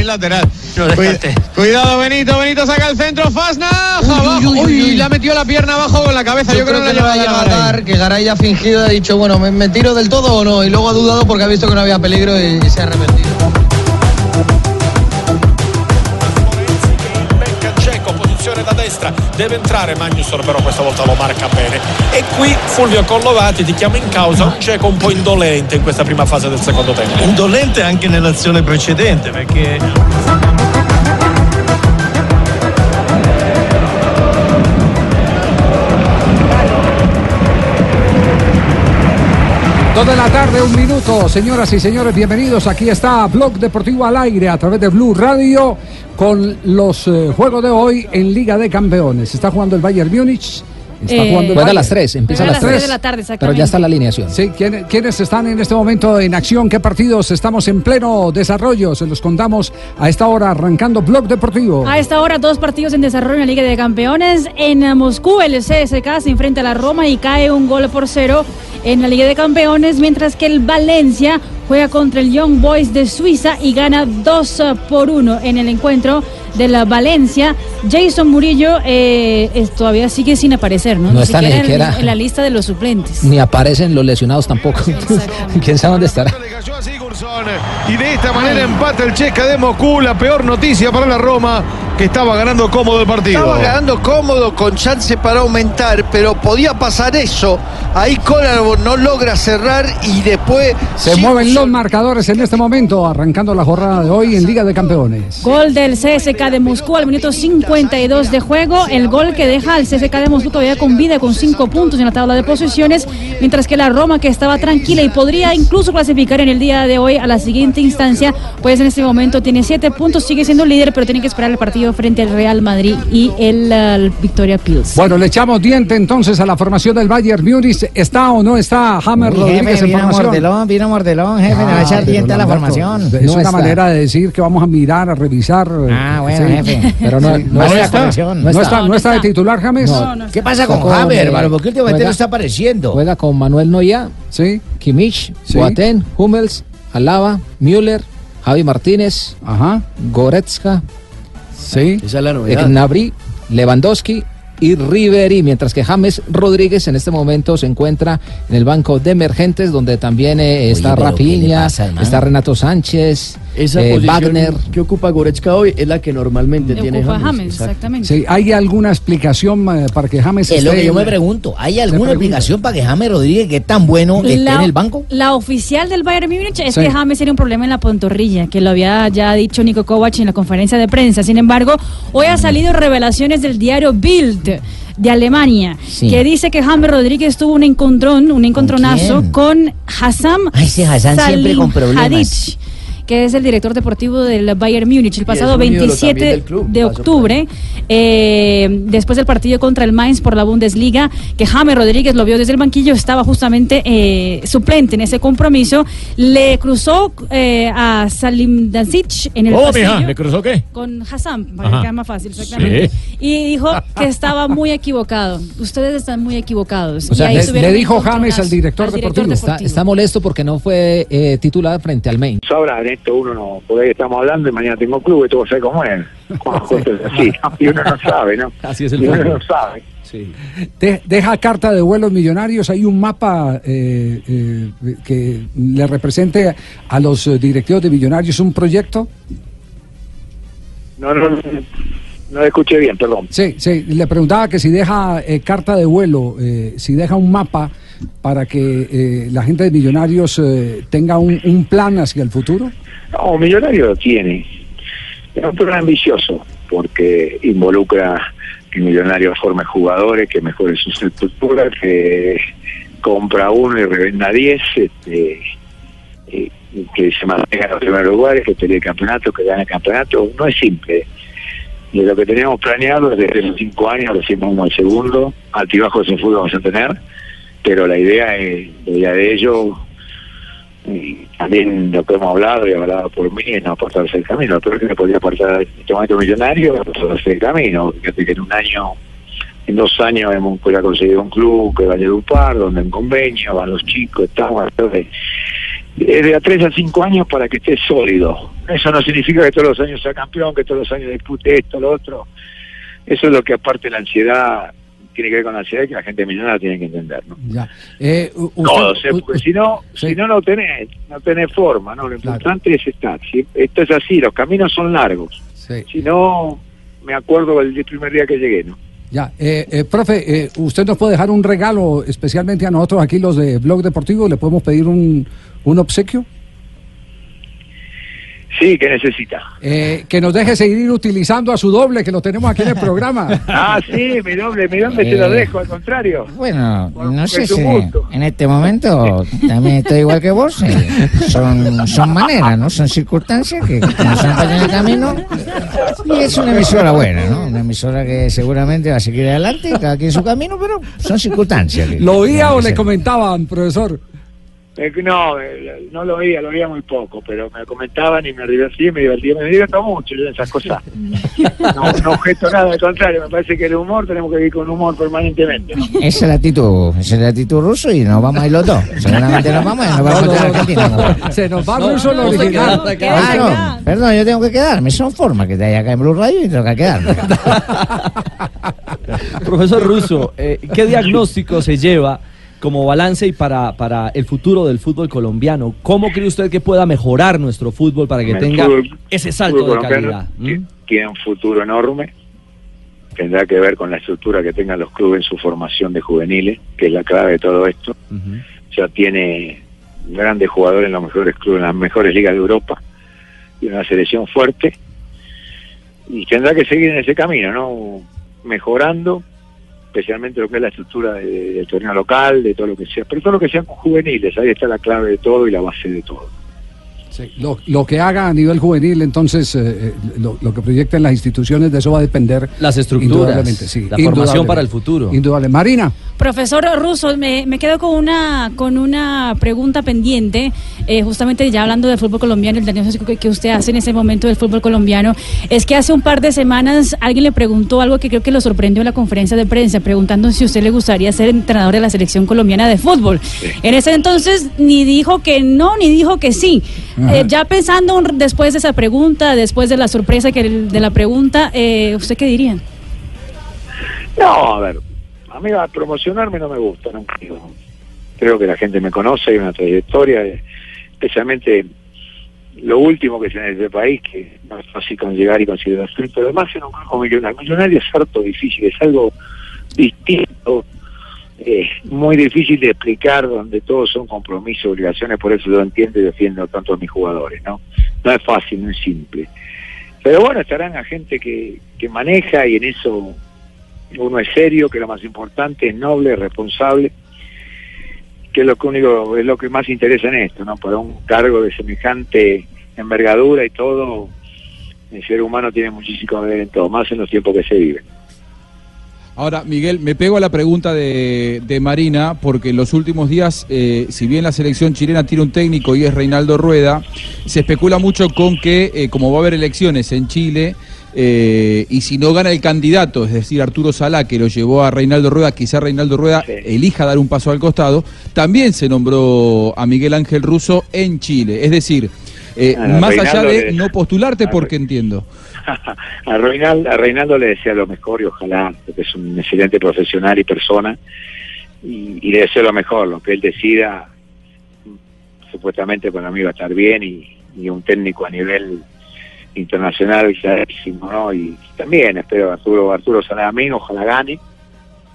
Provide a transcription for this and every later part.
Lateral. Cuidado, Benito, Benito saca el centro, Fasna, abajo. Uy, ha metido la pierna abajo con la cabeza. Yo, creo, que no la vaya a matar, que Garay ha fingido, ha dicho, bueno, ¿me, ¿me, tiro del todo o no? Y luego ha dudado porque ha visto que no había peligro y, y se ha arrepentido. Deve entrare Magnusson però questa volta lo marca bene. E qui Fulvio Collovati ti chiama in causa un cieco un po' indolente in questa prima fase del secondo tempo. Indolente anche nell'azione precedente perché de la tarde, un minuto, señoras y señores, bienvenidos. Aquí está Blog Deportivo al aire a través de Blue Radio con los eh, juegos de hoy en Liga de Campeones. Está jugando el Bayern Múnich. Está Eh, jugando el Juega a las 3, empieza a las 3. de la tarde, Pero ya está la alineación. Sí, ¿quién- ¿quiénes están en este momento en acción? ¿Qué partidos estamos en pleno desarrollo? Se los contamos a esta hora, arrancando Blog Deportivo. A esta hora, dos partidos en desarrollo en la Liga de Campeones. En Moscú, el CSK se enfrenta a la Roma y cae un gol por cero en la Liga de Campeones, mientras que el Valencia juega contra el Young Boys de Suiza y gana 2 eh, por 1 en el encuentro de la Valencia. Jason Murillo eh, es- todavía sigue sin aparecer, ¿no? No está ni en- siquiera- en la lista de los suplentes. Ni aparecen los lesionados tampoco. ¿Quién sabe dónde estará? Y de esta manera empata el Checa de Moscú. La peor noticia para la Roma, que estaba ganando cómodo el partido. Estaba ganando cómodo con chance para aumentar, pero podía pasar eso. Ahí Kolarov no logra cerrar y después Se mueven los marcadores en este momento, arrancando la jornada de hoy en Liga de Campeones. Gol del CSK de Moscú al minuto 52 de juego. El gol que deja al CSK de Moscú todavía con vida con 5 puntos en la tabla de posiciones. Mientras que la Roma, que estaba tranquila y podría incluso clasificar en el día de hoy a la siguiente instancia, pues en este momento tiene 7 puntos, sigue siendo líder, pero tiene que esperar el partido frente al Real Madrid y el, el Victoria Pills. Bueno, le echamos diente entonces a la formación del Bayern Múnich. ¿Está o no está Uy, Rodríguez jefe, en vino formación? mordelón, vino mordelón, jefe, le va a echar pero diente a la formación. Es No una está. manera de decir que vamos a mirar, a revisar. Ah, bueno, sí. jefe. Pero no, Sí. no la está. colección. No está, no está de titular, James. ¿Qué pasa con, Con, eh, hermano? ¿Por qué últimamente no está apareciendo? Juega con Manuel Noya, Sí, Kimmich, Sí. Boateng, Hummels, Alaba, Müller, Javi Martínez, ajá, Goretzka, sí. esa es la novedad. Gnabry, Lewandowski y Ribery, mientras que James Rodríguez en este momento se encuentra en el banco de emergentes, donde también eh, está pero ¿qué le Rafinha, pasa, está Renato Sánchez, Esa eh, posición Wagner. que ocupa Goretzka hoy es la que normalmente tiene James. Exactamente. Sí, ¿Hay alguna explicación eh, para que James Es lo que yo me pregunto. ¿Hay alguna explicación para que James Rodríguez, que es tan bueno, esté en el banco? la oficial del Bayern Múnich es Sí. que James tiene un problema en la pantorrilla, que lo había ya dicho Nico Kovac en la conferencia de prensa. Sin embargo, hoy ha salido revelaciones del diario Bild de Alemania, Sí. que dice que James Rodríguez tuvo un encontrón, un encontronazo quién? con Hassam Ay, ese Hassan siempre con problemas. Que es el director deportivo del Bayern Múnich, el pasado es un ídolo 27 también del club, de octubre, eh, después del partido contra el Mainz por la Bundesliga, que James Rodríguez lo vio desde el banquillo, estaba justamente eh, suplente en ese compromiso, le cruzó eh, a Salim Dazic en el ¿Cómo, pasillo mija? ¿Le cruzó qué? con Hassan, para Ajá. que quede más fácil, exactamente. Y dijo que estaba muy equivocado. Ustedes están muy equivocados. O sea, Y ahí le- le dijo James al director deportivo. Está, está molesto porque no fue eh, titular frente al Main. Ahora en esto uno no, por ahí estamos hablando y mañana tengo club y todo sabe cómo es. Así, ¿no? y uno no sabe, ¿no? Así es el y uno no sabe. De- deja carta de vuelos millonarios. Hay un mapa eh, eh, que le represente a los directivos de millonarios un proyecto. No, no, no, no escuché bien, perdón. Sí, sí. Le preguntaba que si deja eh, carta de vuelo, eh, si deja un mapa para que eh, la gente de millonarios eh, tenga un, plan hacia el futuro. No, Millonario lo tiene. Es un programa ambicioso porque involucra que Millonario forme jugadores, que mejore sus estructuras, que compra uno y revenda diez, este, que se mantenga en los primeros lugares, que pelee el campeonato, que gane el campeonato. No es simple. Y lo que teníamos planeado desde los cinco años, vamos al segundo, altibajos en fútbol vamos a tener, pero la idea es, la idea de ello y también lo que hemos hablado y hablado por mí es no apartarse el camino. Pero que me podía apartar en este momento millonario, apartarse el camino. Fíjate que en un año, en dos años hemos ya conseguido un club que vaya a par, donde en convenio van los chicos, estamos. Entonces, de a tres a cinco años para que esté sólido. Eso no significa que todos los años sea campeón, que todos los años dispute esto, lo otro. Eso es lo que aparte la ansiedad tiene que ver con la ansiedad que la gente millonaria tiene que entender, ¿no? Ya. Eh, Todo, porque si no, si no, no tenés, no tenés forma, ¿no? Lo importante es estar. Si, esto es así, los caminos son largos. Si no, me acuerdo del primer día que llegué, ¿no? Ya, eh, eh, profe, eh, ¿usted nos puede dejar un regalo especialmente a nosotros aquí los de Blog Deportivo? ¿Le podemos pedir un, un obsequio? Sí, que necesita. Eh, que nos deje seguir utilizando a su doble, que lo tenemos aquí en el programa. ah, sí, mi doble, mi doble se lo dejo, al contrario. Bueno, no sé si en este momento también estoy igual que vos. son, son maneras, ¿no? Son circunstancias que, nos han en el camino. Y es una emisora buena, ¿no? Una emisora que seguramente va a seguir adelante, cada quien su camino, pero son circunstancias. ¿Lo oía o le comentaban, profesor? Eh, no, eh, no lo oía, lo oía muy poco, pero me comentaban y me divertí, me divertí, me divierto mucho en esas cosas. No, no objeto nada, al contrario, me parece que el humor tenemos que vivir con humor permanentemente. Esa es la actitud, esa es la actitud ruso y nos vamos a ir los dos. Seguramente nos vamos y nos vamos a Argentina. Se nos va ruso lo original. Ah, no, perdón, yo tengo que quedarme, son formas que te hay acá en Blue Radio y tengo que quedarme. Profesor Russo, eh, ¿qué diagnóstico se lleva? Como balance y para, para el futuro del fútbol colombiano. ¿Cómo cree usted que pueda mejorar nuestro fútbol para que tenga ese salto de calidad? Tiene un futuro enorme. Tendrá que ver con la estructura que tengan los clubes en su formación de juveniles, que es la clave de todo esto. O sea, tiene grandes jugadores en los mejores clubes, en las mejores ligas de Europa, y una selección fuerte. Y tendrá que seguir en ese camino, ¿no? Mejorando especialmente lo que es la estructura del torneo local, de todo lo que sea, pero todo lo que sean juveniles, ahí está la clave de todo y la base de todo. Lo, que haga a nivel juvenil, entonces, eh, eh, lo, que proyecten las instituciones, de eso va a depender. Las estructuras, sí, la formación para el futuro. Indudable. Marina. Profesor Russo, me, quedo con una, con una pregunta pendiente, eh, justamente ya hablando del fútbol colombiano, el diagnóstico que, que usted hace en ese momento del fútbol colombiano, es que hace un par de semanas alguien le preguntó algo que creo que lo sorprendió en la conferencia de prensa, preguntando si usted le gustaría ser entrenador de la selección colombiana de fútbol. En ese entonces ni dijo que no, ni dijo que sí. Eh, ya pensando después de esa pregunta, después de la sorpresa que de la pregunta, eh, ¿usted qué diría? No, a ver, a mí a promocionarme no me gusta, no creo que la gente me conoce, hay una trayectoria, especialmente lo último que se en este país, que no es fácil con llegar y conseguir pero además en un grupo millonario. Millonario es harto difícil, es algo distinto, eh, muy difícil de explicar, donde todos son compromisos, obligaciones, por eso lo entiendo y defiendo tanto a mis jugadores, ¿no? No es fácil, no es simple. Pero bueno, estarán a gente que, que maneja y en eso uno es serio, que lo más importante, es noble, responsable, que es lo que único, es lo que más interesa en esto, ¿no? Para un cargo de semejante envergadura y todo, el ser humano tiene muchísimo que ver en todo, más en los tiempos que se viven. Ahora, Miguel, me pego a la pregunta de, Marina, porque en los últimos días, eh, si bien la selección chilena tiene un técnico y es Reinaldo Rueda, se especula mucho con que, eh, como va a haber elecciones en Chile, eh, y si no gana el candidato, es decir, Arturo Salá, que lo llevó a Reinaldo Rueda, quizá Reinaldo Rueda elija dar un paso al costado, también se nombró a Miguel Ángel Russo en Chile. Es decir, más allá de no postularte, porque entiendo. a, Reinaldo, a Reinaldo le desea lo mejor y ojalá, porque es un excelente profesional y persona, y, le deseo lo mejor, lo que él decida, supuestamente para mí va a estar bien y, un técnico a nivel internacional clarísimo, ¿no? Y también espero Arturo, Arturo Salamín, ojalá gane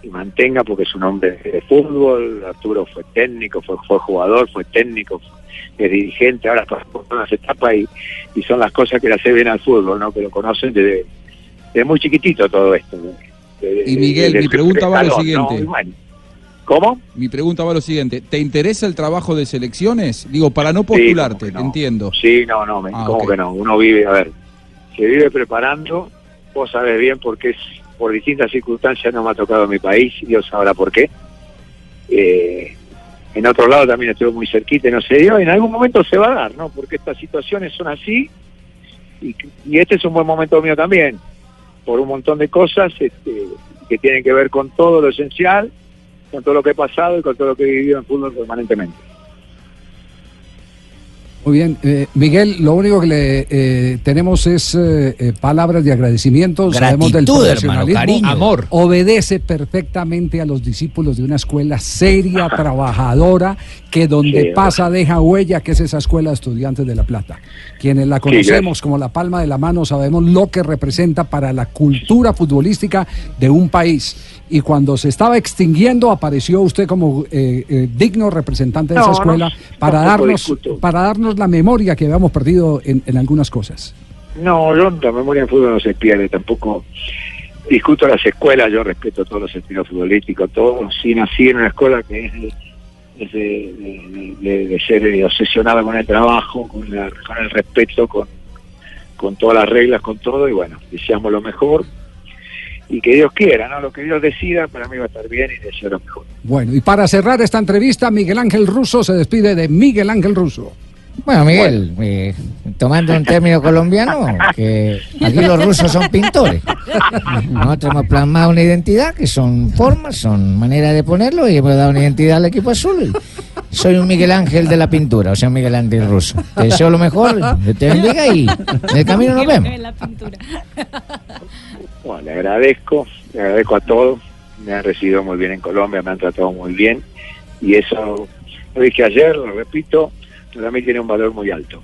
y mantenga porque es un hombre de fútbol, Arturo fue técnico, fue, fue jugador, fue técnico, es dirigente, ahora pasó por todas las etapas y, y, son las cosas que le hace bien al fútbol, ¿no? Que lo conocen desde, muy chiquitito todo esto. y Miguel, mi pregunta va a lo siguiente. ¿Cómo? Mi pregunta va a lo siguiente. ¿Te interesa el trabajo de selecciones? Digo, para no postularte, te entiendo. Sí, no, no, me, ah, que no? Uno vive, a ver, se vive preparando, vos sabes bien porque es, por distintas circunstancias no me ha tocado mi país, Dios sabrá por qué. Eh, en otro lado también estuvo muy cerquita y no se dio, en algún momento se va a dar, ¿no? Porque estas situaciones son así y, este es un buen momento mío también, por un montón de cosas este, que tienen que ver con todo lo esencial, con todo lo que he pasado y con todo lo que he vivido en fútbol permanentemente. Muy bien, eh, Miguel, lo único que le eh, tenemos es eh, eh, palabras de agradecimiento. Sabemos del Gratitud, profesionalismo. hermano, cariño. Amor. Obedece perfectamente a los discípulos de una escuela seria, trabajadora, que donde Sí, pasa deja huella, que es esa escuela de estudiantes de La Plata. Quienes la conocemos como la palma de la mano sabemos lo que representa para la cultura futbolística de un país. Y cuando se estaba extinguiendo, apareció usted como eh, eh, digno representante de No, esa no, escuela para darnos para darnos la memoria que habíamos perdido en, en algunas cosas. No, yo la memoria en fútbol no se pierde, tampoco discuto las escuelas, yo respeto todos los estilos futbolísticos, todos. Sí nací en una escuela que es de, es de, de- de- de ser obsesionada con el trabajo, con, la- con el respeto, con, con todas las reglas, con todo, y bueno, deseamos lo mejor. Y que Dios quiera, ¿no? Lo que Dios decida, para mí va a estar bien y deseo lo mejor. Bueno, y para cerrar esta entrevista, Miguel Ángel Russo se despide de Miguel Ángel Russo. Bueno, Miguel, eh, tomando un término colombiano, que aquí los rusos son pintores. Nosotros hemos plasmado una identidad que son formas, son maneras de ponerlo y hemos dado una identidad al equipo azul. Soy un Miguel Ángel de la pintura, o sea, un Miguel Ángel ruso. Te deseo lo mejor, te bendiga y en el camino nos vemos. Bueno, le agradezco, le agradezco a todos. Me han recibido muy bien en Colombia, me han tratado muy bien. Y eso, lo dije ayer, lo repito, para mí tiene un valor muy alto.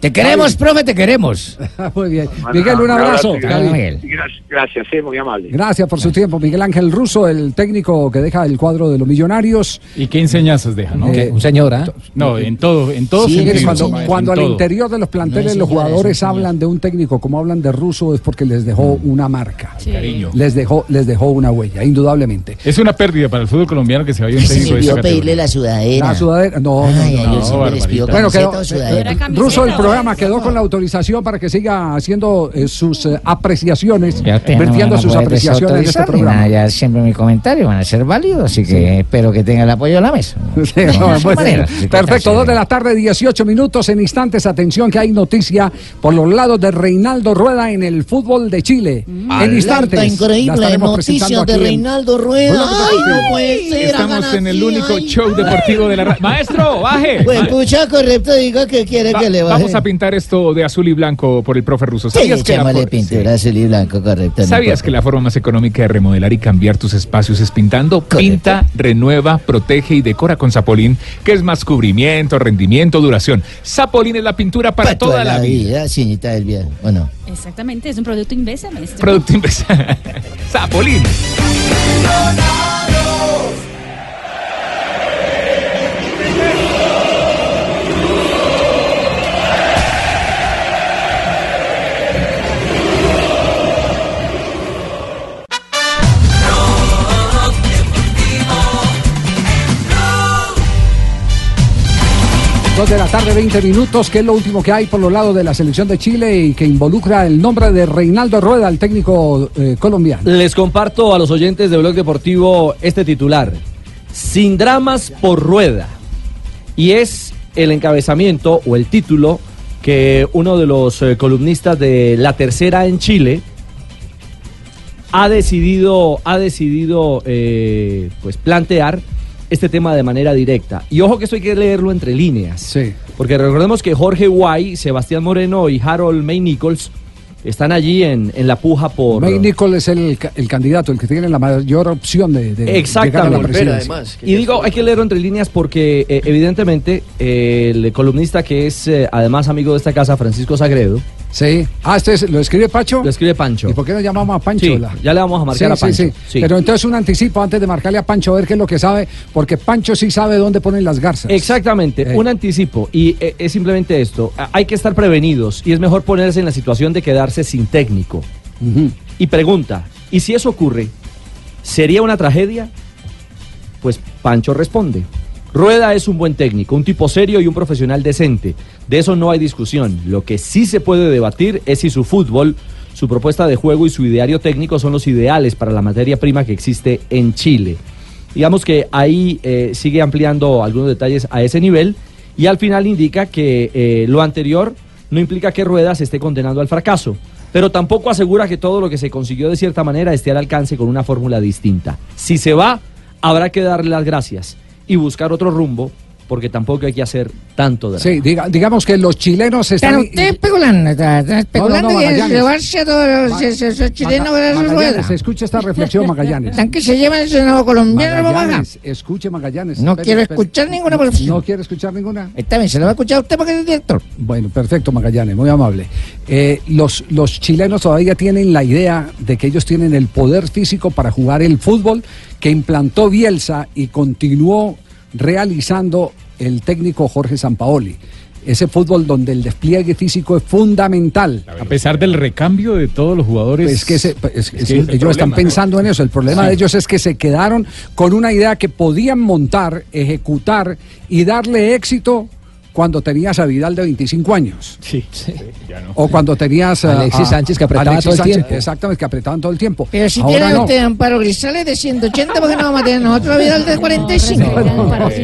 Te queremos, profe, te queremos. Muy bien. Miguel, un abrazo. Gracias, gracias, gracias, eh, muy amable. Gracias por su tiempo, Miguel Ángel Russo, el técnico que deja el cuadro de los millonarios. ¿Y qué enseñanzas deja, no? Eh, Un señor, ¿ah? No, en todo, en todo Sí, sentido, cuando, maestro, cuando al todo. interior de los planteles No es los jugadores hablan de un técnico como hablan de Russo es porque les dejó una marca. Cariño. Les dejó, les dejó una huella, indudablemente. Es una pérdida para el fútbol colombiano que se vaya un técnico me de esa pedirle categoría. la sudadera. La sudadera, no, no, Ay, no, Bueno, quedó, eh, Russo, el programa quedó con la autorización para que siga haciendo eh, sus eh, apreciaciones, no vertiendo sus apreciaciones en este programa. nada, ya siempre mis comentarios van a ser válidos, así que espero que tenga el apoyo de la mesa. Sí, De no, su pues, manera, perfecto, dos de la tarde, 18 minutos en instantes. Atención que hay noticia por los lados de Reinaldo Rueda en el fútbol de Chile. En instantes. la increíble, noticias de Reinaldo Rueda. Ay, no puede ser. Estamos en el único ay. show deportivo de la. Maestro, baje. Pues pucha, correcto, diga que quiere Va- que le baje. vamos a pintar esto de azul y blanco por el profe ruso. Sí, ¿Sabías, que la, pintura azul y blanco, correcto. ¿Sabías que la forma más económica de remodelar y cambiar tus espacios es pintando? Pinta, renueva, protege y decora con Zapolín, que es más cubrimiento, rendimiento, duración. Zapolín es la pintura para Pa' toda la vida. señorita del bien, ¿o no? Exactamente, es un producto Invesa, maestro. Producto Invesa. Zapolín. Dos de la tarde, 20 minutos, que es lo último que hay por los lados de la selección de Chile y que involucra el nombre de Reinaldo Rueda, el técnico eh, colombiano. Les comparto a los oyentes de Blog Deportivo este titular. Sin dramas por rueda. Y es el encabezamiento o el título que uno de los eh, columnistas de La Tercera en Chile ha decidido, ha decidido eh, pues plantear este tema de manera directa. Y ojo que esto hay que leerlo entre líneas. Sí. Porque recordemos que Jorge Guay, Sebastián Moreno y Harold May Nichols están allí en, en la puja por... May Nicole es el, el candidato, el que tiene la mayor opción de, de llegar a la Exactamente. presidencia. Y digo, hay que leerlo entre líneas porque eh, evidentemente eh, el columnista que es eh, además amigo de esta casa, Francisco Sagredo. Sí. Ah, este es- lo escribe Pacho. Lo escribe Pancho. ¿Y por qué no llamamos a Pancho? Sí, ya le vamos a marcar Sí, a Pancho. sí. Sí. Pero entonces un anticipo antes de marcarle a Pancho a ver qué es lo que sabe, porque Pancho sí sabe dónde ponen las garzas. Exactamente, Eh. un anticipo. Y eh, es simplemente esto. Hay que estar prevenidos y es mejor ponerse en la situación de quedarse sin técnico. Y pregunta, ¿y si eso ocurre, sería una tragedia? Pues Pancho responde. Rueda es un buen técnico, un tipo serio y un profesional decente. De eso no hay discusión. Lo que sí se puede debatir es si su fútbol, su propuesta de juego y su ideario técnico son los ideales para la materia prima que existe en Chile. Digamos que ahí eh, sigue ampliando algunos detalles a ese nivel y al final indica que eh, lo anterior no implica que Rueda se esté condenando al fracaso, pero tampoco asegura que todo lo que se consiguió de cierta manera esté al alcance con una fórmula distinta. Si se va, habrá que darle las gracias y buscar otro rumbo porque tampoco hay que hacer tanto drama. Sí, diga- digamos que los chilenos están... Pero usted especulando, especulando No, no, no, y Magallanes. llevarse a todos los esos chilenos Maga- Magallanes, rueda. escuche esta reflexión, Magallanes. Están que se llevan el Senado colombiano, mamá. Magallanes, escuche Magallanes. No Espere, quiero espere. escuchar ninguna No. No quiere escuchar ninguna. Está bien, se lo va a escuchar a usted porque es director. Bueno, perfecto, Magallanes, muy amable. Eh, los, los chilenos todavía tienen la idea de que ellos tienen el poder físico para jugar el fútbol que implantó Bielsa y continuó realizando el técnico Jorge Sampaoli. Ese fútbol donde el despliegue físico es fundamental. A pesar del recambio de todos los jugadores. Es que, ese- es- es es- que ellos el están pensando en eso. El problema Sí. de ellos es que se quedaron con una idea que podían montar, ejecutar y darle éxito cuando tenías a Vidal de 25 años. Sí, O cuando tenías a Alexis Sánchez, que apretaba Alexis todo el Sánchez, tiempo. Exactamente, que apretaban todo el tiempo. Pero si Ahora tiene no. usted Amparo Grisales de 180, porque no vamos a tener nosotros a Vidal de 45? No, sí,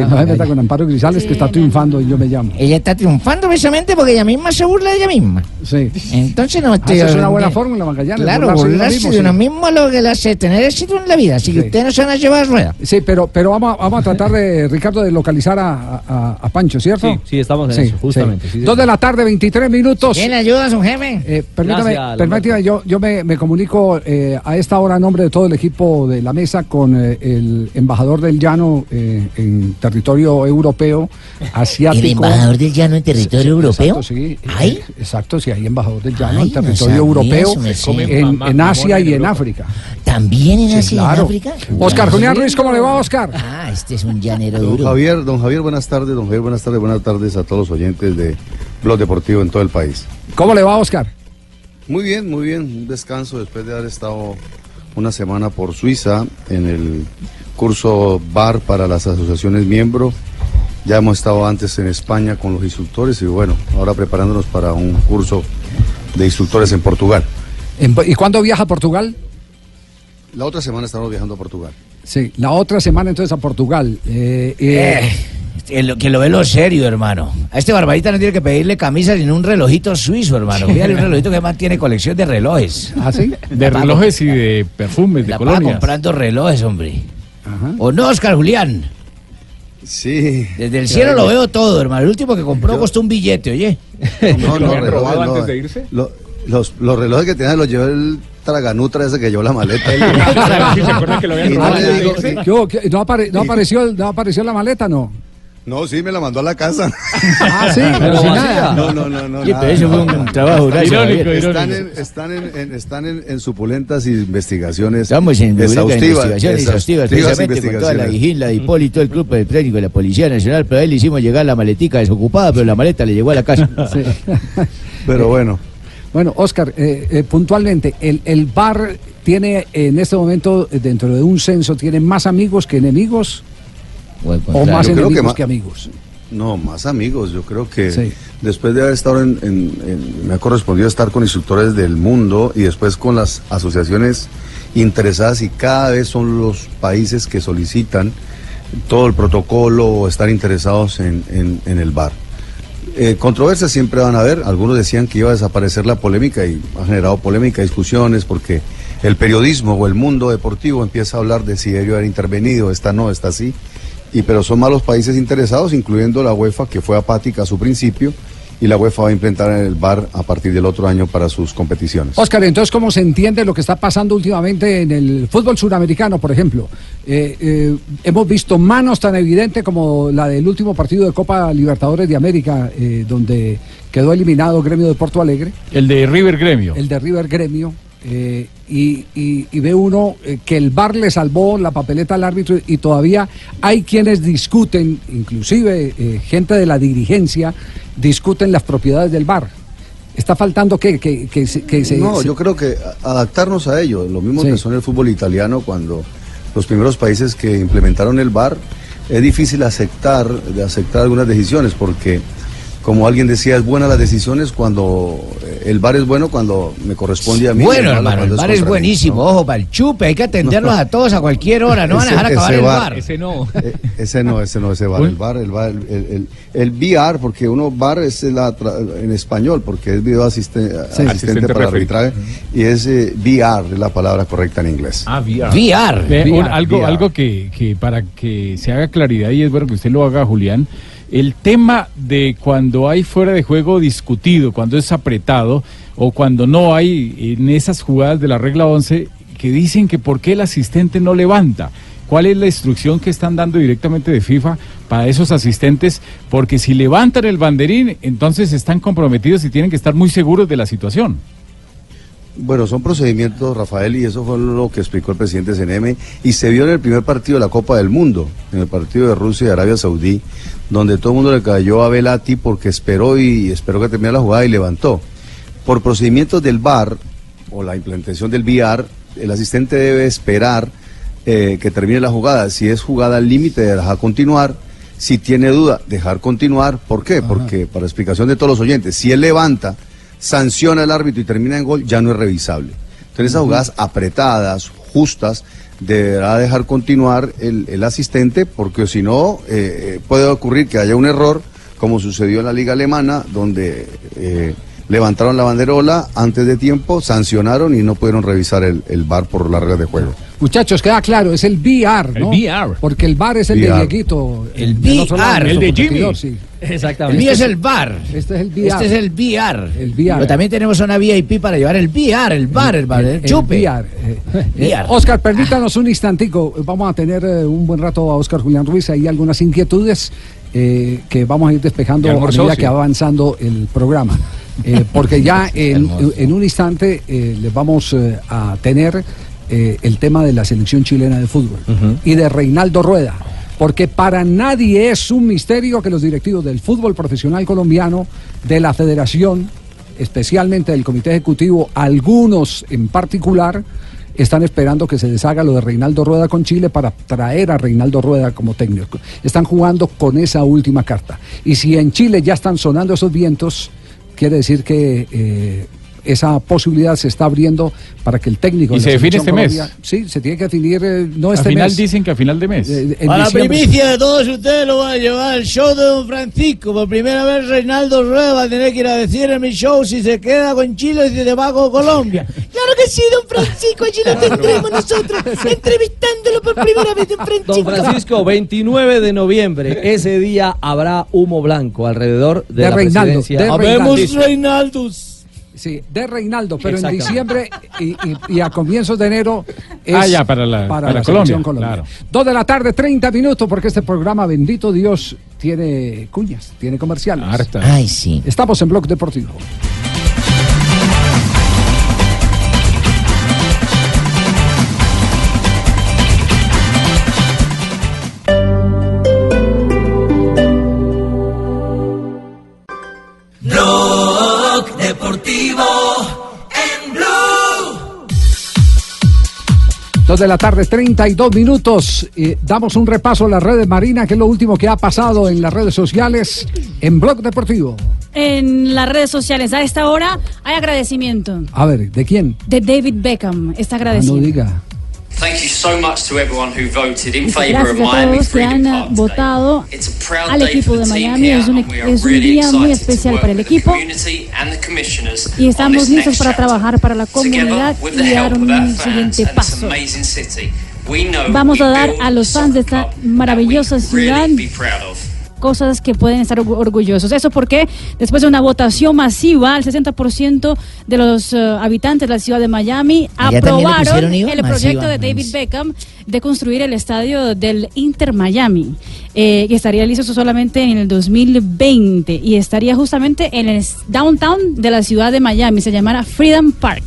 no se meta con Amparo Grisales, que está triunfando y yo me llamo. Ella está triunfando precisamente porque ella misma se burla de ella misma. Sí. Entonces no Ah, estoy... esa es una buena fórmula, Magallanes. Claro, burlarse de uno mismo, sí. lo que le hace tener éxito en la vida. Así que Sí. ustedes no se van a llevar rueda. Sí, pero, pero vamos, a, vamos a tratar de, Ricardo, de localizar a, a- a Pancho, ¿cierto? Sí, sí, estamos en eso, justamente, sí, Dos de la tarde, 23 minutos. ¿Quién le ayuda a su jefe? Eh, permítame, Gracias, permítame, yo, yo me, me comunico eh, a esta hora a nombre de todo el equipo de la mesa con eh, el embajador del llano eh, en territorio europeo, asiático. ¿El embajador del llano en territorio Sí, europeo? Exacto, sí. ¿Hay? Eh, Exacto, sí, hay embajador del llano Ay, en territorio europeo, eso, en, en Asia y en África. ¿También en Sí, Asia y en. África? Oscar Julián Ruiz, ¿cómo le va, Oscar? Ah, este es un llanero Don duro. Javier, don Javier, buenas tardes, don Javier, buenas tardes, buenas tardes a todos los oyentes de Blog Deportivo en todo el país. ¿Cómo le va, Oscar? Muy bien, muy bien, un descanso después de haber estado una semana por Suiza en el curso BAR para las asociaciones miembro. Ya hemos estado antes en España con los instructores y bueno, ahora preparándonos para un curso de instructores en Portugal. ¿Y cuándo viaja a Portugal? La otra semana estamos viajando a Portugal. Sí, la otra semana entonces a Portugal. Eh, eh, Que lo- lo ve lo serio, hermano. A este barbarita no tiene que pedirle camisa sino un relojito suizo, hermano. Fíjale, un relojito que además tiene colección de relojes. ¿Ah, sí? De relojes y de perfumes, de colonias. comprando relojes, hombre. ¿O no, Oscar Julián? Sí. Desde el cielo lo veo todo, hermano. El último que compró costó un billete, oye. No, no, relojes, robado no. antes de irse? Lo- los, los relojes que tenía los llevó el traganutra ese que llevó la maleta. ¿Sí se acuerdan que lo no apareció, ¿No apareció la maleta, no? No, sí, me la mandó a la casa. Ah, sí, pero sin nada. No, no, no, no. Nada, eso fue un trabajo Irónico. Están, irónico. en, están, en, en- están en, en supulentas investigaciones. Estamos en exhaustivas, investigación exhaustiva, exhaustivas precisamente con toda la investigaciones. vigila de Hipólito, el grupo de técnico de la Policía Nacional, pero a él le hicimos llegar la maletica desocupada, pero la maleta le llegó a la casa. Sí. Pero bueno, Bueno, Oscar, eh, eh, puntualmente, el, el bar tiene en este momento, eh, dentro de un censo, tiene más amigos que enemigos o más yo creo enemigos que amigos. no, más amigos. Yo creo que Sí. después de haber estado en, en- en- Me ha correspondido estar con instructores del mundo y después con las asociaciones interesadas y cada vez son los países que solicitan todo el protocolo o estar interesados en, en- en el bar. Eh, controversias siempre van a haber. Algunos decían que iba a desaparecer la polémica y ha generado polémica, discusiones, porque el periodismo o el mundo deportivo empieza a hablar de si debió haber intervenido, esta no, esta sí. Y pero son más los países interesados, incluyendo la UEFA, que fue apática a su principio, y la UEFA va a implementar el VAR a partir del otro año para sus competiciones. Oscar, entonces, ¿cómo se entiende lo que está pasando últimamente en el fútbol suramericano, por ejemplo? Eh, eh, hemos visto manos tan evidentes como la del último partido de Copa Libertadores de América, eh, donde quedó eliminado Gremio de Porto Alegre. El de River Gremio. El de River Gremio. Eh, y, y- y ve uno eh, que el VAR le salvó la papeleta al árbitro y todavía hay quienes discuten, inclusive eh, gente de la dirigencia, discuten las propiedades del VAR. Está faltando que, que, que que se- no, se- yo creo que adaptarnos a ello, lo mismo Sí. que son el fútbol italiano cuando los primeros países que implementaron el VAR, es difícil aceptar, de aceptar algunas decisiones porque como alguien decía, es buena las decisiones cuando eh, el bar es bueno cuando me corresponde a mí. Bueno, hermano, el bar es mí, buenísimo. ¿no? Ojo, para el chupe, hay que atenderlos a todos a cualquier hora, no van a dejar acabar ese el bar. bar. Ese no. Eh, Ese no, ese no, ese bar. Uy. El bar, el bar, el, el, el- el VR, porque uno bar es la tra- en español, porque es video asiste- asistente, Asistente para arbitraje, y es eh, VR, es la palabra correcta en inglés. Ah, VR. VR. Algo VR. algo que, que para que se haga claridad y es bueno que usted lo haga, Julián. El tema de cuando hay fuera de juego discutido, cuando es apretado o cuando no hay en esas jugadas de la regla 11 que dicen que por qué el asistente no levanta. ¿Cuál es la instrucción que están dando directamente de FIFA para esos asistentes? Porque si levantan el banderín, entonces están comprometidos y tienen que estar muy seguros de la situación. Bueno, son procedimientos, Rafael, y eso fue lo que explicó el presidente CNM, y se vio en el primer partido de la Copa del Mundo, en el partido de Rusia y Arabia Saudí, donde todo el mundo le cayó a Velati porque esperó y esperó que terminara la jugada y levantó. Por procedimientos del VAR, o la implementación del VR, el asistente debe esperar eh, que termine la jugada. Si es jugada al límite, dejar continuar. Si tiene duda, dejar continuar. ¿Por qué? Porque, para explicación de todos los oyentes, si él levanta, sanciona al árbitro y termina en gol, ya no es revisable. Entonces, esas jugadas apretadas, justas, deberá dejar continuar el, el asistente, porque si no, eh, eh, puede ocurrir que haya un error, como sucedió en la Liga Alemana, donde eh, levantaron la banderola antes de tiempo, sancionaron y no pudieron revisar el, el VAR por las reglas de juego. Muchachos, queda claro, es el VR, ¿no? El VR. Porque el bar es el de. Dieguito. El lado, VR. El de Jimmy. sí. El Exactamente. mío es el bar. Este es el VR. Este es el VR. El VR. Pero también tenemos una VIP para llevar el VR, el bar, el bar, el, El chupe. VR, eh, VR. Oscar, permítanos un instantico. Vamos a tener eh, un buen rato a Oscar Julián Ruiz. Hay algunas inquietudes eh, que vamos a ir despejando a medida sí. que va avanzando el programa. Eh, porque ya en, en un instante eh, les vamos eh, a tener eh, el tema de la selección chilena de fútbol y de Reinaldo Rueda. Porque para nadie es un misterio que los directivos del fútbol profesional colombiano, de la federación, especialmente del comité ejecutivo, algunos en particular, están esperando que se deshaga lo de Reinaldo Rueda con Chile para traer a Reinaldo Rueda como técnico. Están jugando con esa última carta. Y si en Chile ya están sonando esos vientos, quiere decir que eh, esa posibilidad se está abriendo para que el técnico... ¿Y de se la define este mes? Colombia- Sí, se tiene que definir, eh, no Al este final mes. dicen que a final de mes. eh, en A la primicia de todos ustedes lo voy a llevar al show de Don Francisco. Por primera vez Reinaldo Rueda va a tener que ir a decir en mi show si se queda con Chile o si se va con Colombia. Claro que sí, don Francisco, allí lo tendremos nosotros, entrevistándolo por primera vez, don Francisco. Don Francisco, 29 de noviembre, ese día habrá humo blanco alrededor de, De la Reinaldo, presidencia. de Habemos Reinaldo. Reinaldos. Sí, de Reinaldo, pero en diciembre y, y- y a comienzos de enero es Ah, ya, para la- para selección Colombia, claro. Dos de la tarde, 30 minutos, porque este programa, bendito Dios, tiene cuñas, tiene comerciales. Harta. Ay, sí. Estamos en Blog Deportivo. Dos de la tarde, 32 minutos. Eh, damos un repaso a las redes Marina, que es lo último que ha pasado en las redes sociales en Blog Deportivo. En las redes sociales a esta hora hay agradecimiento A ver, ¿de quién? de David Beckham. Está Ah, no agradecido. diga. Gracias a todos que han votado It's a proud al day equipo for de Miami. here, Es un, and we are es un really día muy especial para el equipo community and the commissioners y estamos listos para trabajar para la comunidad y dar un siguiente paso. Vamos a dar a los fans de esta maravillosa ciudad. Cosas que pueden estar orgu- orgullosos. Eso porque después de una votación masiva, el 60% de los eh, habitantes de la ciudad de Miami Allá aprobaron IVA el proyecto masiva. de David Beckham de construir el estadio del Inter Miami, eh, que estaría listo solamente en el 2020 y estaría justamente en el downtown de la ciudad de Miami, se llamará Freedom Park.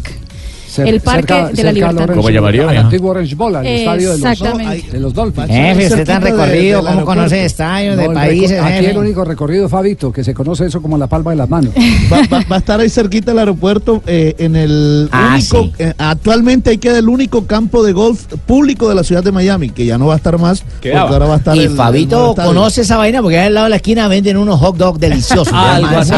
El Parque de la Libertad. ¿Cómo llamaría? El antiguo Orange Bowl, el estadio de los, Exactamente. de los Dolphins. Jefe, usted tan recorrido, ¿cómo conoce estadios de el países? Aquí jefe? el único recorrido, Fabito, que se conoce eso como la palma de las manos. Va, va- va a estar ahí cerquita del aeropuerto, eh, en el Ah, único, sí. eh, actualmente ahí queda el único campo de golf público de la ciudad de Miami, que ya no va a estar más, porque ahora va a estar Y el- el Fabito conoce esa vaina porque ahí al lado de la esquina venden unos hot dogs deliciosos. Así.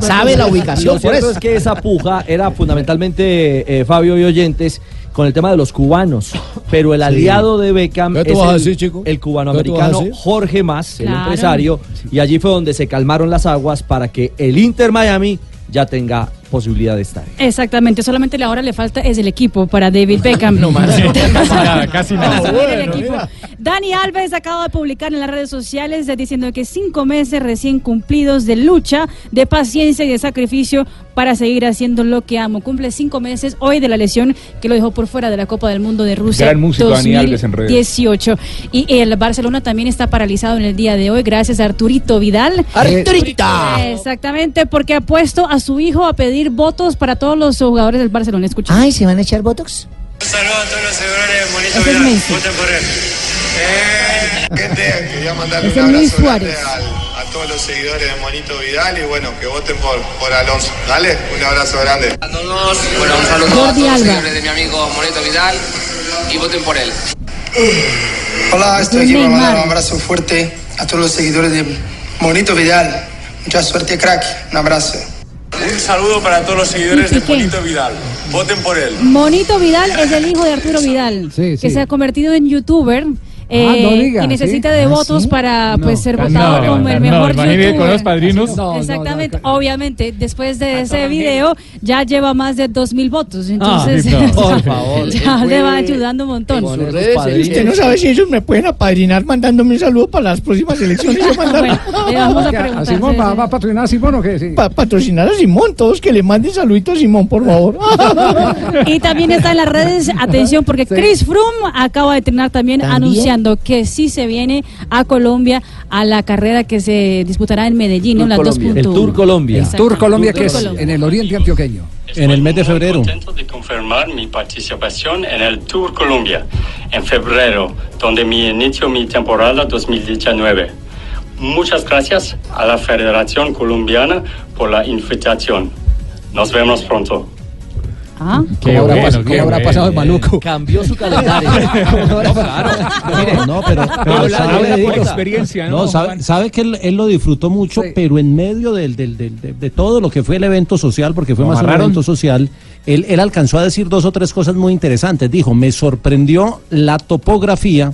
sabe, la ubicación Lo por cierto eso. es que esa puja era fundamentalmente, eh, Fabio y oyentes, con el tema de los cubanos. Pero el Sí. aliado de Beckham ¿Qué tú es el, decir, chico? el ¿Qué cubanoamericano? Jorge Mas, el empresario. Y allí fue donde se calmaron las aguas para que el Inter Miami ya tenga posibilidad de estar. Exactamente, solamente ahora le falta es el equipo para David Beckham. No más. Casi nada, casi nada. Bueno, equipo. Dani Alves acaba de publicar en las redes sociales diciendo que cinco meses recién cumplidos de lucha, de paciencia y de sacrificio para seguir haciendo lo que amo. Cumple cinco meses hoy de la lesión que lo dejó por fuera de la Copa del Mundo de Rusia Gran músico, Dani Alves, en redes. 2018. Y el Barcelona también está paralizado en el día de hoy gracias a Arturito Vidal. ¡Arturita! Exactamente, porque ha puesto a su hijo a pedir votos para todos los jugadores del Barcelona. Escucha. Ay, ¿se van a echar botox? Un saludo a todos los seguidores de Monito Ese es Vidal. Voten por él. Eh, gente, quería mandarle un es Luis abrazo grande Suárez. al- a todos los seguidores de Monito Vidal y bueno, que voten por, por Alonso. Dale, un abrazo grande. A todos, bueno, un saludo a Jordi todos los seguidores de mi amigo Monito Vidal y voten por él. Hola, estoy aquí para mandar un abrazo fuerte a todos los seguidores de Monito Vidal. Mucha suerte, crack. Un abrazo. Un saludo para todos los seguidores de Monito Vidal. Voten por él. Monito Vidal es el hijo de Arturo Vidal, Sí, que se ha convertido en youtuber. Ah, eh, no diga, y necesita ¿sí? de Ah, votos ¿sí? para No, pues ser votado no, como el mejor youtuber. con los padrinos. No, no, no, Exactamente, obviamente, después de ese video ya lleva más de dos mil votos, entonces por favor. ya le va ayudando un montón. Usted no sabe si ellos me pueden apadrinar mandándome un saludo para las próximas elecciones. Bueno, le vamos a ¿Qué, ¿A preguntar. Simón va, a patrocinar a Simón o qué? Sí. Pa- patrocinar a Simón, todos que le manden saludito a Simón, por favor. Y también está en las redes, atención, porque Chris Froome acaba de terminar también, ¿También? anunciando que sí se viene a Colombia a la carrera que se disputará en Medellín. Tour las Colombia. 2.1. El Tour Colombia. Exacto. Tour Colombia, Tour que es Colombia. en el oriente antioqueño. En el mes de Estoy febrero. contento de confirmar mi participación en el Tour Colombia en febrero, donde me inicio mi temporada 2019. Muchas gracias a la Federación Colombiana por la invitación. Nos vemos pronto. Ah, Qué ¿Cómo habrá, bueno, pas- qué cómo habrá bueno. pasado el maluco? Cambió su calendario. no, claro. Mire, no, pero, pero sabe, por experiencia, ¿no, no, sabe, que él, él lo disfrutó mucho, Sí. pero en medio del, del- del- de, de todo lo que fue el evento social, porque fue ¿Lo más un evento social, él, él alcanzó a decir dos o tres cosas muy interesantes. Dijo, me sorprendió la topografía,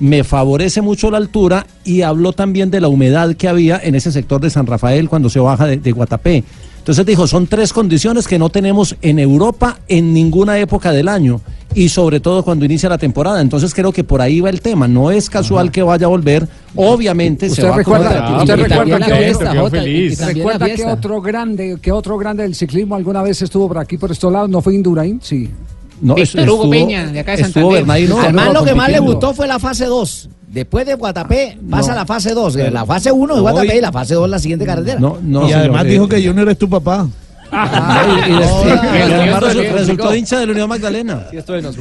me favorece mucho la altura y habló también de la humedad que había en ese sector de San Rafael cuando se baja de, de Guatapé. Entonces dijo, son tres condiciones que no tenemos en Europa en ninguna época del año y sobre todo cuando inicia la temporada. Entonces creo que por ahí va el tema. No es casual que vaya a volver. Obviamente se ¿Usted va a recuerda, acomodar. usted recuerda que, fiesta, Jota, feliz. recuerda que otro grande, que otro grande del ciclismo alguna vez estuvo por aquí por estos lados? ¿No fue Indurain? Sí. No, Víctor estuvo- Hugo Peña, de acá de Santander. Bernardino Además, lo que más le gustó fue la fase 2. Después de Guatapé, pasa No. la fase 2. La fase 1 de Guatapé y la fase 2 la siguiente carretera. No, no, y señor, además eh, dijo que Junior es tu papá. Y- y después- y además no, resu- no, resultó hincha de la Unión Magdalena.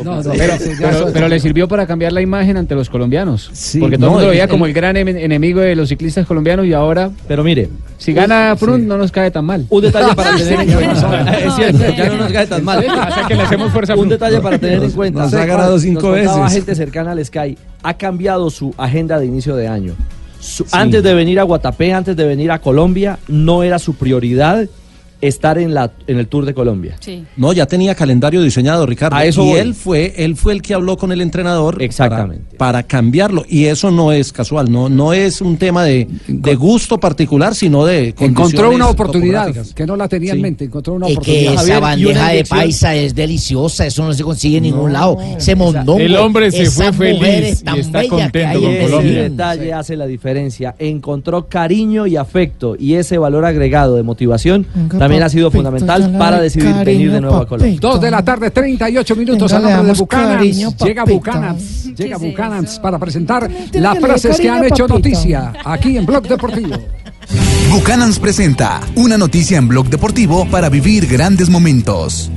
No, no, Pero, sí, ya pero- eso- pero le sirvió para cambiar la imagen ante los colombianos. Sí, porque todo no, el mundo lo el- veía como el- gran em- enemigo de los ciclistas colombianos y ahora, Pero mire, si gana Frun, no nos cae tan mal. un detalle para tener en cuenta. Es cierto, ya no nos cae tan mal. Que le hacemos fuerza Un detalle para tener en cuenta. nos ha ganado cinco veces. gente cercana al Sky. Ha cambiado su agenda de inicio de año. Su- Antes de venir a Guatapé, antes de venir a Colombia, no era su prioridad estar en, la, en el Tour de Colombia. Sí. No, ya tenía calendario diseñado, Ricardo. A eso y voy. él fue, él fue el que habló con el entrenador Exactamente. Para, para cambiarlo. Y eso no es casual, no, no es un tema de, de gusto particular, sino de Encontró una oportunidad que no la tenía en mente. Encontró una Es que oportunidad. esa Javier, bandeja de paisa es deliciosa, eso no se consigue en ningún lado. Ese mondongo. El hombre se esa fue feliz es tan y está contento con en Ese Colombia. detalle hace la diferencia. Encontró cariño y afecto y ese valor agregado de motivación también ha sido fundamental para decidir venir de nuevo a Colombia. Dos de la tarde, 38 minutos Venga, al nombre de cariño, Llega papito. Bucanans, llega ¿Qué es Bucanans eso? para presentar las frases que han hecho papito. noticia aquí en Blog Deportivo. Bucanans presenta una noticia en Blog Deportivo para vivir grandes momentos.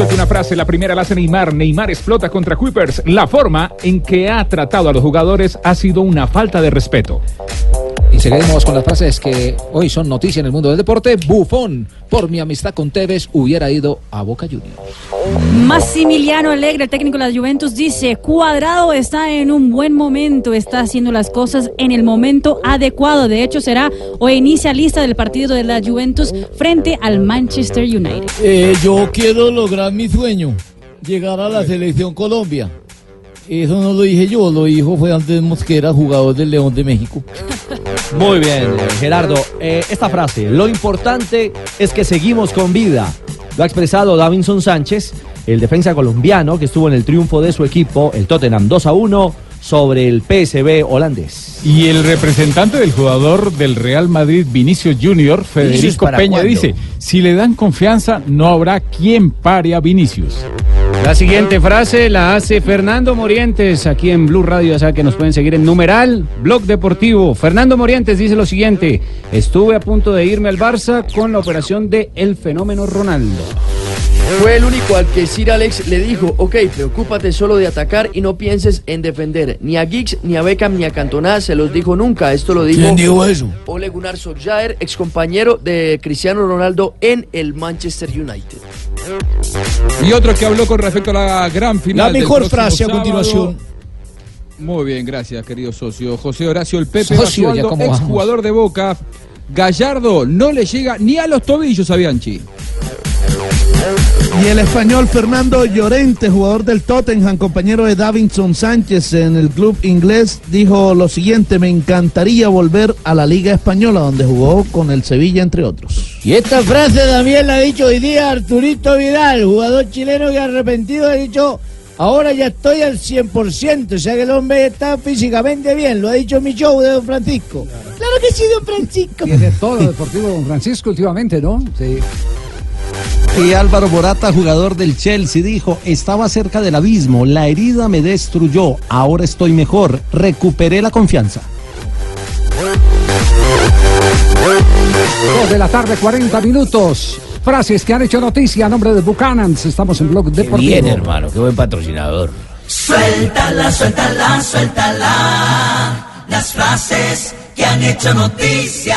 Suelte una frase. La primera la hace Neymar. Neymar explota contra Kuipers. La forma en que ha tratado a los jugadores ha sido una falta de respeto. Seguimos con las frases que hoy son noticia en el mundo del deporte. Bufón, por mi amistad con Tevez, hubiera ido a Boca Juniors. Massimiliano Alegre, el técnico de la Juventus, dice, Cuadrado está en un buen momento, está haciendo las cosas en el momento adecuado. De hecho, será hoy inicialista del partido de la Juventus frente al Manchester United. Eh, yo quiero lograr mi sueño, llegar a la selección Colombia. Eso no lo dije yo, lo dijo fue antes Mosquera, jugador del León de México. Muy bien, Gerardo. Eh, esta frase, lo importante es que seguimos con vida. Lo ha expresado Davinson Sánchez, el defensa colombiano que estuvo en el triunfo de su equipo, el Tottenham 2 a 1, sobre el PSV holandés. Y el representante del jugador del Real Madrid, Vinicius Junior, Federico ¿para Peña, cuándo? dice, si le dan confianza, no habrá quien pare a Vinicius. La siguiente frase la hace Fernando Morientes aquí en Blue Radio, ya saben que nos pueden seguir en numeral, blog deportivo. Fernando Morientes dice lo siguiente, estuve a punto de irme al Barça con la operación de El Fenómeno Ronaldo. Fue el único al que Sir Alex le dijo, ok, preocúpate solo de atacar y no pienses en defender. Ni a Giggs, ni a Beckham, ni a Cantona se los dijo nunca. Esto lo dijo ¿Quién dijo eso? Ole Gunnar Solskjaer, ex compañero de Cristiano Ronaldo en el Manchester United. Y otro que habló con respecto a la gran final. La mejor frase a sábado. continuación. Muy bien, gracias, querido socio. José Horacio El Pepe Socio, ya Basualdo, cómo ex jugador de Boca. Gallardo no le llega ni a los tobillos a Bianchi. Y el español Fernando Llorente, jugador del Tottenham, compañero de Davinson Sánchez en el club inglés, dijo lo siguiente, me encantaría volver a la Liga Española, donde jugó con el Sevilla, entre otros. Y esta frase también la ha dicho hoy día Arturito Vidal, jugador chileno que arrepentido ha dicho, ahora ya estoy al 100%, o sea que el hombre está físicamente bien, lo ha dicho mi show de Don Francisco. Claro que sí, Don Francisco. Tiene todo lo deportivo don Francisco últimamente, ¿no? Sí. Y Álvaro Morata, jugador del Chelsea, dijo, estaba cerca del abismo, la herida me destruyó, ahora estoy mejor, recuperé la confianza. Dos de la tarde, 40 minutos. Frases que han hecho noticia a nombre de Buchanans. Estamos en Blog Deportivo. Bien, hermano, qué buen patrocinador. Suéltala, suéltala, suéltala. Las frases que han hecho noticia.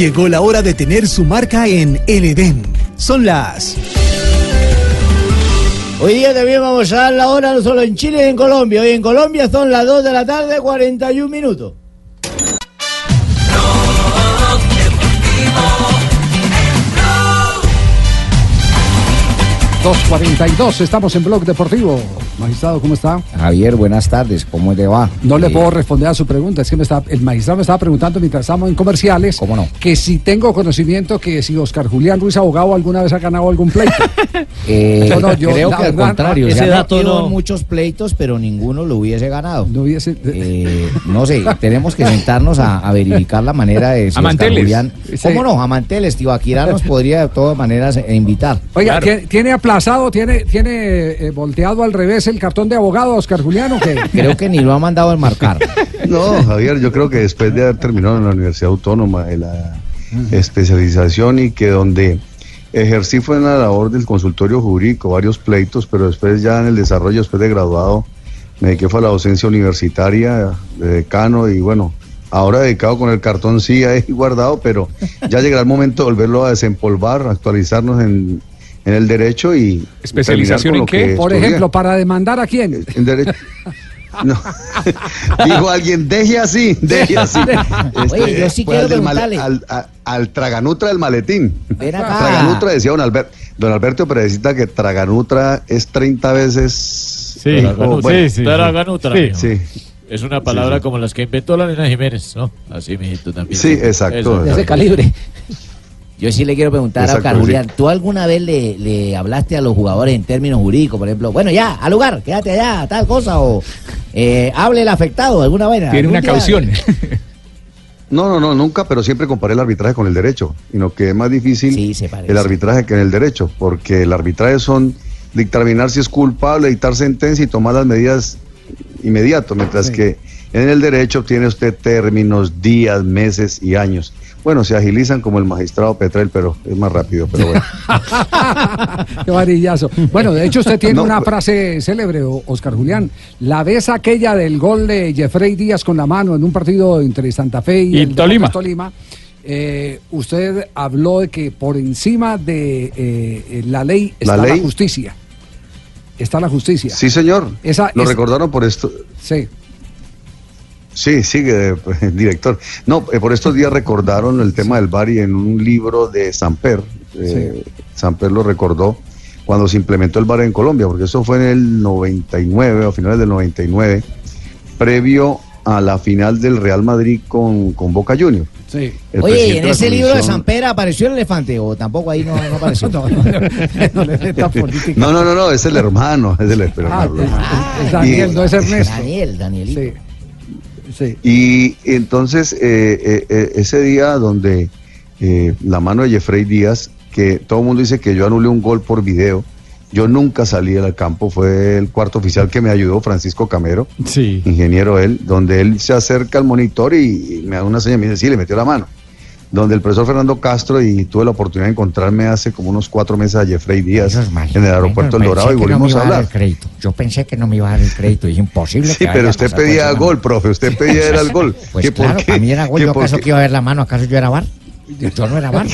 Llegó la hora de tener su marca en El Edén. Son las Hoy día también vamos a dar la hora no solo en Chile y en Colombia. Hoy en Colombia son las 2 de la tarde, 41 minutos. 2.42, estamos en Blog Deportivo. Magistrado, ¿cómo está? Javier, buenas tardes, ¿cómo te va? No le Eh, puedo responder a su pregunta, es que me está, el magistrado me estaba preguntando mientras estábamos en comerciales ¿Cómo no? que si tengo conocimiento que si Oscar Julián Ruiz Abogado alguna vez ha ganado algún pleito. eh, No, no, yo, creo la que al contrario, ese dato no- muchos pleitos, pero ninguno lo hubiese ganado. No hubiese... Eh, no sé, tenemos que sentarnos a, a verificar la manera de si Oscar. Julián- Sí. ¿Cómo no? Amanteles, tío Akira nos podría de todas maneras eh, invitar. Oiga, ¿tiene, tiene aplazado, tiene, tiene eh, volteado al revés el cartón de abogado Oscar Julián o qué? Creo que ni lo ha mandado a enmarcar. No, Javier, yo creo que después de haber terminado en la Universidad Autónoma de la especialización y que donde ejercí fue en la labor del consultorio jurídico, varios pleitos, pero después ya en el desarrollo, después de graduado, me dediqué fue a la docencia universitaria de decano y bueno, ahora dedicado con el cartón sí ahí guardado, pero ya llegará el momento de volverlo a desempolvar, actualizarnos en, en el derecho y ¿Especialización en qué? que Por ejemplo, para demandar a quién. En derecho. No. Dijo alguien, deje así, deje así. Oye, yo sí quiero al, del traganutra del maletín. Ven acá. Traganutra decía don Alberto. Don Alberto Perecita que traganutra es 30 veces. Sí, dijo, bueno, Traganutra, mijo. Sí. Es una palabra Sí, sí. como las que inventó la nena Jiménez, ¿no? Así, mijito, también. Sí, exacto. Eso. De ese calibre. Yo sí le quiero preguntar a Oscar sí. Julián, ¿tú alguna vez le, le hablaste a los jugadores en términos jurídicos, por ejemplo, bueno, ya, al lugar, quédate allá, tal cosa, o eh, hable el afectado, alguna vez? Tiene una día? caución. No, no, no, nunca, pero siempre comparé el arbitraje con el derecho, sino que es más difícil parece. el arbitraje que en el derecho, porque el arbitraje son dictaminar si es culpable, dictar sentencia y tomar las medidas inmediato, mientras que en el derecho tiene usted términos, días, meses y años. Bueno, se agilizan como el magistrado Petrel, pero es más rápido, pero bueno. Qué varillazo. Bueno, de hecho usted tiene No, una frase célebre, Oscar Julián. La vez aquella del gol de Jeffrey Díaz con la mano en un partido entre Santa Fe y, Y el Tolima. Tolima. eh, usted habló de que por encima de eh, la ley está la, ley. justicia. Está la justicia. Sí, señor. Esa- Lo recordaron por esto. Sí. Sí, sigue, eh, director. No, eh, por estos días recordaron el tema del VAR y en un libro de Samper, eh, Samper lo recordó cuando se implementó el VAR en Colombia, porque eso fue en el 99, a finales del 99, previo a la final del Real Madrid con, con Boca Juniors. Sí. Oye, ¿y presidente en ese libro de Pedro apareció el elefante o tampoco ahí no, no apareció? no. No, no, no, no, es el hermano, es el pero Ah, es- es Daniel, Y- no es Ernesto. Daniel, Danielito. Sí. Sí. Y entonces eh, eh, eh, ese día donde eh, la mano de Jeffrey Díaz, que todo el mundo dice que yo anulé un gol por video, yo nunca salí al campo, fue el cuarto oficial que me ayudó, Francisco Camero, Sí. ingeniero él, donde él se acerca al monitor y, y me da una señal y me dice, sí, le metió la mano. Donde el profesor Fernando Castro y tuve la oportunidad de encontrarme hace como unos cuatro meses a Jeffrey Díaz en el aeropuerto El Pensé Dorado y no volvimos iba a hablar. crédito. Yo pensé que no me iba a dar el crédito. Es imposible Sí, que pero a usted pedía gol, profe, usted pedía era el gol. Pues ¿Que por claro, para mí era gol. ¿Que ¿Yo acaso que iba a ver la mano? ¿Acaso yo era bar? Yo no era bar.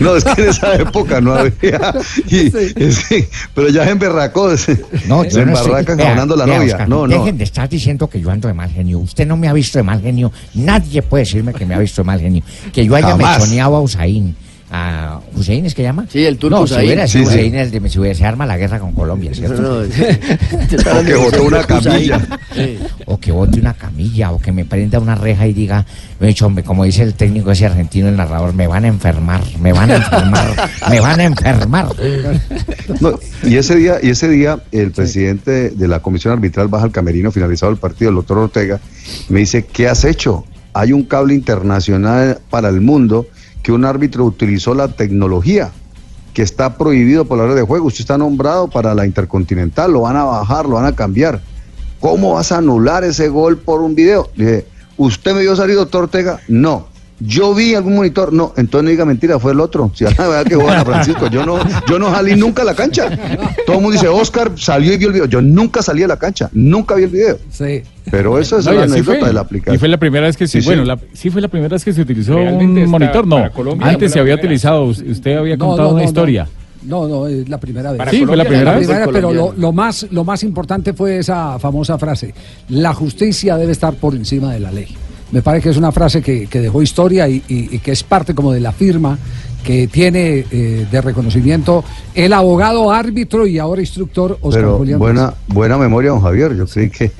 no, es que en esa época no había. y- sí, pero ya se emberracó. se- No, se yo no estoy- embarraca Vea, enjabonando la vea, novia. Oscar, no, no. Dejen de estar diciendo que yo ando de mal genio. Usted no me ha visto de mal genio. Nadie puede decirme que me ha visto de mal genio. Que yo haya Jamás. mechoneado a Usain. ¿A Hussein es que llama? Sí, el turco No, si Hussein. hubiera Sí, sido sí. Hussein, el de- si hubiera- se arma la guerra con Colombia, ¿cierto? No, O que botó una camilla. O que bote una camilla, o que me prenda una reja y diga, "De hecho, hombre, como dice el técnico ese argentino, el narrador, me van a enfermar, me van a enfermar, me van a enfermar. No, y ese día, y ese día el presidente de la comisión arbitral baja al camerino finalizado el partido, el doctor Ortega, me dice, ¿qué has hecho? Hay un cable internacional para el mundo que un árbitro utilizó la tecnología que está prohibido por la hora de juego. Usted está nombrado para la Intercontinental, lo van a bajar, lo van a cambiar. ¿Cómo vas a anular ese gol por un video? Dije, ¿usted me vio salir, doctor Ortega? No. Yo vi algún monitor, no, entonces no diga mentira, fue el otro. Si a la que juega Francisco, yo no, yo no salí nunca a la cancha. Todo el mundo dice, Oscar salió y vio el video. Yo nunca salí a la cancha, nunca vi el video. Sí. Pero eso es No, la anécdota fue. de la aplicación. Y fue la primera vez que se, Sí, sí. bueno, la- sí fue la primera vez que se utilizó Realmente un monitor, no. Colombia Antes se la había primera. utilizado, usted había No, contado no, una no, historia. No, no, es la primera vez. Para Sí, fue la Colombia, primera vez. pero lo, lo más, lo más importante fue esa famosa frase, la justicia debe estar por encima de la ley. Me parece que es una frase que, que dejó historia y, y- y que es parte como de la firma que tiene eh, de reconocimiento el abogado árbitro y ahora instructor Oscar Pero Julián. buena, buena memoria, don Javier. Yo creí que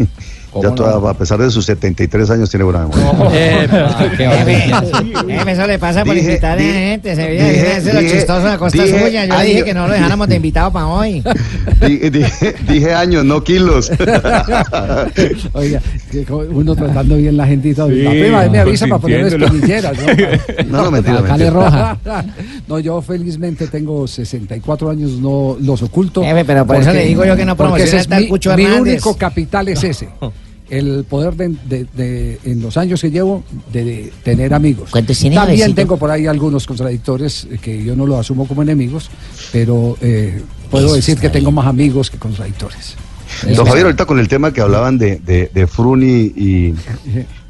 ya toda- a pesar de sus 73 años tiene buena memoria. Jefe, eso le pasa por Dije- invitar a gente. Se veía dije- debe ser lo chistoso de la costa dije suya. Yo le dije año- que no lo dejáramos de invitado para hoy. Di- dije, dije años, no kilos. Oiga, uno tratando bien la gente y todo. Sí, la prima me avisa para poner consintiéndolo. espinilleras, ¿no? No, no, mentira, roja. No, yo felizmente tengo 64 años, no los oculto. Jefe, pero por eso le digo yo que no ese es mi, mi único capital es ese. El poder de, de- de- en los años que llevo de, de tener amigos. tiene, También tengo por ahí algunos contradictores eh, que yo no los asumo como enemigos, pero eh, puedo decir que tengo más amigos que contradictores. Don Javier, ahorita con el tema que hablaban de, de, de Fruni y,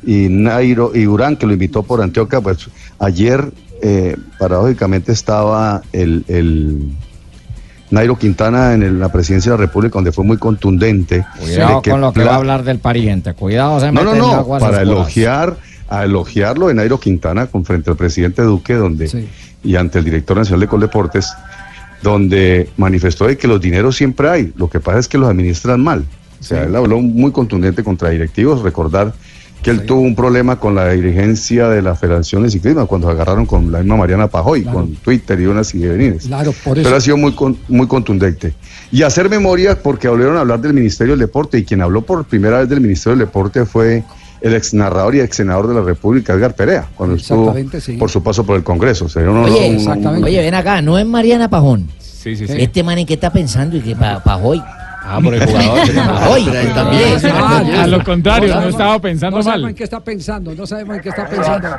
y Nairo y Urán, que lo invitó por Antioquia, pues ayer, eh, paradójicamente, estaba el, el Nairo Quintana en el- la presidencia de la República, donde fue muy contundente. Cuidado con lo que va a hablar del pariente. Cuidado, se No, no, no, para elogiar, a elogiarlo de Nairo Quintana con frente al presidente Duque, donde y ante el director nacional de Coldeportes, donde manifestó de que los dineros siempre hay, lo que pasa es que los administran mal. O sea, él habló muy contundente contra directivos, recordar que él tuvo un problema con la dirigencia de la Federación de Ciclismo cuando se agarraron con la misma Mariana Pajoy, con Twitter y unas venires. Claro, por eso. Pero ha sido muy, con- muy contundente. Y hacer memoria porque volvieron a hablar del Ministerio del Deporte y quien habló por primera vez del Ministerio del Deporte fue el ex narrador y ex senador de la República, Edgar Perea, cuando estuvo sí. por su paso por el Congreso. Oye, ven acá, no es Mariana Pajón. Sí, sí, Este man en qué está pensando y que pa, Pajoy. Ah, por el jugador. Pajoy. Pero él también. Ah, a lo contrario, no estaba pensando no sabemos mal. en qué está pensando, no sabemos en qué está pensando.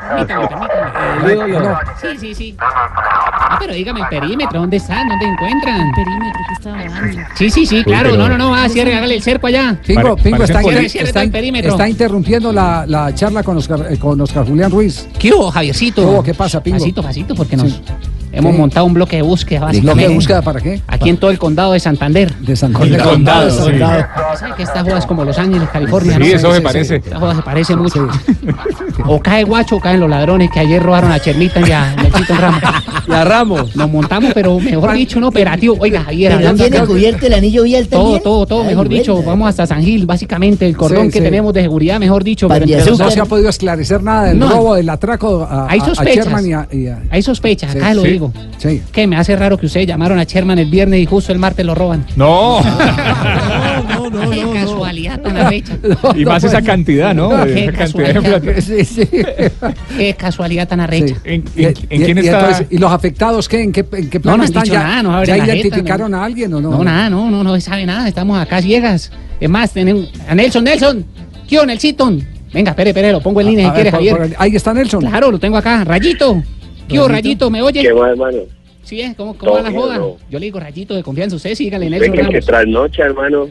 No. Sí, sí, sí. Ah, pero dígame el perímetro, ¿dónde están? ¿Dónde encuentran? Perímetro que estaba hablando. Sí, sí, sí, claro. No, no, no, va, cierre, hágale el cerco allá. Pingo, Pingo está, está- está interrumpiendo la, la charla con Oscar, eh, con Oscar Julián Ruiz. ¿Qué hubo, Javiercito? ¿Qué hubo? ¿Qué pasa, Pingo? Pasito, pasito, porque nos Sí. Hemos ¿Qué? montado un bloque de búsqueda, ¿Bloque básicamente. de búsqueda para qué? Aquí en todo el condado de Santander. De Santander. El condado, sí. ¿Sabe que esta joda es como Los Ángeles, California? Sí, ¿no? eso se parece. Esta joda se parece mucho. O cae guacho o caen los ladrones que ayer robaron a Chermita y a Melchito Ramos. Y a Ramos. Nos montamos, pero mejor dicho, un operativo. Oiga, Javier, ¿Pero hablando tiene acá- cubierto el anillo vial todo, también? todo, todo, Ay, mejor dicho, vamos hasta San Gil, básicamente, el cordón Sí, que sí. tenemos de seguridad, mejor dicho. Pero no se ha podido esclarecer nada del No. robo, del atraco a, Hay a sospechas. Sherman y a, y a- Hay sospechas, Sí, acá lo sí. digo. Sí. Que me hace raro que ustedes llamaron a Sherman el viernes y justo el martes lo roban. No. Y más esa cantidad, ¿no? Qué Esa cantidad de casualidad. plata. Sí, sí. Qué casualidad tan arrecha. ¿En, Y- en- en y- quién y está? entonces, ¿Y los afectados qué? ¿En qué, en qué plan No, están? ¿Ya, nada, no abren ¿ya jeta, identificaron no. a alguien o no? No, nada, no, no, no se sabe nada. Estamos acá ciegas. Es más, tenemos a Nelson, Nelson. ¿Qué onda, Nelsito? Venga, espere, espere, lo pongo en línea si ver, quiere, por- Javier. por- ahí está Nelson. Claro, lo tengo acá. Rayito. ¿Qué onda, Rayito? ¿Me oye? ¿Qué más, hermano? Sí, ¿eh? ¿Cómo, cómo va la joda? ¿no? Yo le digo Rayito de confianza. Usted sígale, Nelson que, que Ramos. trasnoche, hermano.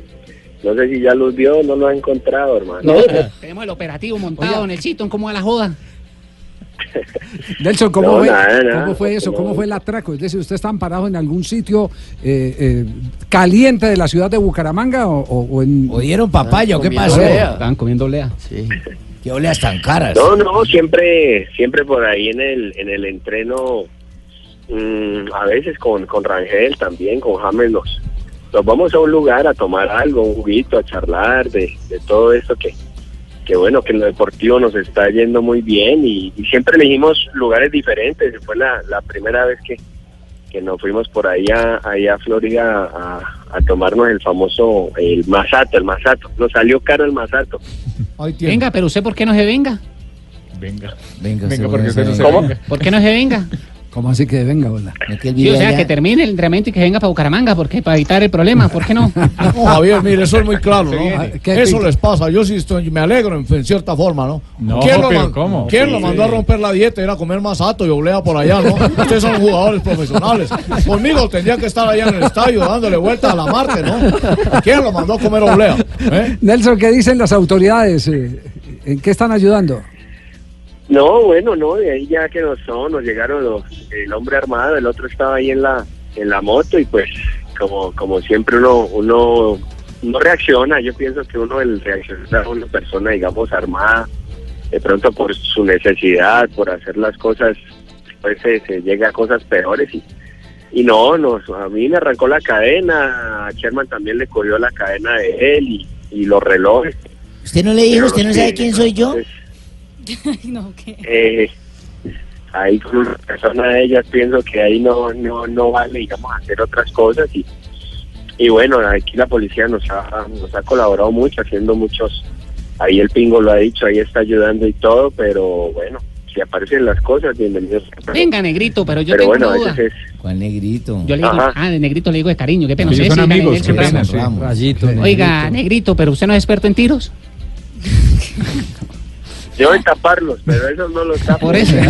No sé si ya los vio, no los ha encontrado, hermano. No, tenemos el operativo montado, Nelsito. ¿Cómo va la joda? Nelson, ¿cómo, No, fue, nada, nada. ¿cómo fue eso? No. ¿Cómo fue el atraco? Es decir, ¿usted está amparado en algún sitio eh, eh, caliente de la ciudad de Bucaramanga o, o- o en... ¿O dieron papaya o qué Comiendo pasó? olea. Estaban comiendo olea. Sí. ¿Qué oleas tan caras? No, no, siempre, siempre por ahí en el, en el entreno, mm, a veces con, con Rangel también, con James, nos, nos vamos a un lugar a tomar algo, un juguito, a charlar de, de todo esto que, que bueno, que en lo deportivo nos está yendo muy bien y, y siempre elegimos lugares diferentes. Fue la, la primera vez que, que nos fuimos por ahí a, ahí a Florida a, a tomarnos el famoso, el masato, el masato. Nos salió caro el masato. Venga, pero usted, ¿por qué no se venga? Venga. Venga, Venga, porque usted se no se va. ¿Cómo? venga. ¿Por qué no se venga? ¿Cómo así que venga, hola? Sí, o sea, que termine el entrenamiento y que venga para Bucaramanga, porque para evitar el problema, ¿por qué no? No, Javier, mire, eso es muy claro, ¿no? viene. ¿Qué Eso les pasa. Yo sí estoy, me alegro en, en cierta forma, ¿no? No, ¿Quién, lo, pero man- ¿cómo? ¿quién Sí, lo mandó sí. a romper la dieta y ir a comer más y oblea por allá, no? Ustedes son jugadores profesionales. Conmigo tendría que estar allá en el estadio dándole vuelta a la Marte, ¿no? ¿Quién lo mandó a comer oblea? ¿Eh? Nelson, ¿qué dicen las autoridades? Eh, ¿En qué están ayudando? No, bueno, no, de ahí ya que nos, no, nos llegaron los, el hombre armado, el otro estaba ahí en la, en la moto y pues como, como siempre uno, uno no reacciona, yo pienso que uno el reaccionar a una persona, digamos, armada, de pronto por su necesidad, por hacer las cosas, pues se, se llega a cosas peores y, y no, nos, a mí me arrancó la cadena, a Sherman también le cogió la cadena de él y, y los relojes. ¿Usted no le dijo? Pero ¿Usted no sabe quién soy yo? no, ¿qué? eh, ahí con una persona de ellas pienso que ahí no no no vale digamos hacer otras cosas y y bueno aquí la policía nos ha nos ha colaborado mucho haciendo muchos ahí el pingo lo ha dicho ahí está ayudando y todo pero bueno si aparecen las cosas bienvenidos Venga, negrito, pero yo pero tengo bueno una duda. es ¿Cuál negrito? Yo le digo, Ajá. ah, de negrito le digo de cariño, qué pena. Son amigos, pena, Ramos. sí. Rayito. Oiga, negrito, pero usted no es experto en tiros. yo en taparlos pero eso no los tapo Por eso.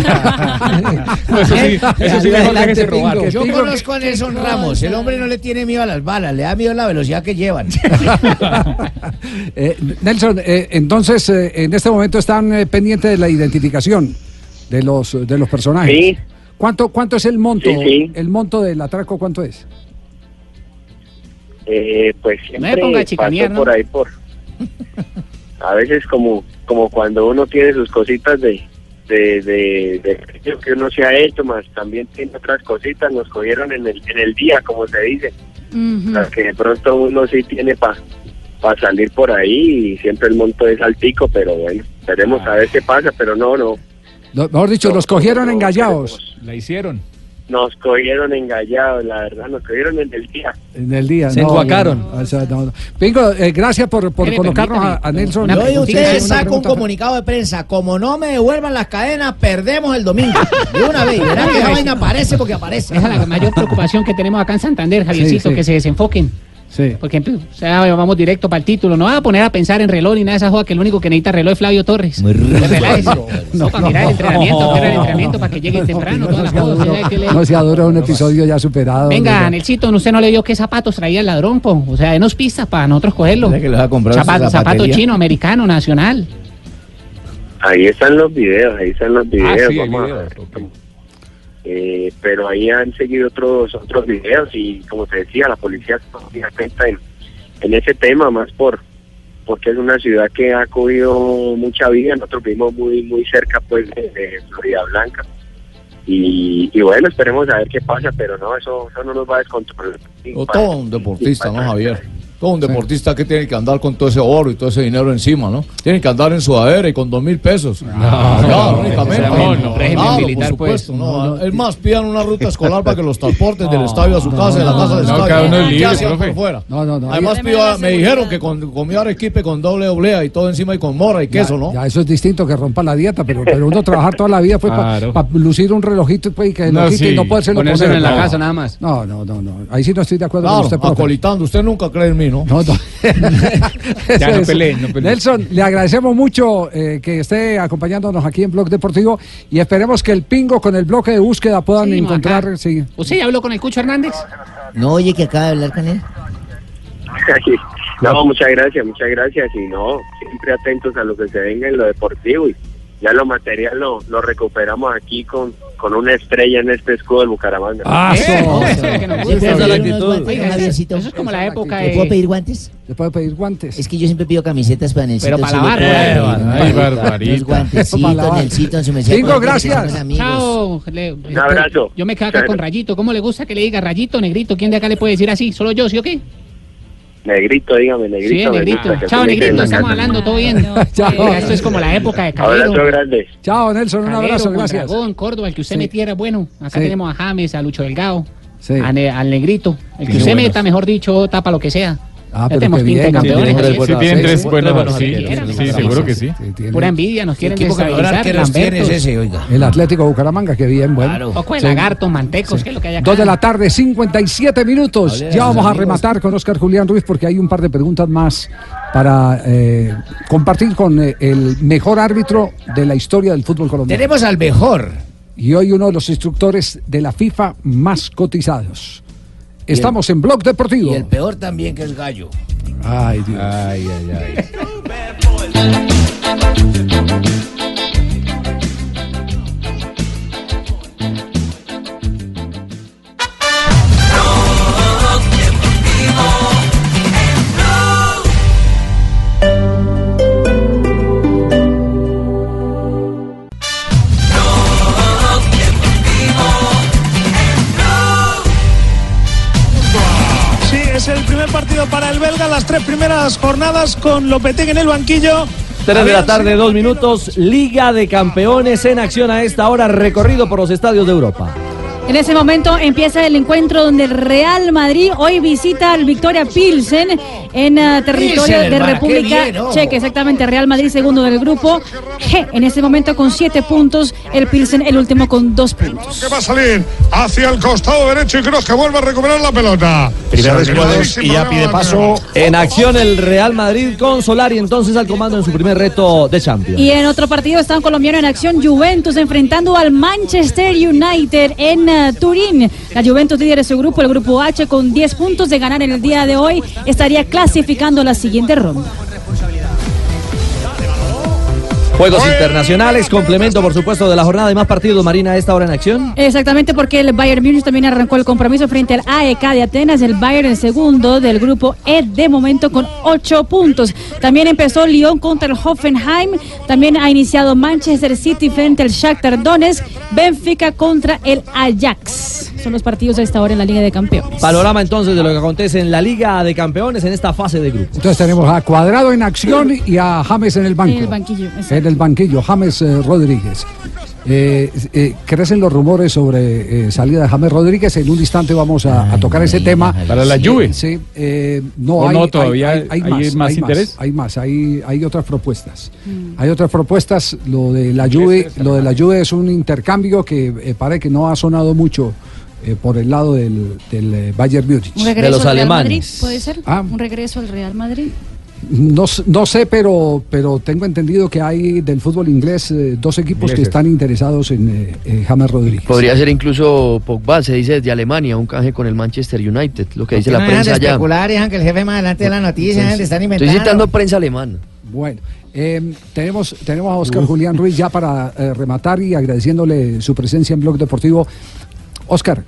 Eso sí, eso sí, mejor déjese robar. Yo conozco a Nelson Ramos. El hombre no le tiene miedo a las balas, le da miedo a la velocidad que llevan. Eh, Nelson, eh, entonces eh, en este momento están eh, pendientes de la identificación de los de los personajes. Sí. ¿Cuánto cuánto es el monto? Sí, sí. El monto del atraco cuánto es? eh, pues me ponga a siempre chicanear, paso ¿no? por ahí por a veces como como cuando uno tiene sus cositas de de, de, que uno se ha hecho más también tiene otras cositas nos cogieron en el en el día como se dice o sea, que de pronto uno sí tiene para salir por ahí y siempre el monto es altico pero bueno Esperemos a ver qué pasa, pero no, no. No, mejor dicho, los cogieron engallados. La hicieron. Nos cogieron engallados, la verdad, nos cogieron en el día. En el día. Se no, enguacaron. no, o sea, no, no. Pingo, eh, gracias por, por colocarnos a, a Nelson. Yo y ustedes sacan un comunicado de prensa. Como no me devuelvan las cadenas, perdemos el domingo. De una vez. Verán que esa vaina aparece porque aparece. Esa es la mayor preocupación que tenemos acá en Santander, Javiercito, sí. que se desenfoquen. Sí. Porque o sea, vamos directo para el título. No va a poner a pensar en reloj ni nada de esa joda que el único que necesita reloj es Flavio Torres. Muy No, para mirar el entrenamiento, para el entrenamiento, para que llegue temprano, todas las cosas. ¿sabe qué le- No se adora un episodio ya superado. Venga. Nelsito, usted no le dio qué zapatos traía el ladrón, po? O sea, denos pistas para nosotros cogerlo. ¿Será que su Zapato, zapato chino, americano, nacional. Ahí están los videos, ahí están los videos. sí, hay vamos a videos, ver. Eh, pero ahí han seguido otros otros videos y como te decía, la policía está muy atenta en, en ese tema, más por porque es una ciudad que ha cogido mucha vida, nosotros vivimos muy muy cerca pues de, de Florida Blanca y, y bueno, esperemos a ver qué pasa, pero no, eso, eso no nos va a descontrolar. O todo un deportista, ¿no, Javier? Todo un deportista que tiene que andar con todo ese oro y todo ese dinero encima, ¿no? Tiene que andar en sudadera y con dos mil pesos. No, no, únicamente. no, no, Claro, régimen por militar, pues. no. Es más, pidan una ruta escolar para que los transporten del estadio a su casa, de la casa del no, estadio. cada uno es ¿Qué libre, por fuera? No, no, no. Además, me dijeron que con, comía arequipe con doble oblea y todo encima y con morra y queso, ¿no? Ya eso es distinto que rompa la dieta, pero, pero uno trabajar toda la vida fue para lucir un relojito pues, y que No, quite y sí. no poderse poner. en la No. casa nada más. No, no, no, no. Ahí sí no estoy de acuerdo con usted, acolitando. Usted nunca cree en mí, ¿no? No, no. Ya, no peleen, no peleen. Nelson, le agradecemos mucho eh, que esté acompañándonos aquí en Blog Deportivo y esperemos que el pingo con el bloque de búsqueda puedan Sí, encontrar. Sí. ¿Usted ya habló con el Cucho Hernández? No, oye, que acaba de hablar con él. no, muchas gracias, muchas gracias y no, siempre atentos a lo que se venga en lo deportivo y ya lo material lo, lo recuperamos aquí con, con una estrella en este escudo del Bucaramanga. Ah, Eso, es lo que nos ¿Le gusta. puedo como la época ¿Le puedo de... pedir guantes? ¿Le puede pedir guantes? Es que yo siempre pido camisetas para Nelsito. Pero para sí, lavar, puedo barbarita. guantecitos. Nelsito, en su acuérdate que gracias. Chao. Un abrazo. Yo me quedo acá con Rayito. ¿Cómo le gusta que le diga Rayito, Negrito? ¿Quién de acá le puede decir así? ¿Solo yo, sí o qué? Negrito, dígame, negrito. Sí, Negrito. gusta, Chao, Negrito. Estamos hablando, todo bien. Chao. Esto es como la época de Abrazo Calero. grande. Chao, Nelson, un Calero, abrazo, gracias. Mondragón, Córdoba, el que usted Sí. metiera, bueno. Acá Sí. tenemos a James, a Lucho Delgado, Sí. a Ne- al Negrito. El que usted meta, mejor dicho, tapa lo que sea. Ah, Ya pero tenemos qué pinta de bien, campeones. tiene Javier. tres Sí, tienen tres buenos Sí, arqueros. sí, seguro que sí. Pura envidia, nos quieren que desestabilizar. es Lambertos. ese, oiga. El Atlético Bucaramanga, que bien, bueno. Poco de Sí. lagartos, mantecos, ¿qué es lo que hay acá? Dos de la tarde, 57 minutos. Ya vamos a rematar con Oscar Julián Ruiz porque hay un par de preguntas más para eh, compartir con eh, el mejor árbitro de la historia del fútbol colombiano. Tenemos al mejor. Y hoy uno de los instructores de la FIFA más cotizados. Estamos en Blog Deportivo. Y el peor también que es gallo. Ay, Dios. Ay, ay, ay. primer partido para el belga, las tres primeras jornadas con Lopetegui en el banquillo. Tres de la tarde, dos minutos. Liga de Campeones en acción a esta hora, recorrido por los estadios de Europa. En ese momento empieza el encuentro donde el Real Madrid hoy visita al Victoria Pilsen en eh, territorio Pilsen, de hermana, República bien. Checa. Exactamente, Real Madrid segundo del grupo G. En ese momento con siete puntos, el Pilsen el último con dos puntos. que va a salir hacia el costado derecho y creo que vuelve a recuperar la pelota. Primero Se después, quedó sin y ya pide paso. En acción el Real Madrid con Solari entonces al comando en su primer reto de Champions. Y en otro partido está un colombiano en acción, Juventus, enfrentando al Manchester United en Turín. La Juventus líder de su grupo, el grupo H, con 10 puntos de ganar en el día de hoy, estaría clasificando la siguiente ronda. Juegos internacionales, complemento por supuesto de la jornada y más partidos, Marina, a esta hora en acción. Exactamente porque el Bayern Múnich también arrancó el compromiso frente al AEK de Atenas, el Bayern el segundo del grupo E de momento con ocho puntos. También empezó Lyon contra el Hoffenheim, también ha iniciado Manchester City frente al Shakhtar Donetsk, Benfica contra el Ajax. son los partidos a esta hora en la Liga de Campeones. Panorama entonces de lo que acontece en la Liga de Campeones en esta fase de grupo. Entonces tenemos a Cuadrado en acción y a James en el banco. En el banquillo. exacto. En el banquillo, James eh, Rodríguez. Eh, eh, crecen los rumores sobre eh, salida de James Rodríguez. En un instante vamos a, a tocar ese tema. Para la Sí, Juve. Sí, eh, no, ¿O hay, no todavía hay, hay hay más, más hay interés? Hay más, hay, hay otras propuestas. Hay otras propuestas. Lo de la Juve, lo de la Juve es un intercambio que eh, parece que no ha sonado mucho eh, por el lado del, del eh, Bayern Múnich. Un regreso al Real Madrid, ¿puede ser? Ah. Un regreso al Real Madrid. No, no sé, pero, pero tengo entendido que hay del fútbol inglés eh, dos equipos que están interesados en eh, eh, James Rodríguez. Podría ser incluso Pogba, se dice desde Alemania, un canje con el Manchester United, lo que dice no la prensa allá. especular, dejan que el jefe más adelante de la noticia, de estar Estoy inventando. citando prensa alemana. Bueno, eh, tenemos, tenemos a Oscar Julián Ruiz ya para eh, rematar y agradeciéndole su presencia en Blog Deportivo. Oscar,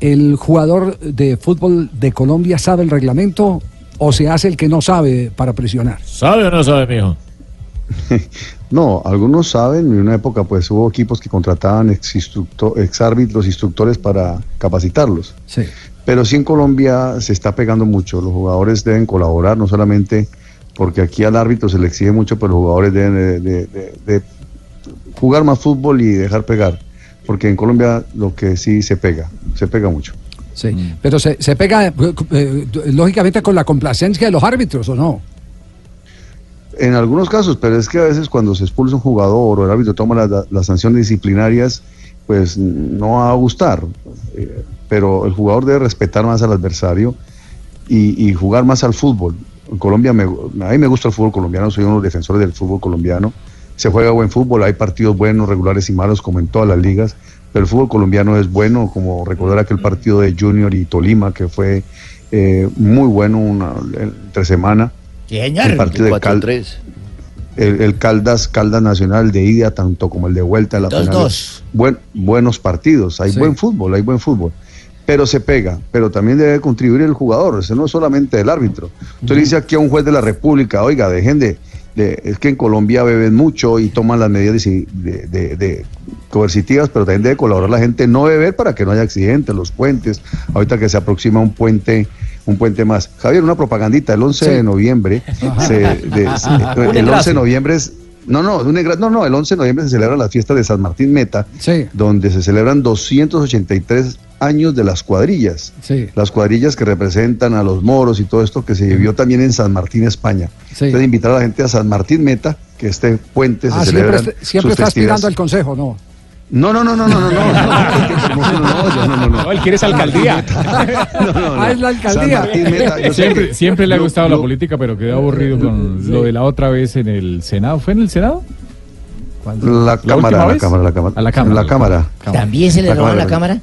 ¿el jugador de fútbol de Colombia sabe el reglamento o se hace el que no sabe para presionar? ¿Sabe o no sabe, mijo? No, algunos saben, en una época pues hubo equipos que contrataban ex, instructo- ex árbitros, instructores para capacitarlos. Sí. Pero sí en Colombia se está pegando mucho, los jugadores deben colaborar, no solamente porque aquí al árbitro se le exige mucho, pero los jugadores deben de, de- de- de jugar más fútbol y dejar pegar, porque en Colombia lo que sí se pega, se pega mucho. Sí, pero se, se pega eh, eh, lógicamente con la complacencia de los árbitros, ¿o no? En algunos casos, pero es que a veces cuando se expulsa un jugador o el árbitro toma la- la- las sanciones disciplinarias, pues no va a gustar. Eh, pero el jugador debe respetar más al adversario y, y jugar más al fútbol. En Colombia, me, a mí me gusta el fútbol colombiano, soy uno de los defensores del fútbol colombiano. Se juega buen fútbol, hay partidos buenos, regulares y malos, como en todas las ligas, pero el fútbol colombiano es bueno, como recordar aquel partido de Junior y Tolima, que fue eh, muy bueno una, entre semana. El partido de Cal- 4-3. el, el Caldas, Caldas Nacional de ida, tanto como el de vuelta a la Dos, final. dos. Buen, buenos partidos, hay Sí. buen fútbol, hay buen fútbol. Pero se pega, pero también debe contribuir el jugador, eso no es solamente el árbitro. Usted le dice aquí a un juez de la República, oiga, dejen de, de- es que en Colombia beben mucho y toman las medidas de, de- coercitivas, pero también debe colaborar la gente no beber para que no haya accidentes, los puentes, ahorita que se aproxima un puente un puente más. Javier, una propagandita, el 11 de noviembre, se- el 11 enlace. de noviembre es, no, no, no, no, el 11 de noviembre se celebra la fiesta de San Martín Meta, donde se celebran 283 años de las cuadrillas. Sí. Las cuadrillas que representan a los moros y todo esto que se vivió también en San Martín, España. Sí. Entonces, invitar a la gente a San Martín Meta, que este puente se Ah, siempre, celebra. est- siempre está aspirando al consejo, ¿no? No, no, no, no, no, no, no, no, no, no, yo no, no, no. No, él quiere esa alcaldía. No, no, no. Ah, es la alcaldía. Martín Meta, Siempre, que- siempre le ha gustado yo- la política, pero quedó aburrido con lo de la otra vez en el Senado. ¿Fue en el Senado? La cámara, la cámara, la cámara. A la cámara. La cámara. ¿También se le roba la cámara?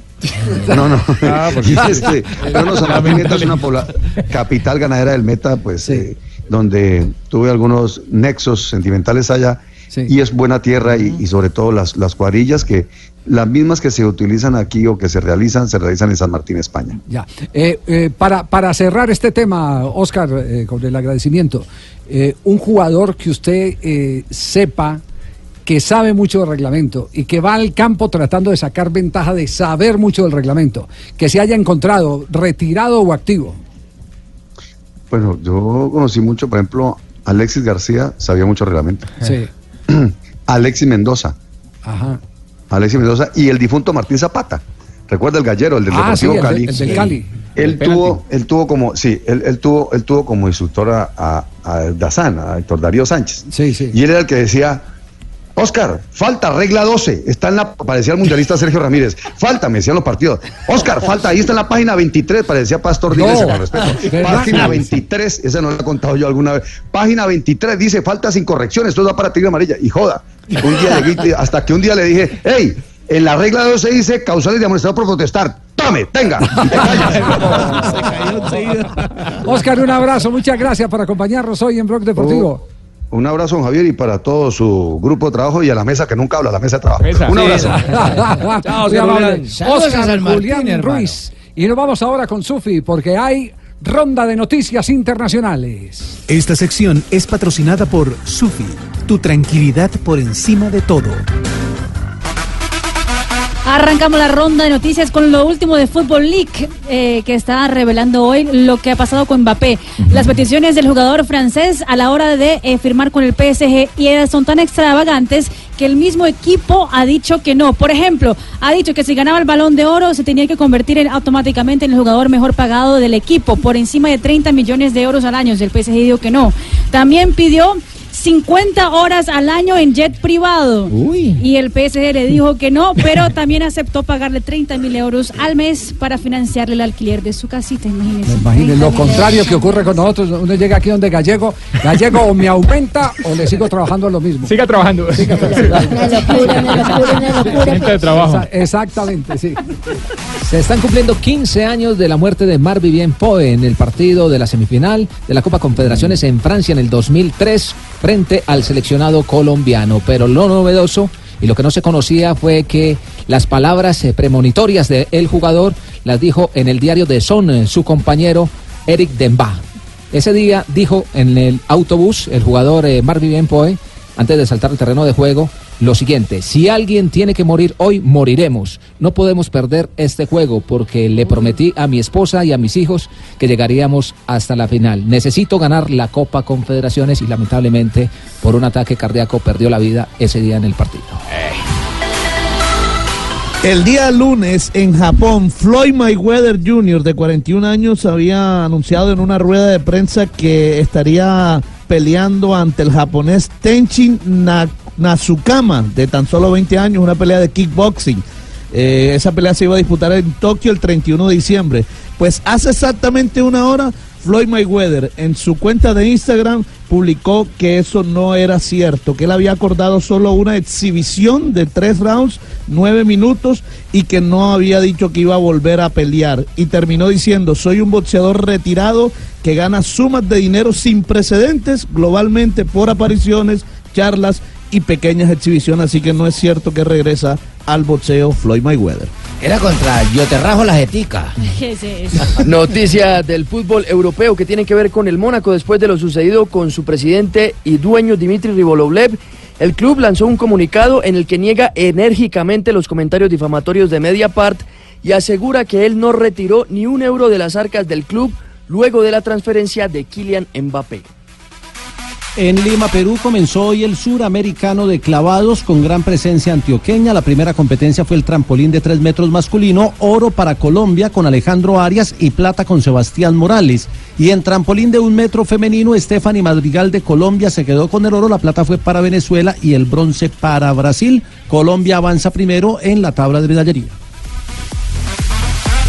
No, no. Ah, porque- Este, pero no, San Martín Meta es una pobla- capital ganadera del Meta, pues, eh, donde tuve algunos nexos sentimentales allá. Y es buena tierra y, y sobre todo las, las cuadrillas que las mismas que se utilizan aquí o que se realizan, se realizan en San Martín, España. Ya. Eh, eh, para, para cerrar este tema, Oscar, eh, con el agradecimiento, eh, un jugador que usted eh, sepa que sabe mucho del reglamento y que va al campo tratando de sacar ventaja de saber mucho del reglamento, que se haya encontrado retirado o activo. Bueno, yo conocí mucho, por ejemplo, Alexis García sabía mucho reglamento. Sí. Alexis Mendoza. Ajá. Alexis Mendoza y el difunto Martín Zapata. Recuerda el gallero, el del Ah, sí, Deportivo el de- Cali. el del Cali. Él El tuvo, él tuvo como, sí, él, él tuvo, él tuvo como instructor a, a, a Dazán, a Héctor Darío Sánchez. Sí, sí. Y él era el que decía, Oscar, falta regla 12, está en la, parecía el mundialista Sergio Ramírez, falta, me decían los partidos. Oscar, falta, ahí está en la página 23, parecía Pastor No, Díaz, con respeto. Página 23, esa no la he contado yo alguna vez. Página 23 dice, falta sin correcciones, esto da para tigre amarilla. Y joda, un día hasta que un día le dije, hey, en la regla 12 dice causales de amonestado por protestar. Tome, tenga. Te. Oscar, un abrazo, muchas gracias por acompañarnos hoy en Blog Deportivo. Un abrazo, don Javier, y para todo su grupo de trabajo y a la mesa que nunca habla, la mesa de trabajo. Un abrazo. Chao, Oscar Julián. Ruiz. Y nos vamos ahora con Sufi, porque hay ronda de noticias internacionales. Esta sección es patrocinada por Sufi, tu tranquilidad por encima de todo. Arrancamos la ronda de noticias con lo último de Football League, eh, que está revelando hoy lo que ha pasado con Mbappé. Las peticiones del jugador francés a la hora de eh, firmar con el PSG y son tan extravagantes que el mismo equipo ha dicho que no. Por ejemplo, ha dicho que si ganaba el balón de oro se tenía que convertir en- automáticamente en el jugador mejor pagado del equipo, por encima de 30 millones de euros al año. El PSG dijo que no. También pidió 50 horas al año en jet privado. Y el PSG le dijo que no, pero también aceptó pagarle 30 mil euros al mes para financiarle el alquiler de su casita, imagínense. Imaginen lo 30.000 contrario que ocurre con nosotros. Uno llega aquí donde Gallego, Gallego o me aumenta o le sigo trabajando lo mismo. Siga trabajando. Siga trabajando. Una locura, una locura, una locura. Gente de trabajo. Exa- Exactamente, sí. Se están cumpliendo 15 años de la muerte de Marc Vivien Poe en el partido de la semifinal de la Copa Confederaciones en Francia en el 2003 frente al seleccionado colombiano. Pero lo novedoso y lo que no se conocía fue que las palabras eh, premonitorias del jugador las dijo en el diario de Son eh, su compañero Eric Demba. Ese día dijo en el autobús el jugador eh, Marc Vivien Poe, antes de saltar al terreno de juego, lo siguiente, si alguien tiene que morir hoy, moriremos. No podemos perder este juego porque le prometí a mi esposa y a mis hijos que llegaríamos hasta la final. Necesito ganar la Copa Confederaciones y lamentablemente por un ataque cardíaco perdió la vida ese día en el partido. El día lunes en Japón, Floyd Mayweather Jr., de 41 años, había anunciado en una rueda de prensa que estaría peleando ante el japonés Tenchin Na- Nazukama, de tan solo 20 años, una pelea de kickboxing. Eh, esa pelea se iba a disputar en Tokio el 31 de diciembre. Pues hace exactamente una hora, Floyd Mayweather en su cuenta de Instagram publicó que eso no era cierto, que él había acordado solo una exhibición de tres rounds, nueve minutos, y que no había dicho que iba a volver a pelear. Y terminó diciendo, soy un boxeador retirado que gana sumas de dinero sin precedentes globalmente por apariciones, charlas y pequeñas exhibiciones, así que no es cierto que regresa al boxeo Floyd Mayweather. Era contra Yo te rajo la jetica. ¿Qué es eso? Noticia del fútbol europeo que tiene que ver con el Mónaco después de lo sucedido con su presidente y dueño Dimitri Ribolovlev. El club lanzó un comunicado en el que niega enérgicamente los comentarios difamatorios de Mediapart y asegura que él no retiró ni un euro de las arcas del club luego de la transferencia de Kylian Mbappé. En Lima, Perú, comenzó hoy el suramericano de clavados con gran presencia antioqueña. La primera competencia fue el trampolín de tres metros masculino, oro para Colombia con Alejandro Arias y plata con Sebastián Morales. Y en trampolín de un metro femenino, Stephanie Madrigal de Colombia se quedó con el oro, la plata fue para Venezuela y el bronce para Brasil. Colombia avanza primero en la tabla de medallería.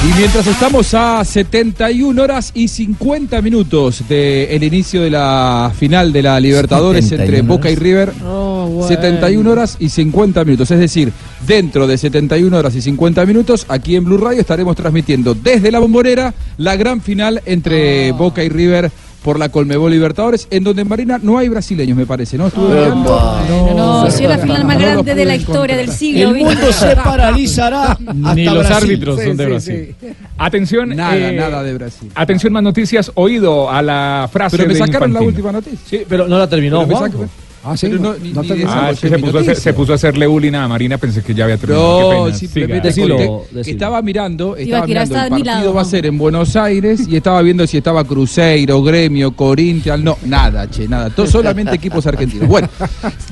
Y mientras estamos a 71 horas y 50 minutos del inicio de la final de la Libertadores 71 entre Boca y. River, Oh, bueno. 71 horas y 50 minutos. Es decir, dentro de 71 horas y 50 minutos, aquí en Blue Radio estaremos transmitiendo desde la bombonera la gran final entre Boca y River por la Colmebol Libertadores, en donde en Marina no hay brasileños, me parece, ¿no? Estuve mirando. No, sí, la final más No grande de la historia del siglo. El mundo se paralizará Ni los Brasil. árbitros son de Brasil. sí, sí. Atención, Nada, eh, nada de Brasil. Atención, más noticias. Oído a la frase Pero me de sacaron la última noticia. Sí, pero no la terminó, Pero me Juanjo. saca- Ah, sí, no- ni- no ni Ah, es que se puso a hacer- noticia. se puso a hacerle bullying a Marina, pensé que ya había terminado. No, simplemente decilo, Que- decilo. que estaba mirando, estaba mirando el partido lado, va a ser en Buenos Aires y estaba viendo si estaba Cruzeiro, Gremio, Corinthians, no, nada, che, nada, todo, solamente equipos argentinos. Bueno,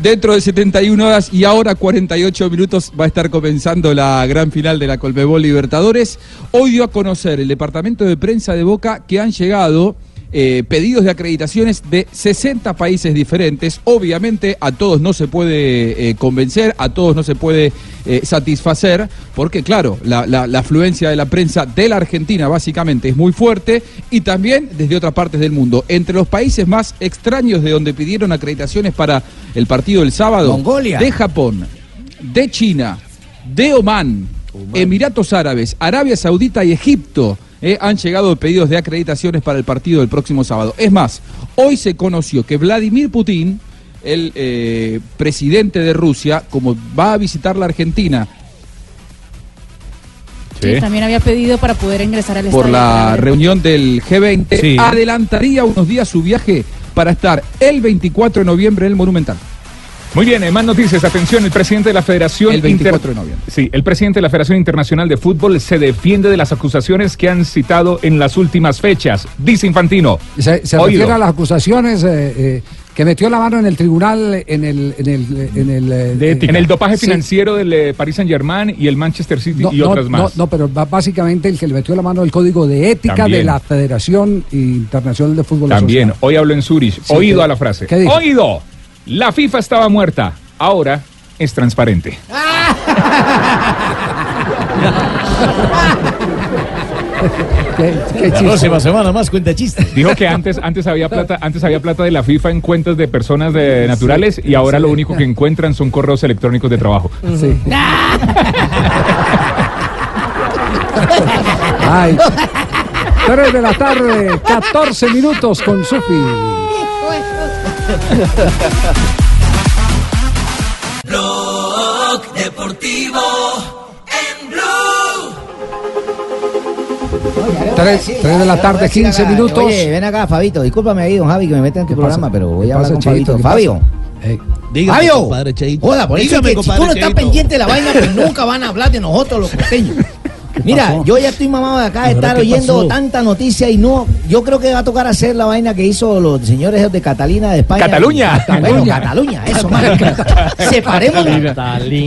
dentro de 71 horas y ahora 48 minutos va a estar comenzando la gran final de la Colmebol Libertadores. Hoy dio a conocer el departamento de prensa de Boca que han llegado eh, pedidos de acreditaciones de 60 países diferentes. Obviamente a todos no se puede eh, convencer, a todos no se puede eh, satisfacer, porque claro, la, la- la afluencia de la prensa de la Argentina básicamente es muy fuerte y también desde otras partes del mundo. Entre los países más extraños de donde pidieron acreditaciones para el partido del sábado, Mongolia. de Japón, de China, de Omán, Emiratos Árabes, Arabia Saudita y Egipto eh, han llegado pedidos de acreditaciones para el partido del próximo sábado. Es más, hoy se conoció que Vladimir Putin, el eh, presidente de Rusia, como va a visitar la Argentina Sí, también había pedido para poder ingresar al por estadio. la reunión del G20, Sí. adelantaría unos días su viaje para estar el 24 de noviembre en el Monumental. Muy bien, eh, más noticias. Atención, el presidente de la Federación El 24 de noviembre. Sí, el presidente de la Federación Internacional de Fútbol se defiende de las acusaciones que han citado en las últimas fechas. Dice Infantino. Se, refiere a las acusaciones eh, eh, que metió la mano en el tribunal en el en el en el, eh, En el dopaje sí. financiero del Paris Saint Germain y el Manchester City y no, otras no, más. no, pero ba- básicamente el que le metió la mano el código de ética También. de la Federación Internacional de Fútbol También, hoy hablo en Zurich. Sí, Oído ¿qué- a la frase. Oído. La FIFA estaba muerta. Ahora es transparente. La próxima semana más cuenta chistes. Dijo que antes, antes había plata, antes había plata de la FIFA en cuentas de personas de naturales y ahora lo único que encuentran son correos electrónicos de trabajo. Sí. Ay. 3 de la tarde, 14 minutos con Sufi. Blog Deportivo en Blue. 3, de la tarde, 15 minutos. Oye, ven acá, Fabito. Discúlpame ahí, don Javi, que me meta en tu programa, pero voy a hablar pasa, con? Fabito. ¿Qué Fabio. Dígame, Fabio. compadre Cheito. Joda, por eso Dígame, que si tú no estás pendiente de la vaina, pues nunca van a hablar de nosotros los costeños. Mira, pasó? yo ya estoy mamado de acá de ¿Ahora estar oyendo pasó? tanta noticia y no, yo creo que va a tocar hacer la vaina que hizo los señores de Catalina de España. Cataluña. Bueno, Cataluña, eso, man. Separémonos.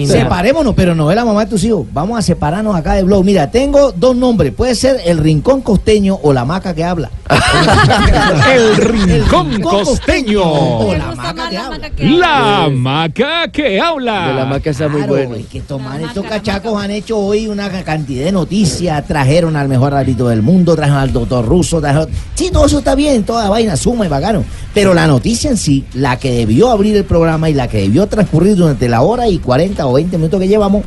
Separémonos, pero no es la mamá de tus hijos. Vamos a separarnos acá de blog. Mira, tengo dos nombres. Puede ser el rincón costeño o la maca que habla. El rincón costeño. O la maca que habla. La maca que habla. De la maca está muy Claro, bueno. hay que tomar. Estos cachacos han hecho hoy una cantidad de noticias. Trajeron al mejor árbitro del mundo, trajeron al doctor ruso. Trajeron... Sí, todo eso está bien, toda vaina suma y bacano. Pero la noticia en sí, la que debió abrir el programa y la que debió transcurrir durante la hora y 40 o 20 minutos que llevamos,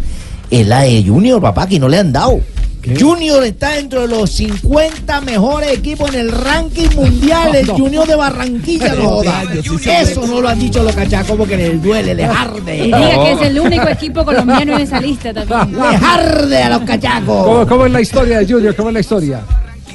es la de Junior, papá, que no le han dado. Junior está dentro de los 50 mejores equipos en el ranking mundial. El Junior de Barranquilla, no joda. Eso no lo han dicho los cachacos porque les duele, les arde. Y diga que es el único equipo colombiano en esa lista también. Les arde a los cachacos. ¿Cómo, cómo es la historia de Junior? ¿Cómo es la historia?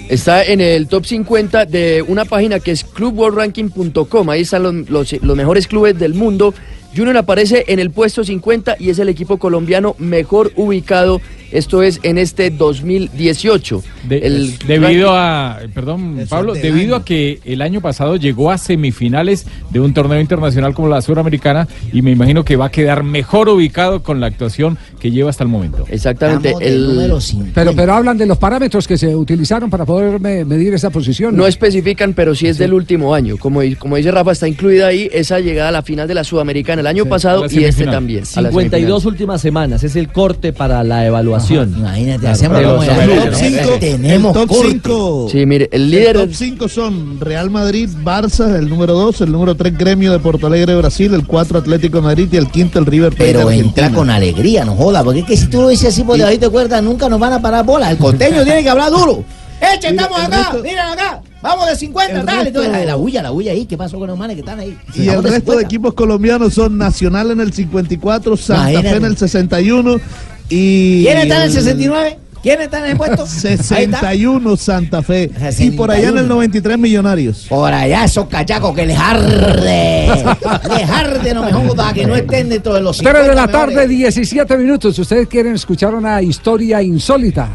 Está en el top 50 de una página que es clubworldranking.com. Ahí están los, los- los mejores clubes del mundo. Junior aparece en el puesto 50 y es el equipo colombiano mejor ubicado. Esto es en este 2018. el Debido a, perdón, Pablo, debido a que el año pasado llegó a semifinales de un torneo internacional como la Suramericana y me imagino que va a quedar mejor ubicado con la actuación que lleva hasta el momento. Exactamente. 50. Pero, pero hablan de los parámetros que se utilizaron para poder me- medir esa posición. No especifican, pero sí es del último año. Como, como dice Rafa, está incluida ahí esa llegada a la final de la Sudamericana el año pasado y este también. a la 52 últimas semanas, es el corte para la evaluación. Imagínate, hacemos El como top en la- cinco- Tenemos el top corte. 5. Sí, mire, el líder- top 5 son Real Madrid, Barça, el número 2, el número 3 Gremio de Porto Alegre, Brasil, el 4 Atlético de Madrid y el quinto el River Plate. Pero entra con alegría, no joda, porque es que si tú lo dices así por debajo de cuerda, nunca nos van a parar bolas. El costeño tiene que hablar duro. ¡Eche, estamos acá! resto- ¡Miren acá! ¡Vamos de 50, el dale! resto- Entonces, la, la bulla, la bulla ahí. ¿Qué pasó con los manes que están ahí? Y el de resto de 50. equipos colombianos son Nacional en el 54, Santa Imagínate. Fe en el 61 y... ¿Quién está en el 69? ¿Quién está en el puesto? Ahí está. 61 Santa Fe. Y por allá en el 93 Millonarios. Por allá esos cachacos que les arde. les arde, no me joda, que no estén dentro de los 50 3 de la mejores. tarde, 17 minutos. Ustedes quieren escuchar una historia insólita.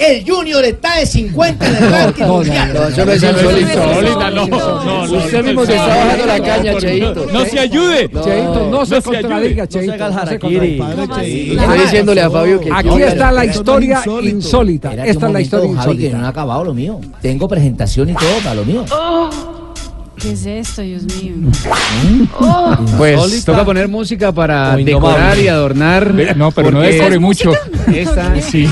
El Junior está de 50 en el ranking no, no, mundial. no, eso no es insólito. no, no, no. Usted mismo se está bajando la caña, Cheito. No se ayude. Cheito, no, se contradiga. Cheito. No se. Estoy diciéndole a Fabio que... Aquí está la historia insólita. Esta es la historia que no insólita. ha acabado lo mío. Tengo presentación y todo para lo mío. ¿Qué es esto, Dios mío? Pues Solista. toca poner música para indomable. decorar y adornar. No, pero no porque decore mucho. Esta Sí,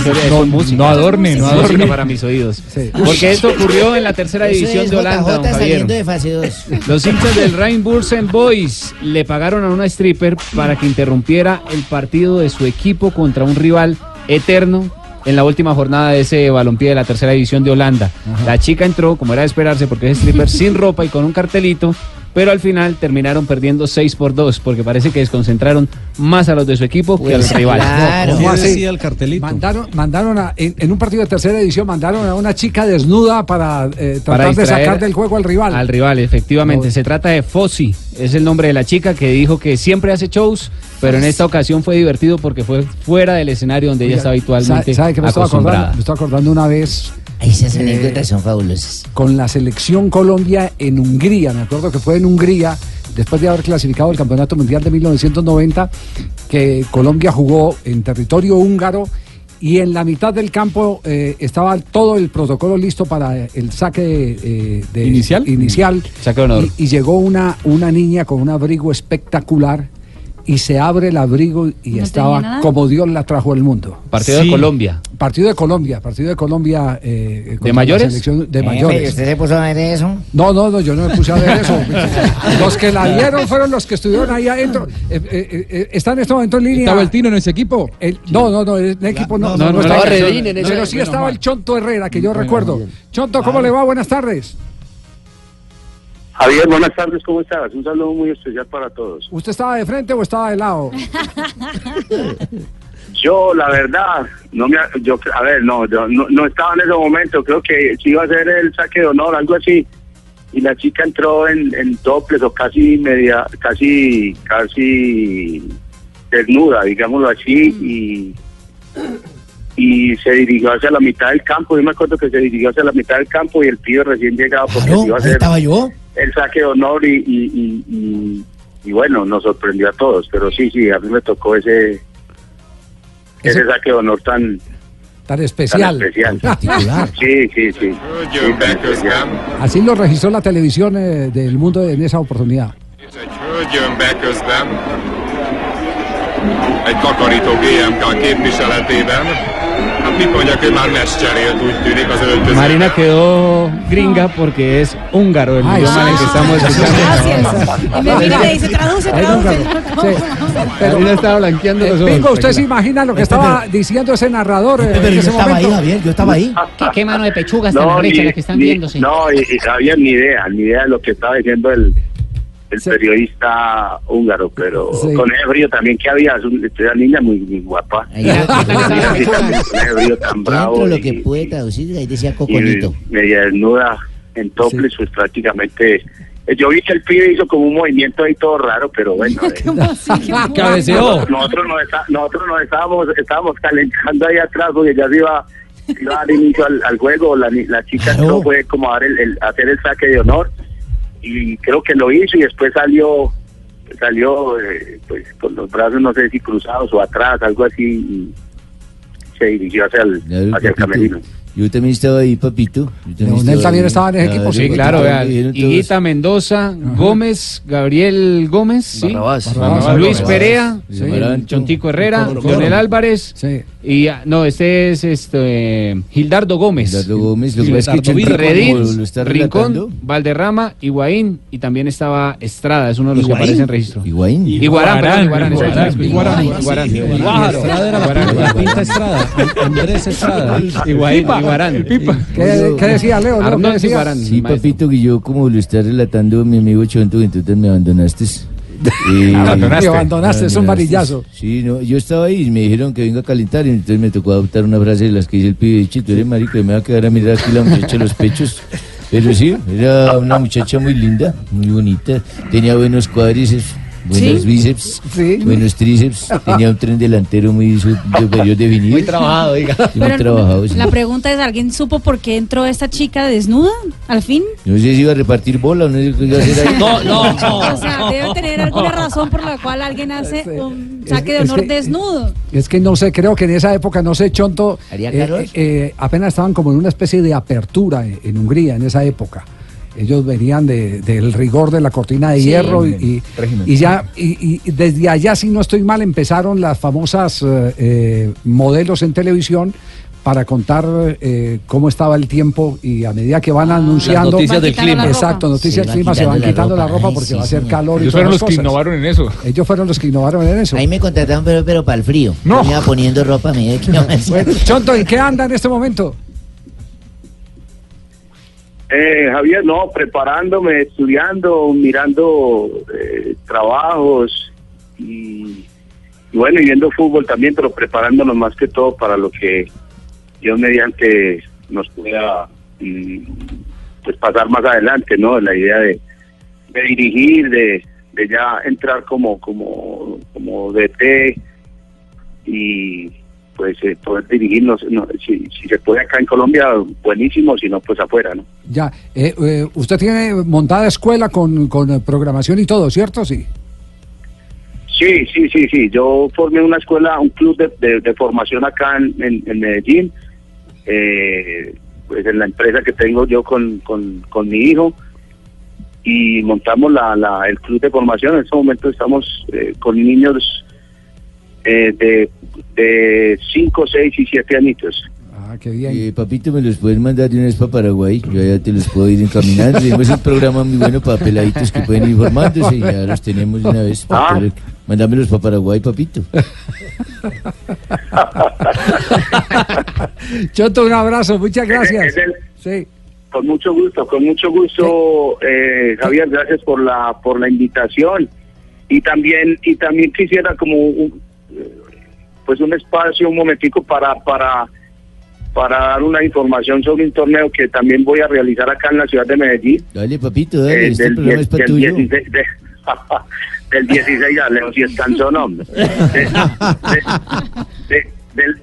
no, adorne, no Música adorne. para mis oídos. Sí. Porque esto ocurrió en la tercera Eso división es de Holanda, JJ don Javier. saliendo de fase 2. Los hinchas del Rheinbursen Boys le pagaron a una stripper para que interrumpiera el partido de su equipo contra un rival eterno en la última jornada de ese balompié de la tercera división de Holanda. La chica entró, como era de esperarse, porque es stripper sin ropa y con un cartelito, pero al final terminaron perdiendo 6 por 2 porque parece que desconcentraron más a los de su equipo que a los rivales. ¿Cómo así? Mandaron, mandaron a- en, en un partido de tercera edición mandaron a una chica desnuda para eh, tratar Para de sacar del juego al rival. Al rival, efectivamente. Se trata de Fossi, es el nombre de la chica que dijo que siempre hace shows, pero en esta ocasión fue divertido porque fue fuera del escenario donde ella está habitualmente ¿sabe- ¿Sabe que me estaba acordando? Me estaba acordando una vez. Esas eh, anécdotas son fabulosas. Con la selección Colombia en Hungría. Me acuerdo que fue en Hungría, después de haber clasificado el Campeonato Mundial de 1990, que Colombia jugó en territorio húngaro. Y en la mitad del campo eh, estaba todo el protocolo listo para el saque eh, de, ¿Inicial? inicial. Saque. Y, y llegó una, una niña con un abrigo espectacular y se abre el abrigo y estaba como Dios la trajo al mundo. Partido de Colombia. Partido de Colombia, partido de Colombia. eh, la mayores? selección de Eh, mayores. ¿Usted se puso a ver eso? No, no, no, yo no me puse a ver eso. los que la vieron fueron los que estuvieron ahí adentro. Eh, eh, eh, está en este momento en línea. ¿Estaba el Tino en ese equipo? El- no, no, no, el equipo no, no, no, estaba estaba Redín en ese- Pero sí estaba mal. el Chonto Herrera, que yo Bueno, recuerdo. Chonto, ¿cómo le va? Buenas tardes. Javier, buenas tardes, ¿cómo estás? Un saludo muy especial para todos. ¿Usted estaba de frente o estaba de lado? Yo, la verdad, no me, yo, a ver, no, yo no, no estaba en ese momento, creo que sí iba a ser el saque de honor, algo así, y la chica entró en, en toples o casi media, casi, casi desnuda, digámoslo así, y, y se dirigió hacia la mitad del campo, yo me acuerdo que se dirigió hacia la mitad del campo y el pibe recién llegado porque Claro, iba a ahí ser estaba yo. el saque de honor y, y, y, y- y bueno, nos sorprendió a todos, pero sí, sí, a mí me tocó ese ese saque de honor tan, Tan especial. tan especial. Sí, sí, sí. Sí, tan especial. Así lo registró la televisión eh, del mundo en esa oportunidad. Hölgyön beközlem egy takarító GMK képviseletében. Mit mondjak, ő már mes cserélt, úgy tűnik az öltözőben. Marina quedó gringa porque es húngaro el Ay, idioma en el que estamos escuchando. Y me mira y dice, traduce, traduce. Marina estaba blanqueando los ojos. Pingo, ¿usted se imagina lo que estaba diciendo ese narrador eh, en ese momento? yo estaba ahí. ¿Qué, qué mano de pechugas tan No, ni- la que están ni- viéndose? No, y, y había ni idea, ni idea de lo que estaba diciendo el, el periodista húngaro, pero Sí. con ese brillo también que había, es un- esta niña muy, muy guapa. Sí, brillo tan bravo. Lo que puede traducir, ahí decía Coconito. media desnuda en topless, pues prácticamente. eh, Yo vi que el pibe hizo como un movimiento ahí todo raro, pero bueno. eh, Cabeceó. Nosotros nos, está- nosotros nos estábamos, estábamos calentando ahí atrás porque ya se iba, iba a dar inicio al, al juego. La, ni- la chica entró, fue como a dar el, el- hacer el saque de honor y creo que lo hizo y después salió salió eh, pues con los brazos no sé si cruzados o atrás, algo así y se dirigió hacia el, Claro, hacia el camerino. Yo también estaba ahí, papito. Leonel también estaba en ese ahí. equipo, Sí, claro, Higuita Mendoza, Gómez, Gabriel Gómez, ¿sí? Barrabás. Barrabás, Luis Barrabás. Perea, Sí. Chontico Herrera, Coro, Leonel. Álvarez y ah, no, este es este Gildardo Gómez. Gildardo Gómez, lo que que está. Rincón, Valderrama, Higuaín y también estaba Estrada, es uno de los que ¿Higuaín? aparece en registro. Higuaín. Iguarán, perdón, Iguarán, Iguarán. Estrada era la pinta- Estrada. Andrés Estrada. Iguaín, Iguarán. ¿Qué, decía Leo? Leo, ¿qué Arnoldo decía? Iguarán. Sí, papito, que yo como lo está relatando mi amigo Chonto, que entonces me abandonaste. Eh, Abandonaste. Me abandonaste, es un varillazo. Sí, no, yo estaba ahí y me dijeron que venga a calentar y entonces me tocó adoptar una frase de las que dice el pibe, "Che, tú eres marico, me va a quedar a mirar aquí la muchacha a los pechos. Pero sí, era una muchacha muy linda, muy bonita, tenía buenos cuádriceps, buenos Sí. bíceps, Sí. buenos tríceps, tenía un tren delantero muy superior definido. Muy trabajado, diga. Sí, muy trabajado, sí. la pregunta es, ¿alguien supo por qué entró esta chica desnuda al fin? No sé si iba a repartir bola o no sé qué iba a hacer ahí. No, no, O sea, debe tener alguna razón por la cual alguien hace un saque de es honor que- desnudo. Es que no sé, creo que en esa época, no sé, Chonto, ¿Haría eh, eh, eh, apenas estaban como en una especie de apertura en, en Hungría en esa época. Ellos venían de- del rigor de la cortina de Sí. hierro y, y- y ya y, y desde allá, si no estoy mal, empezaron las famosas eh, eh, modelos en televisión para contar eh, cómo estaba el tiempo y a medida que van anunciando Las noticias del clima. Exacto, noticias del clima se van quitando la ropa. ropa Ay, porque sí, va a hacer señor. calor y Ellos todas fueron los que cosas. innovaron en eso. Ellos fueron los que innovaron en eso. Ahí me contrataron, pero, pero para el frío. No. Me iba poniendo ropa a medida que no me hacía. Bueno, Chonto, ¿en qué anda en este momento? Eh, Javier, no, preparándome, estudiando, mirando eh, trabajos y, y bueno, y viendo fútbol también, pero preparándonos más que todo para lo que Dios mediante nos pueda mm, pues pasar más adelante, ¿no? La idea de, de dirigir, de, de ya entrar como como como DT y pues eh, poder dirigirnos, no, si, si se puede acá en Colombia, buenísimo, si no, pues afuera, ¿no? Ya, eh, eh, usted tiene montada escuela con, con eh, programación y todo, ¿cierto? Sí. Sí, sí, sí, sí. Yo formé una escuela, un club de, de- de formación acá en, en- en Medellín, eh, pues en la empresa que tengo yo con, con, con mi hijo y montamos la, la, el club de formación. En este momento estamos eh, con niños eh, de, de 5, 6 y 7 añitos. Ah, qué bien. Eh, papito, ¿me los puedes mandar de una vez para Paraguay? Yo ya te los puedo ir encaminando. Tenemos un programa muy bueno para peladitos que pueden ir formándose y ya los tenemos de una vez. Ah. Mandámelos para Paraguay, papito. Choto, un abrazo, muchas gracias. Es el- Sí. Con mucho gusto, con mucho gusto, eh, Javier, gracias por la por la invitación y también y también quisiera como un, eh, pues un espacio, un momentico para para para dar una información sobre un torneo que también voy a realizar acá en la ciudad de Medellín. Dale, papito, dale. eh, este del, programa die- es para del tuyo. 16 de- del 16 ya Leo si es canción hombre. De- del,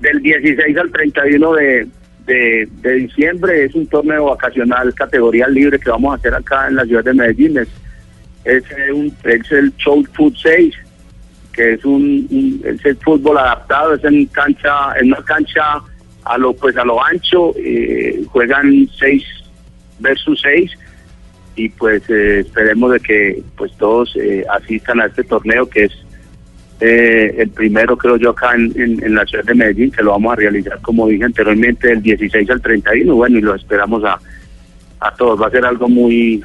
del 16 al 31 de, de, de diciembre es un torneo vacacional categoría libre que vamos a hacer acá en la ciudad de Medellín. Es, es, eh, un, es el Show Food 6, que es un, un- es el fútbol adaptado, es en cancha, en una cancha a lo pues a lo ancho, eh, juegan 6 versus 6 y pues eh, esperemos de que pues todos eh, asistan a este torneo que es eh, el primero creo yo acá en, en- la ciudad de Medellín que lo vamos a realizar como dije anteriormente del 16 al 31 bueno y lo esperamos a, a todos. Va a ser algo muy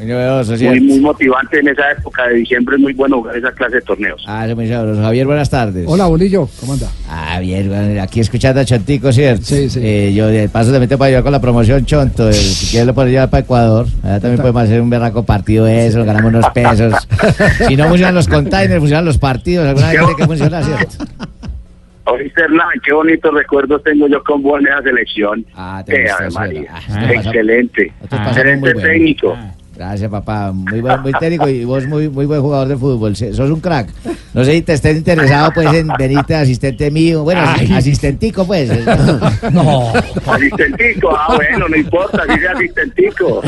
Muy muy, motivante en esa época de diciembre es muy bueno jugar esa clase de torneos Ah, eso muy sabroso. Javier, buenas tardes. Hola, Bolillo, ¿cómo anda? Ah, bien, bueno, aquí escuchando a Chontico, ¿cierto? Sí, sí. Eh, yo de paso te meto para ayudar con la promoción Chonto. eh, si quieres lo puedes llevar para Ecuador. Allá también podemos hacer un berraco partido de eso, ganamos unos pesos. si no funcionan los containers, funcionan los partidos. Alguna vez tiene que funcionar, ¿cierto? Oíste Hernán, qué bonitos recuerdos tengo yo con vos en esa selección Ah, Eh, Ave sí, María. ah, excelente excelente muy bueno. Gracias, papá. Muy buen, muy técnico y vos muy, muy buen jugador de fútbol. Sos un crack. No sé si te estés interesado, pues, en venirte de asistente mío. Bueno, Ay. asistentico, pues. No. asistentico ah bueno no importa si sea asistentico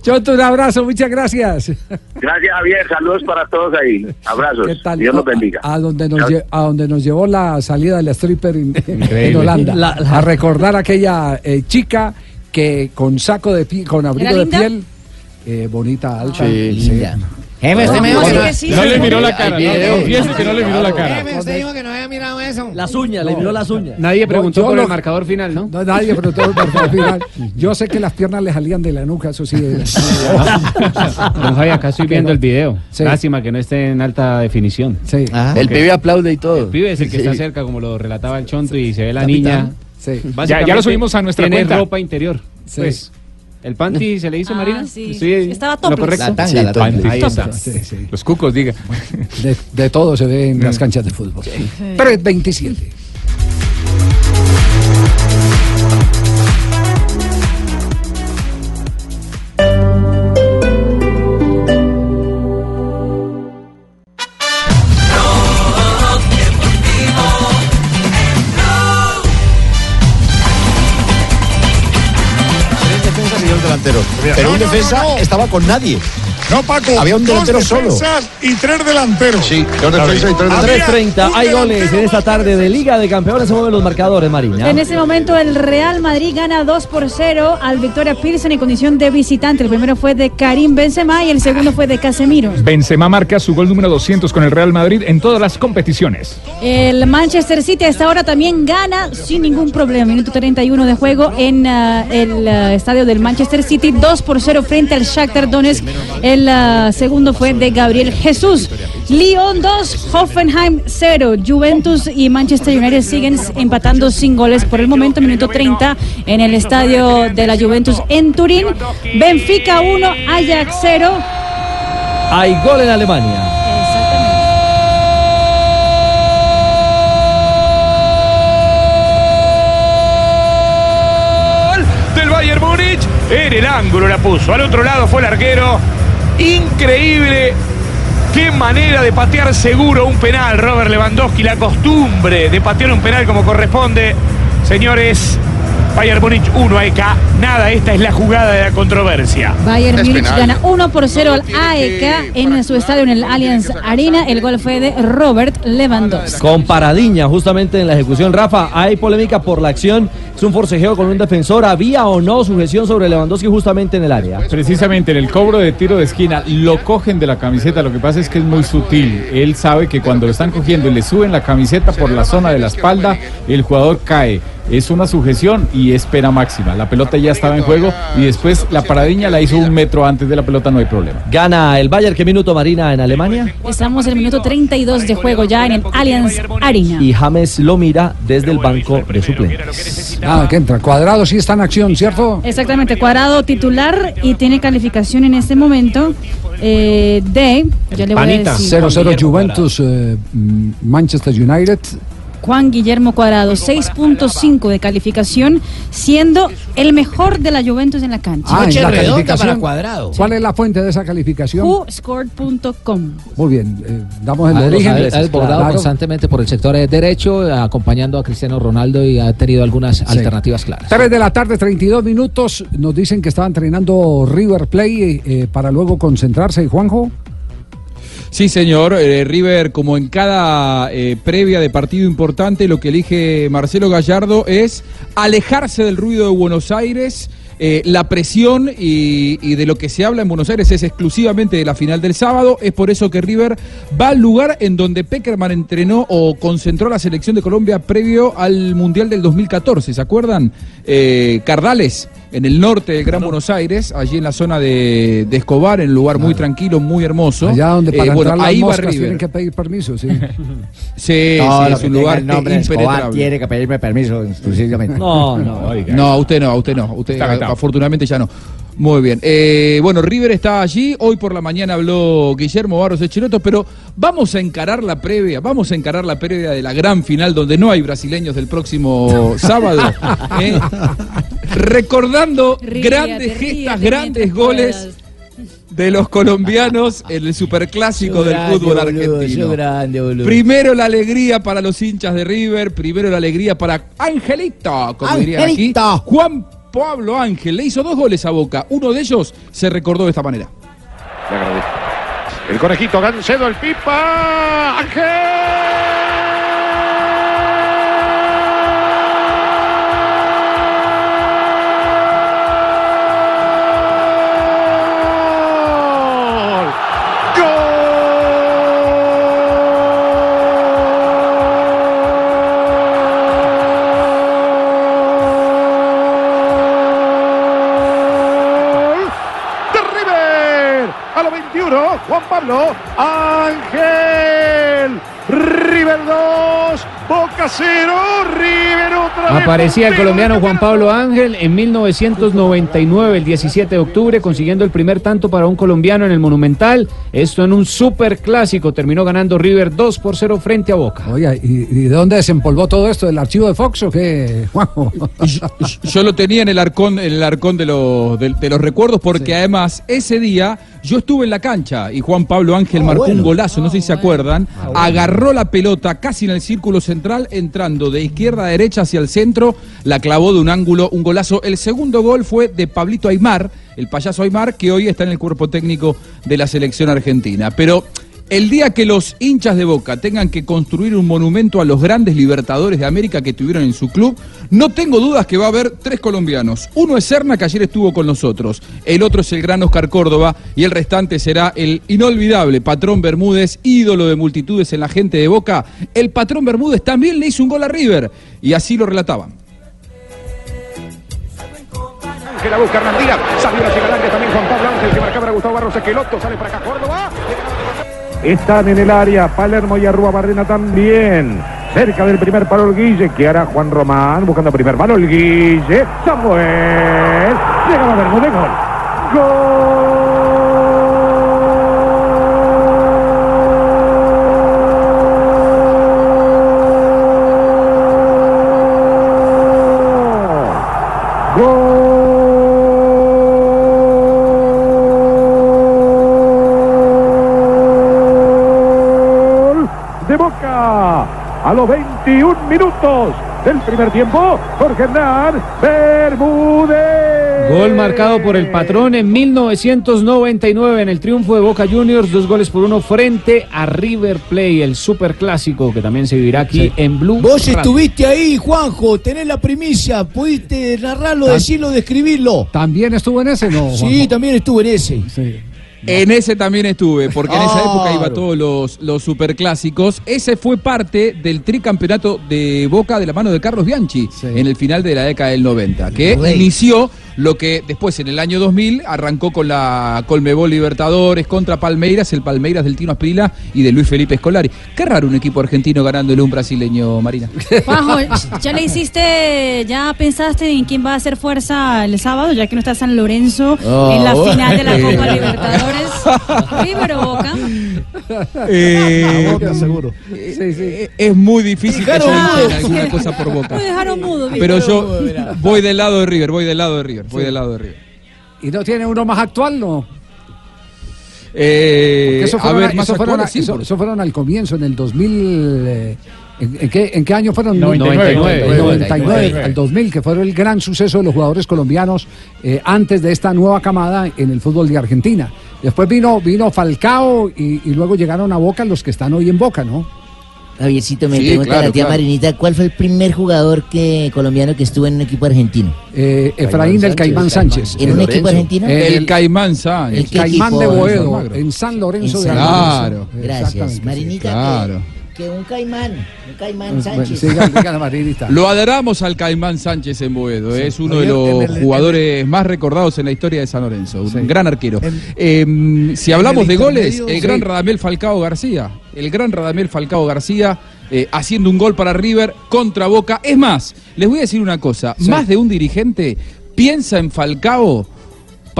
Choto, un abrazo, muchas gracias. Gracias, Javier. Saludos para todos ahí. Abrazos. ¿Qué tal? Dios los bendiga. A, a donde nos lle- a donde nos llevó la salida del stripper en. Holanda. La- la- A recordar aquella eh, chica que con saco de piel, con abrigo ¿Era de linda? piel, eh, bonita, alta. Sí, linda. Jefe, usted me dijo que no. No le miró la cara, no, confiese que no le miró la cara. Jefe, usted dijo que no había mirado eso. Las uñas, le miró las uñas. Nadie preguntó por el marcador final, ¿no? No, nadie preguntó por el final. Yo sé que las piernas le salían de la nuca, eso sí. Don Javi, acá estoy viendo el video. Sí. Lástima que no esté en alta definición. Sí. El pibe aplaude y todo. El pibe es el que Sí. está cerca, como lo relataba el Chonto, y se ve la Capitán. niña. Sí. Ya- ya lo subimos a nuestra tiene cuenta. ropa interior. Sí. Pues, ¿el panty se le hizo, Ah, Marina? sí. Estaba ¿lo topless. correcto? La tanga, Sí, la tanga. Ahí está. Sí, sí. Los cucos, diga. De, de todo se ve en las canchas de fútbol. 3.27. Pero un defensa estaba con nadie. No, Paco. Había un dos delantero solo. y tres delanteros. Sí, dos defensas y tres delanteros. 3.30, un hay goles en esta tarde de Liga de Campeones. Se mueven los marcadores, Marina. En ese momento el Real Madrid gana 2 por 0 al Victoria Pilsen en condición de visitante. El primero fue de Karim Benzema y el segundo fue de Casemiro. Benzema marca su gol número 200 con el Real Madrid en todas las competiciones. El Manchester City hasta ahora también gana sin ningún problema. Minuto 31 de juego en ah, el ah, estadio del Manchester City. 2 por 0 frente al Shakhtar Donetsk. El ah, segundo fue de Gabriel Jesús. Lyon 2, Hoffenheim 0. Juventus y Manchester United siguen empatando sin goles por el momento, minuto 30 en el estadio de la Juventus en Turín. Benfica 1, Ajax 0. Hay gol en Alemania. del Bayern Múnich. En el ángulo la puso. Al otro lado fue el arquero. Increíble. Qué manera de patear seguro un penal, Robert Lewandowski. La costumbre de patear un penal como corresponde. Señores, Bayern Múnich 1 AEK. Nada, esta es la jugada de la controversia. Bayern Múnich gana 1 por 0 al AEK en su estadio en el Allianz Arena. El gol fue de Robert Lewandowski. Con Paradiña, justamente en la ejecución. Rafa, hay polémica por la acción. Es un forcejeo con un defensor. ¿Había o no sujeción sobre Lewandowski justamente en el área? Precisamente en el cobro de tiro de esquina lo cogen de la camiseta. Lo que pasa es que es muy sutil. Él sabe que cuando lo están cogiendo y le suben la camiseta por la zona de la espalda, el jugador cae. Es una sujeción y es pena máxima. La pelota ya estaba en juego y después la paradiña la hizo un metro antes de la pelota, no hay problema. Gana el Bayern. ¿Qué minuto, Marina, en Alemania? Estamos en el minuto 32 de juego ya en el Allianz Arena. Y James lo mira desde el banco de suplentes. Nada, que entra. Cuadrado sí está en acción, ¿cierto? Exactamente, cuadrado titular y tiene calificación en este momento eh, de. Ya le voy a decir. 0-0 Juventus, eh, Manchester United. Juan Guillermo Cuadrado, 6.5 de calificación, siendo el mejor de la Juventus en la cancha. Ah, en la calificación. ¿Cuál es la fuente de esa calificación? WhoScored.com. Muy bien, eh, damos el Ah, origen. ha, desbordado Claro. constantemente por el sector eh, derecho, acompañando a Cristiano Ronaldo y ha tenido algunas alternativas claras. 3 de la tarde, 32 minutos. Nos dicen que estaba entrenando River Play eh, para luego concentrarse. ¿Y Juanjo? Sí, señor. Eh, River, como en cada eh, previa de partido importante, lo que elige Marcelo Gallardo es alejarse del ruido de Buenos Aires. Eh, la presión y, y de lo que se habla en Buenos Aires es exclusivamente de la final del sábado. Es por eso que River va al lugar en donde Peckerman entrenó o concentró la selección de Colombia previo al Mundial del 2014. ¿Se acuerdan? Cardales, en el norte del Gran Buenos Aires, allí en la zona de, de Escobar, en un lugar muy tranquilo, muy hermoso. Allá donde Eh, para bueno, entrar las ahí va moscas River. tienen que pedir permiso, sí. Sí, es un lugar impenetrable. tiene que pedirme permiso exclusivamente. No, no, no, a usted no, a usted no. Usted Está afortunadamente ya no. Muy bien. Eh, bueno, River está allí. Hoy por la mañana habló Guillermo Barros Echeroto, pero vamos a encarar la previa, vamos a encarar la previa de la gran final donde no hay brasileños del próximo sábado. ¿eh? Recordando Ríete, grandes ríete gestas, grandes goles de los colombianos en el superclásico del grande, fútbol boludo, argentino. sos grande, boludo. Primero la alegría para los hinchas de River, primero la alegría para Angelito, como dirían aquí. Angelito. Juan Pablo Ángel le hizo dos goles a Boca. Uno de ellos se recordó de esta manera. Le agradezco. El conejito Gancedo, el pipa. ¡Ángel! Ángel. River 2, Boca 0, River otra vez. Aparecía el colombiano Juan Pablo Ángel en 1999, el 17 de octubre, consiguiendo el primer tanto para un colombiano en el Monumental. Esto en un super clásico. Terminó ganando River 2 por 0 frente a Boca. Oye, ¿y, y de dónde desempolvó todo esto? ¿Del archivo de Fox o qué, Juanjo? Yo lo tenía en el arcón, en el arcón de los, de, de los recuerdos, porque además ese día yo estuve en la cancha y Juan Pablo Ángel marcó un golazo, no sé si se acuerdan. Agarró la pelota casi en el círculo central, entrando de izquierda a derecha hacia el centro, la clavó de un ángulo, un golazo. El segundo gol fue de Pablito Aymar, el payaso Aymar, que hoy está en el cuerpo técnico de la selección argentina. Pero el día que los hinchas de Boca tengan que construir un monumento a los grandes libertadores de América que tuvieron en su club, no tengo dudas que va a haber tres colombianos. Uno es Serna, que ayer estuvo con nosotros. El otro es el gran Oscar Córdoba. Y el restante será el inolvidable Patrón Bermúdez, ídolo de multitudes en la gente de Boca. El Patrón Bermúdez también le hizo un gol a River. Y así lo relataban. Ángel la busca Díaz. Salió también Juan Pablo Ángel que marcaba a Gustavo Barros Esqueloto. Sale para acá Córdoba. Están en el área. Palermo y Arrua Barrena también. Cerca del primer palo el Guille, que hará Juan Román, buscando primer palo el Guille. Samuel. Llegaba Bermúdez, gol. Gol a los 21 minutos del primer tiempo. Jorge Hernán Bermúdez. Gol marcado por el patrón en 1999 en el triunfo de Boca Juniors, dos goles por uno frente a River Play, el super clásico que también se vivirá aquí en Blue. Vos Radio. estuviste ahí, Juanjo, tenés la primicia, pudiste narrarlo, decirlo, describirlo. ¿También estuvo en ese? No, Sí, también estuvo en ese. En ese también estuve, porque en esa época iba todos los, los superclásicos. Ese fue parte del tricampeonato de Boca de la mano de Carlos Bianchi en el final de la década del 90, que Rey. inició lo que después en el año 2000 arrancó con la Colmebol Libertadores contra Palmeiras, el Palmeiras del Tino Asprila y de Luis Felipe Scolari. Qué raro un equipo argentino ganándole un brasileño, Marina. Juanjo, ¿ya le hiciste, ya pensaste en quién va a hacer fuerza el sábado, ya que no está San Lorenzo Oh, en la final de la. Copa Libertadores? River o Boca. Eh, Boca, seguro. eh, Es muy difícil que mudo. alguna cosa por Boca. Me dejaron mudo. Pero yo voy del lado de River, voy del lado de River, voy del lado de River. ¿Y no tiene uno más actual, no? Eh, Porque eso a fueron, ver, más eso fueron, actuales, sí, eso- por- eso fueron al comienzo, en el 2000. eh, ¿en, en qué, en qué año fueron? 99. 99, al 2000, que fue el gran suceso de los jugadores colombianos eh, antes de esta nueva camada en el fútbol de Argentina. Después vino, vino Falcao y, y luego llegaron a Boca los que están hoy en Boca, ¿no? Javiercito, me Sí, pregunta claro, la tía claro. Marinita, ¿cuál fue el primer jugador que colombiano que estuvo en un equipo argentino? Eh, Efraín del Caimán Sánchez. ¿En un equipo argentino? El Caimán Sánchez. El Caimán de? Boedo, en San Lorenzo En de San. Lorenzo. Gracias. Exactamente. Marinita, Claro. que, que un caimán, un caimán Bueno, Sánchez. siga, siga la Marinita. Lo adoramos al Caimán Sánchez en Boedo. Es uno de los el- jugadores más recordados en la historia de San Lorenzo. Un gran arquero. Eh, si hablamos de goles, el gran sí. Radamel Falcao García. El gran Radamel Falcao García eh, haciendo un gol para River contra Boca. Es más, les voy a decir una cosa. Más de un dirigente piensa en Falcao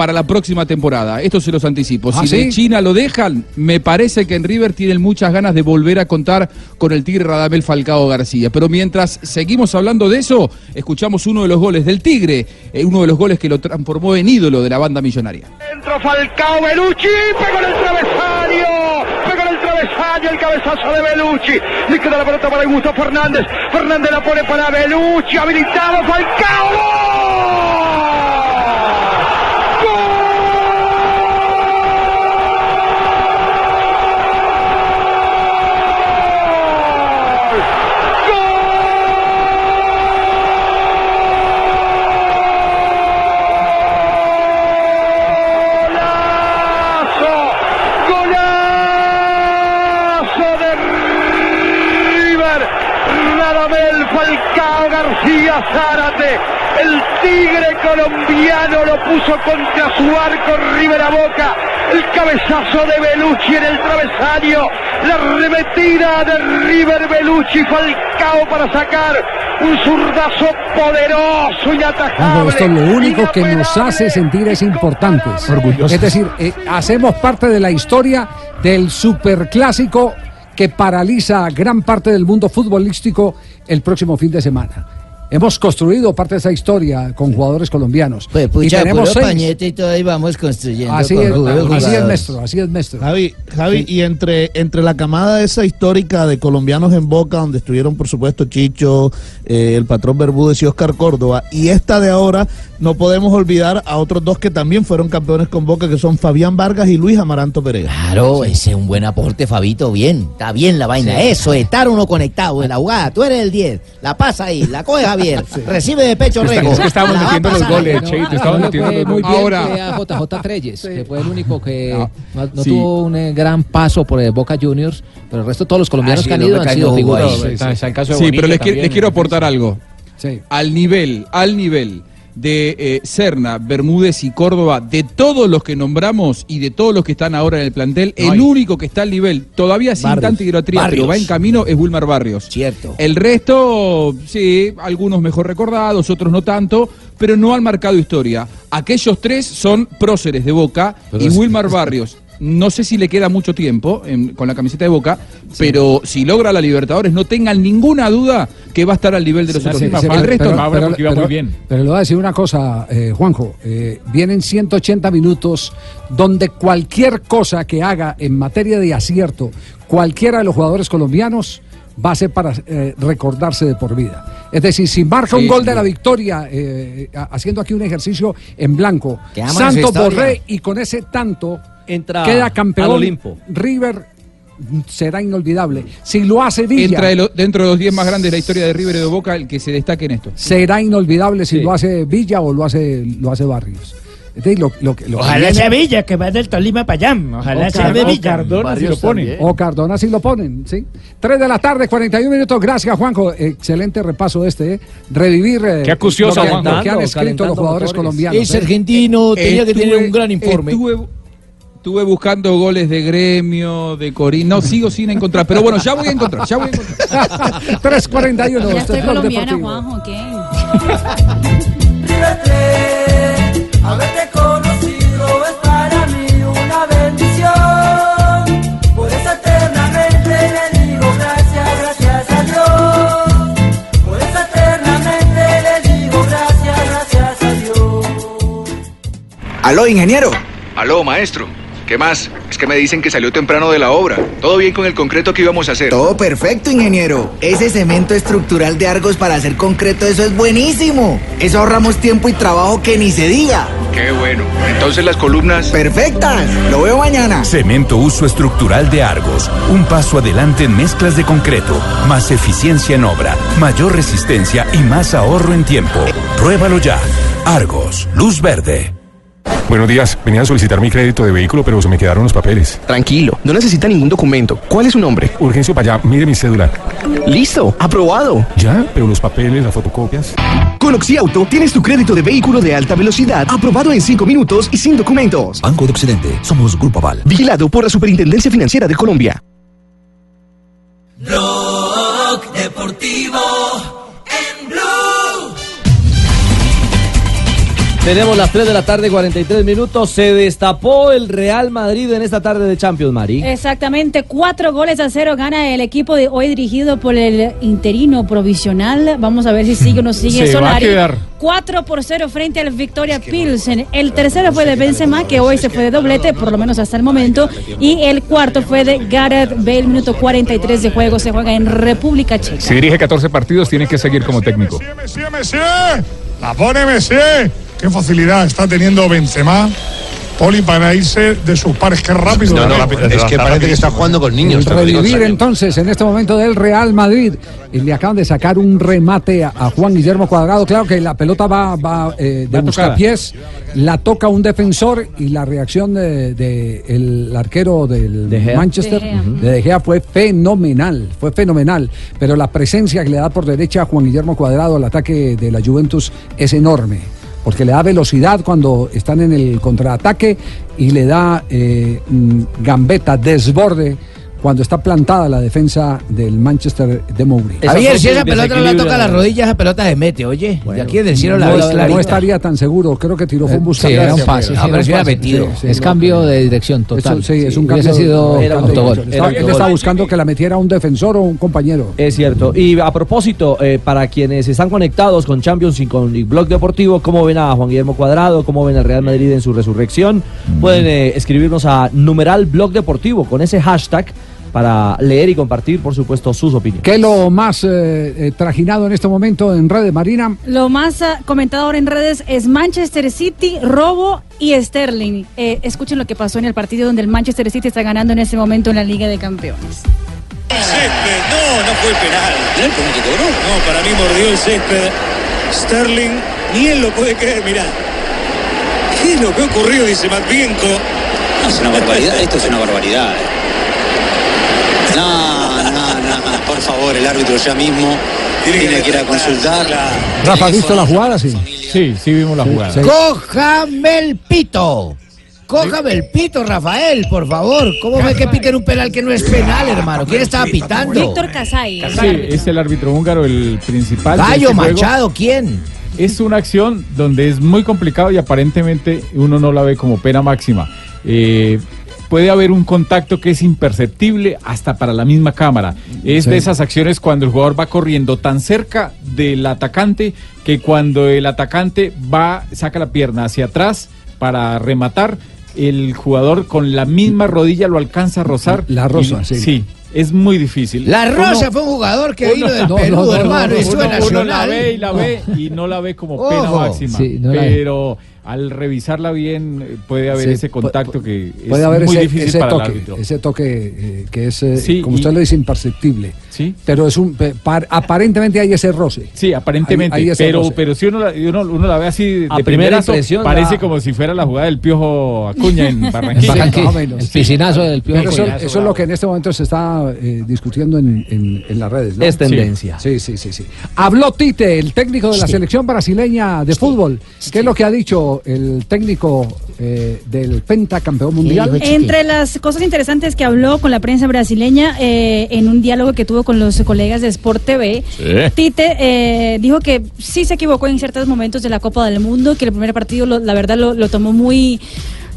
para la próxima temporada. Esto se los anticipo. ¿Ah, si de sí? China lo dejan, me parece que en River tienen muchas ganas de volver a contar con el Tigre Radamel Falcao García. Pero mientras seguimos hablando de eso, escuchamos uno de los goles del Tigre, eh, uno de los goles que lo transformó en ídolo de la banda millonaria. Centro Falcao Belucci, pegó en el travesaño, pegó en el travesaño el cabezazo de Belucci. Le queda la pelota para Augusto Fernández. Fernández la pone para Belucci, habilitado Falcao. García Zárate. El tigre colombiano lo puso contra su arco River a Boca. El cabezazo de Belucci en el travesaño. La remetida de River Belucci Falcao para sacar un zurdazo poderoso y atajable. esto lo único que nos hace sentir es importantes. Orgullosos. Es decir, eh, hacemos parte de la historia del superclásico que paraliza gran parte del mundo futbolístico el próximo fin de semana. Hemos construido parte de esa historia con jugadores colombianos. y Pucha, tenemos puro seis. pañete y todo ahí vamos construyendo. Así con es, así es, maestro, así es, maestro. Javi, Javi y entre, entre la camada esa histórica de colombianos en Boca, donde estuvieron por supuesto Chicho, eh, el patrón Bermúdez y Oscar Córdoba, y esta de ahora, no podemos olvidar a otros dos que también fueron campeones con Boca, que son Fabián Vargas y Luis Amaranto Pereira. Claro, ese es un buen aporte, Fabito. Bien, está bien la vaina. Sí. Eso, estar uno conectado en la jugada. Tú eres el 10. La pasa ahí, la coge Javier. Recibe de pecho Rego. es que estábamos metiendo los goles, metiendo los muy goles. bien Ahora- a JJ Treyes, que fue el único que no, no Sí. tuvo un eh, gran paso por eh, Boca Juniors, pero el resto todos los colombianos Ah, sí, que han el ido han sido figuras. ahí. Sí, pero les, quiero- les quiero aportar algo. Al nivel, al nivel de eh, Serna, Bermúdez y Córdoba, de todos los que nombramos y de todos los que están ahora en el plantel, No el hay. único que está al nivel, todavía sin Barrios. tanta hidroatría, pero va en camino, es Wilmar Barrios. Cierto. El resto, sí, algunos mejor recordados, otros no tanto, pero no han marcado historia. Aquellos tres son próceres de Boca y. Wilmar Barrios. No sé si le queda mucho tiempo en- con la camiseta de Boca, pero si logra la Libertadores, no tengan ninguna duda que va a estar al nivel de los otros. Sí, equipos. sí, el resto no. pero- pero le voy a decir una cosa, eh, Juanjo. eh, vienen 180 minutos donde cualquier cosa que haga en materia de acierto, cualquiera de los jugadores colombianos va a ser para eh, recordarse de por vida. Es decir, si marca un gol de la victoria, eh, ha- haciendo aquí un ejercicio en blanco, Santos. Borré y con ese tanto Entra queda al campeón. Olimpo. River será inolvidable. Si lo hace Villa, Entra de lo- dentro de los 10 más grandes de la historia de River y de Boca, el que se destaque en esto. será inolvidable si lo hace Villa o lo hace, lo hace Barrios. Entonces, lo- lo que- lo que Ojalá sea Villa, que va del Tolima para allá. Ojalá O sea de Car- o Villa. Cardona si lo ponen. O Cardona si lo ponen, ¿sí? 3 de la tarde, 41 minutos. Gracias, Juanjo. Excelente repaso este, ¿eh? Revivir eh, Qué acucioso, lo, que, Juanjo. lo que han escrito los jugadores motores. colombianos. Es ¿eh? argentino, tenía que tener un gran informe. Estuve, estuve buscando goles de gremio, de Corín. No, sigo sin encontrar. Pero bueno, ya voy a encontrar. Ya voy a encontrar. 3.41. Ya estoy colombiana, Deportivo. Juanjo, ¿qué? Haberte conocido es para mí una bendición. Por eso eternamente le digo gracias, gracias a Dios. Por eso eternamente le digo gracias, gracias a Dios. Aló, ingeniero. Aló, maestro. ¿Qué más? Es que me dicen que salió temprano de la obra. ¿Todo bien con el concreto que íbamos a hacer? Todo perfecto, ingeniero. Ese cemento estructural de Argos para hacer concreto, eso es buenísimo. Eso ahorramos tiempo y trabajo que ni se diga. Qué bueno. Entonces las columnas... Perfectas. Lo veo mañana. Cemento Uso Estructural de Argos. Un paso adelante en mezclas de concreto. Más eficiencia en obra, mayor resistencia y más ahorro en tiempo. Pruébalo ya. Argos, luz verde. Buenos días, venía a solicitar mi crédito de vehículo, pero se me quedaron los papeles. Tranquilo, no necesita ningún documento. ¿Cuál es su nombre? Urgencio para allá, mire mi cédula. Listo, aprobado. ¿Ya? Pero los papeles, las fotocopias. Con Oxiauto tienes tu crédito de vehículo de alta velocidad aprobado en 5 minutos y sin documentos. Banco de Occidente. Somos Grupo Aval. Vigilado por la Superintendencia Financiera de Colombia. Blog Deportivo Tenemos las 3 de la tarde, 43 minutos. Se destapó el Real Madrid en esta tarde de Champions, Mari. Exactamente, cuatro goles a cero gana el equipo de hoy dirigido por el interino provisional. Vamos a ver si sigue o no sigue Se va a Solari. quedar. 4 por 0 frente al Victoria Pilsen. El tercero fue de Benzema, que hoy se fue de doblete, por lo menos hasta el momento. Y el cuarto fue de Gareth Bale, minuto 43 de juego. Se juega en República Checa. Si dirige 14 partidos, tiene que seguir como técnico. La pone Messi. Qué facilidad está teniendo Benzema. Poli para irse de sus pares. Qué rápido. No, no, Rápido. es que parece que está jugando con niños. Revivir entonces en este momento del Real Madrid. Y le acaban de sacar un remate a, a Juan Guillermo Cuadrado. Claro que la pelota va, va eh, de buscapiés, la toca un defensor y la reacción del de, el arquero del Gea. Manchester, De Gea. de De Gea, fue fenomenal. Fue fenomenal. Pero la presencia que le da por derecha a Juan Guillermo Cuadrado al ataque de la Juventus es enorme. Porque le da velocidad cuando están en el contraataque y le da eh, mm, gambeta, desborde cuando está plantada la defensa del Manchester de Mourinho. Javier, si esa pelota no la toca a las rodillas, esa pelota se mete, oye. de aquí del cielo la no, ves no clarita. estaría tan seguro, creo que tiró fue un Sí, buscapiés. era un pase. No, sí, pero era si metido. Sí, es cambio de dirección total. Eso, sí, es un Hubiese cambio. sido era un autogol. autogol. Estaba- buscando que la metiera un defensor o un compañero. Es cierto. Y a propósito, eh, para quienes están conectados con Champions y con el Blog Deportivo, ¿cómo ven a Juan Guillermo Cuadrado? ¿Cómo ven al Real Madrid en su resurrección? Pueden eh, escribirnos a numeral Blog Deportivo con ese hashtag para leer y compartir, por supuesto, sus opiniones. ¿Qué es lo más eh, eh, trajinado en este momento en redes, Marina? Lo más ah, comentado ahora en redes es Manchester City, robo y Sterling. Eh, escuchen lo que pasó en el partido donde el Manchester City está ganando en este momento en la Liga de Campeones. Césped, no, no fue penal. ¿Penal cómo que cobró? No, para mí mordió el césped. Sterling, ni él lo puede creer, mirá. ¿Qué es lo que ocurrió? Dice Matvienko. No, es una barbaridad, esto es una barbaridad. No, no, no, por favor, el árbitro ya mismo tiene que ir a consultar. Rafa, ¿has visto la jugada? Sí. Sí, sí vimos la jugada. Cójame el pito. Cójame el pito, Rafael, por favor. ¿Cómo ve que piten un penal que no es penal, hermano? ¿Quién estaba pitando? Víctor Casay. Sí, es el árbitro húngaro el principal. Gallo este juego. Machado, ¿quién? Es una acción donde es muy complicado y aparentemente uno no la ve como pena máxima. Eh, puede haber un contacto que es imperceptible hasta para la misma cámara. Es Sí. de esas acciones cuando el jugador va corriendo tan cerca del atacante que cuando el atacante va, saca la pierna hacia atrás para rematar, el jugador con la misma rodilla lo alcanza a rozar. La roza, Y- sí. Sí, es muy difícil. La Rosa Uno- fue un jugador que uno- vino del no, Perú, no, no, hermano, no, y uno- la ve y la ve y no la ve como pena Ojo. máxima. Sí, no la ve. pero al revisarla bien eh, puede haber Sí, ese contacto que Puede es haber muy ese, difícil ese para el toque, árbitro. ese toque eh, que es, eh, Sí, como y- usted lo dice, imperceptible. Sí. Pero es un, pe- par- aparentemente hay ese roce. Sí, aparentemente, Hay- hay ese pero, roce. pero si uno la, uno, uno la ve así de A primera impresión, parece la- como si fuera la jugada del Piojo Acuña en Barranquilla. Barranquilla. Más o menos. El piscinazo del Piojo eso, Acuña. eso es lo que en este momento se está eh, discutiendo en, en- en las redes. ¿no? Es tendencia. Sí, sí, sí, sí. Habló Tite, el técnico de la selección brasileña de fútbol. ¿Qué es lo que ha dicho el técnico eh, del pentacampeón mundial? Entre las cosas interesantes que habló con la prensa brasileña eh, en un diálogo que tuvo con los colegas de Sport TV, Tite eh, dijo que sí se equivocó en ciertos momentos de la Copa del Mundo, que el primer partido lo- la verdad lo, lo tomó muy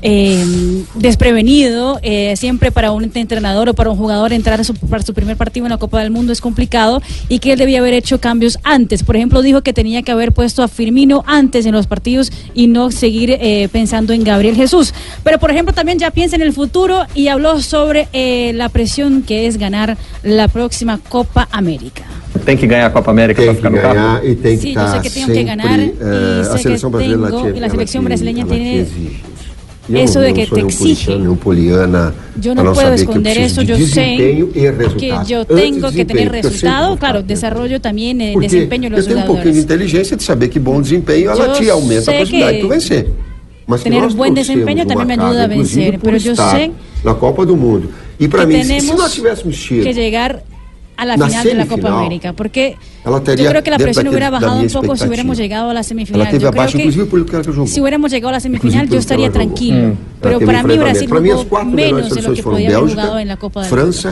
eh, desprevenido. eh, siempre para un entrenador o para un jugador entrar a su, para su primer partido en la Copa del Mundo es complicado y que él debía haber hecho cambios antes. Por ejemplo, dijo que tenía que haber puesto a Firmino antes en los partidos y no seguir eh, pensando en Gabriel Jesús. Pero, por ejemplo, también ya piensa en el futuro y habló sobre eh, la presión que es ganar la próxima Copa América. Tem que ganhar a Copa América para ficar no ganhar carro. e tem que que que a que seleção brasileira tengo- ela Eu eso de que te exige. no não eu esconder preciso eso, de yo desempenho sé e resultado. que tengo de que desempenho, eu sempre resultado, claro, desarrollo también el Porque desempeño de eu tenho um pouquinho de inteligência de saber que bom desempenho ela te aumenta a possibilidade de tu vencer. Mas tener nós buen trouxemos desempeño también me ayuda a vencer, pero yo sé na Copa do Mundo. E para se tenemos nós tivéssemos que llegar a la Na final de la Copa América, porque yo creo que la presión hubiera bajado un poco si hubiéramos llegado a la semifinal. Yo creo abaixo, que si hubiéramos llegado a la semifinal yo estaría tranquilo, Ela pero para mí. Brasil jugó menos de lo que podía haber Bélgica, jugado en la Copa Mundo. Brasil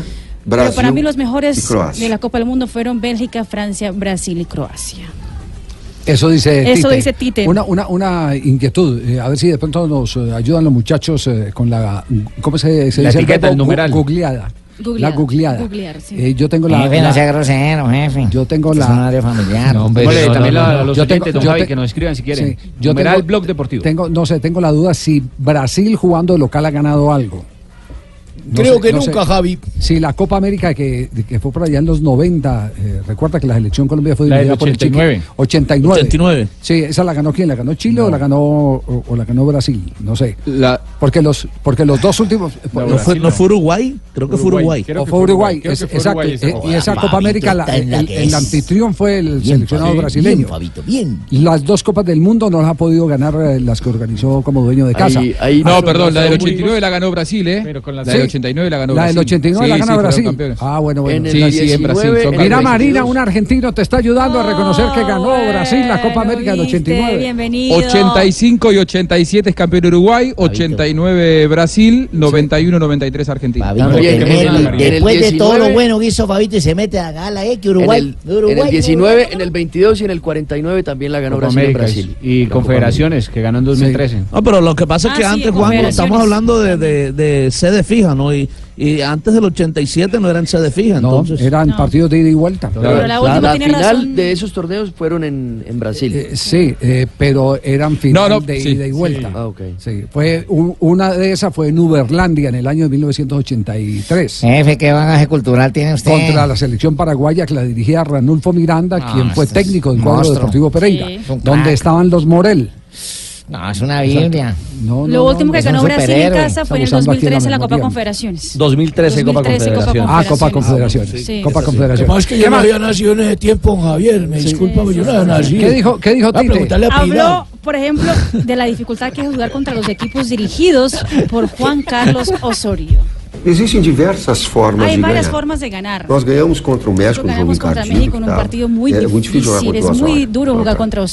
pero para mí los mejores de la Copa del Mundo fueron Bélgica, Francia, Brasil y Croacia. Eso dice Eso Tite. dice Tite. Una, una, una inquietud, eh, a ver si de pronto nos eh, ayudan los muchachos eh, con la, ¿cómo se, se La dice? etiqueta, verbo? el numeral. Googleada. Googleada. La googleada. Googlear, sí. Eh, yo tengo la... Jefe, no la- sea grosero, jefe. yo tengo Es la... un área familiar. No, hombre, no, también no, la- no, no. los Yo oyentes, tengo- don yo Javi, te- que nos escriban si quieren. Sí, yo tengo- Blog Deportivo. Tengo, no sé, tengo la duda si Brasil jugando de local ha ganado algo. No Creo sé, que no nunca, sé. Javi. Sí, la Copa América que, que fue por allá en los 90, eh, recuerda que la selección Colombia fue La dirigida por el Chiqui- 89. 89. 89. Sí, esa la ganó quién? ¿La ganó Chile o la ganó o, o la ganó Brasil? No sé. Porque los porque los dos últimos No, fue, no fue Uruguay, creo que fue Uruguay. o fue Uruguay, es- exacto. eh, y esa Copa América, la- el, el- el anfitrión fue el seleccionado brasileño. Bien, Fabito, bien. Las dos Copas del Mundo no las ha podido ganar eh, las que organizó como dueño de casa. no, perdón, la del 89 la ganó Brasil, ¿eh? Pero con la la-. 89 la ganó La Brasil. del 89 la gana sí, Brasil. campeones. Ah, bueno, bueno. En el Sí, sí, en Brasil, 19, son Mira. Marina, un argentino te está ayudando a reconocer que ganó Brasil la Copa América del 89. Bienvenido. 85 y 87 es campeón Uruguay, 89 Brasil, 91 93 Argentina. Fabito, que bien. después de todo lo 19 bueno que hizo Fabito y se mete a gala, ¿eh? Que Uruguay. en, el, Uruguay en el 19, en el 22 y en el 49 también la ganó Copa Brasil América Brasil. y Confederaciones, que ganó en 2013. No, pero lo que pasa es que Ah, sí, antes, Juan, estamos hablando de, de, de sede fija, ¿no? Y, y antes del 87 no eran sede fija, No, entonces. eran partidos de ida y vuelta. Pero la última la tiene final razón. de esos torneos fueron en, en Brasil. Eh, sí, eh, pero eran final No, no, de sí, ida y vuelta. Ah. Sí, fue un- una de esas fue en Uberlandia en el año 1983. Jefe, ¿qué bagaje cultural tiene usted? Contra la selección paraguaya que la dirigía Ranulfo Miranda, Ah, quien fue este es técnico del cuadro deportivo Pereira, donde estaban los Morel. No, es una Biblia. No, no, Lo no, último que ganó Brasil en casa fue en el Estamos usando aquí la 2013 la Copa. Confederaciones. 2013 Copa 2013 Copa Confederación. Ah, Copa Confederaciones. Sí. Copa Confederaciones. Más que yo no había nacido en ese tiempo, Javier. Me disculpa, pero yo no había nacido. ¿Qué dijo, qué dijo Va a Tite? Habló, por ejemplo, de la dificultad que es jugar contra los equipos dirigidos por Juan Carlos Osorio. Existem diversas formas Hay de varias ganhar. formas de ganar. Nós ganhamos contra o México no jogo contra encardido. México en un tá? partido muy é muito difícil jogar difícil, contra o Osorio. duro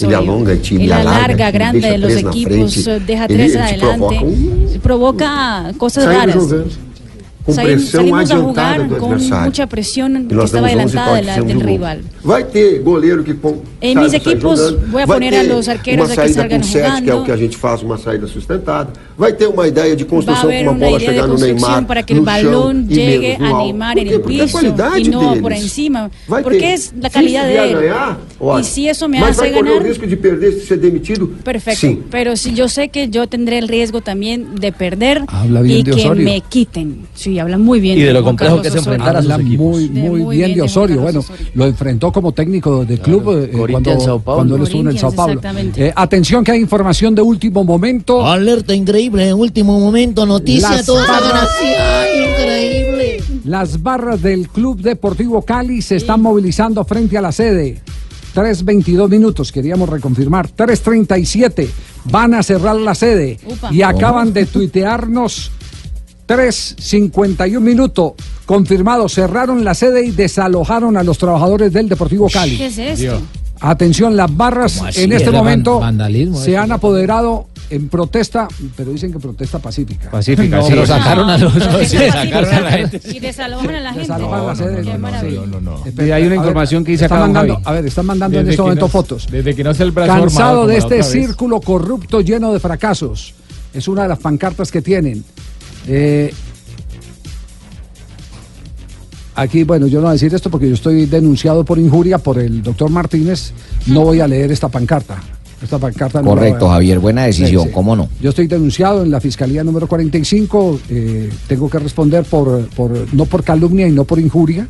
Ele alonga time, ele alarga, alarga grande deixa três na equipos, frente. Ele- tres ele te adelante, provoca provoca cosas Saímos raras. jogando. Com pressão salimos a adiantada do con adversário. mucha presión E que 11 adelantada la- del um rival. Vai ter goleiro que mis sair equipos a Vai poner a ter los arqueros uma a que saída salgan com sete, que é o que a gente faz, uma saída sustentada. Vai ter uma ideia de Va a construção com uma una bola chegar no construcción Neymar, para que e llegue menos no a. Neymar en el Porque é a piso qualidade y no deles. por encima. Vai Porque ter. es la Se calidad vier de él. ganhar, olha, y si eso me mas hace vai correr o ganar, risco de perder, de ser demitido? perfecto. Sim. Pero si yo sé que yo tendré el riesgo también de perder de que me quiten. Sí, habla muy bien. Y de lo complejo que es Osorio. enfrentar a sus equipos. muy, muy, muy bien bien de Osorio. Bueno, lo enfrentó como técnico de club eh, cuando, Sao Paulo. cuando él estuvo en el Sao Paulo. exactamente. Eh, atención que hay información de último momento. Alerta increíble, en último momento, noticia, Las barras- Ay, increíble. Las barras del Club Deportivo Cali se están movilizando frente a la sede. 3.22 minutos, queríamos reconfirmar. 3.37, van a cerrar la sede. Upa. Y acaban de tuitearnos 3.51 minutos. Confirmado, cerraron la sede y desalojaron a los trabajadores del Deportivo Cali. ¿Qué es esto? Atención, las barras en este momento vandalismo se han apoderado en protesta, pero dicen que protesta pacífica. Pacífica, No, sí. pero sacaron a los- Sí, sí, sacaron a la gente. Y desalojan a la gente. Desalojan la sede. Qué maravilla. Y hay una A ver, información que dice acá, mandando, Javi. A ver, están mandando en este momento no- fotos. Desde que no sea el brazo Cansado armado de este círculo corrupto lleno de fracasos. Es una de las pancartas que tienen. Eh, aquí, bueno, yo no voy a decir esto porque yo estoy denunciado por injuria por el doctor Martínez. No voy a leer esta pancarta. Esta pancarta no Correcto, Javier, buena decisión, Sí, sí. ¿cómo no? Yo estoy denunciado en la Fiscalía número 45. eh, tengo que responder por, por no por calumnia y no por injuria.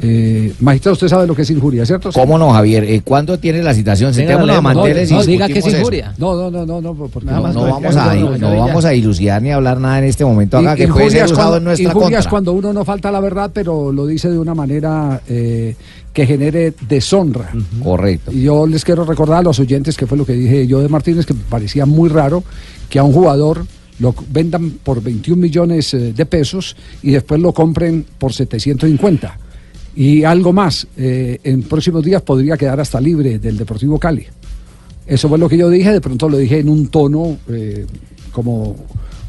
Eh, magistrado, usted sabe lo que es injuria, ¿cierto? ¿Cómo no, Javier? Eh, ¿Cuándo tiene la citación? Venga, Sentémonos a leemos. manteles y No, diga que es injuria. No, no, no, no, no, porque No, no, no no, vamos no, a, no, no no, vamos a dilucidar ni hablar nada en este momento acá que puede ser usado cuando- en nuestra contra. cuando uno no falta la verdad, pero lo dice de una manera eh, que genere deshonra. Correcto. Y yo les quiero recordar a los oyentes que fue lo que dije yo de Martínez, que me parecía muy raro que a un jugador lo vendan por 21 millones eh, de pesos y después lo compren por 750. Y algo más, eh, en próximos días podría quedar hasta libre del Deportivo Cali. Eso fue lo que yo dije, de pronto lo dije en un tono eh, como,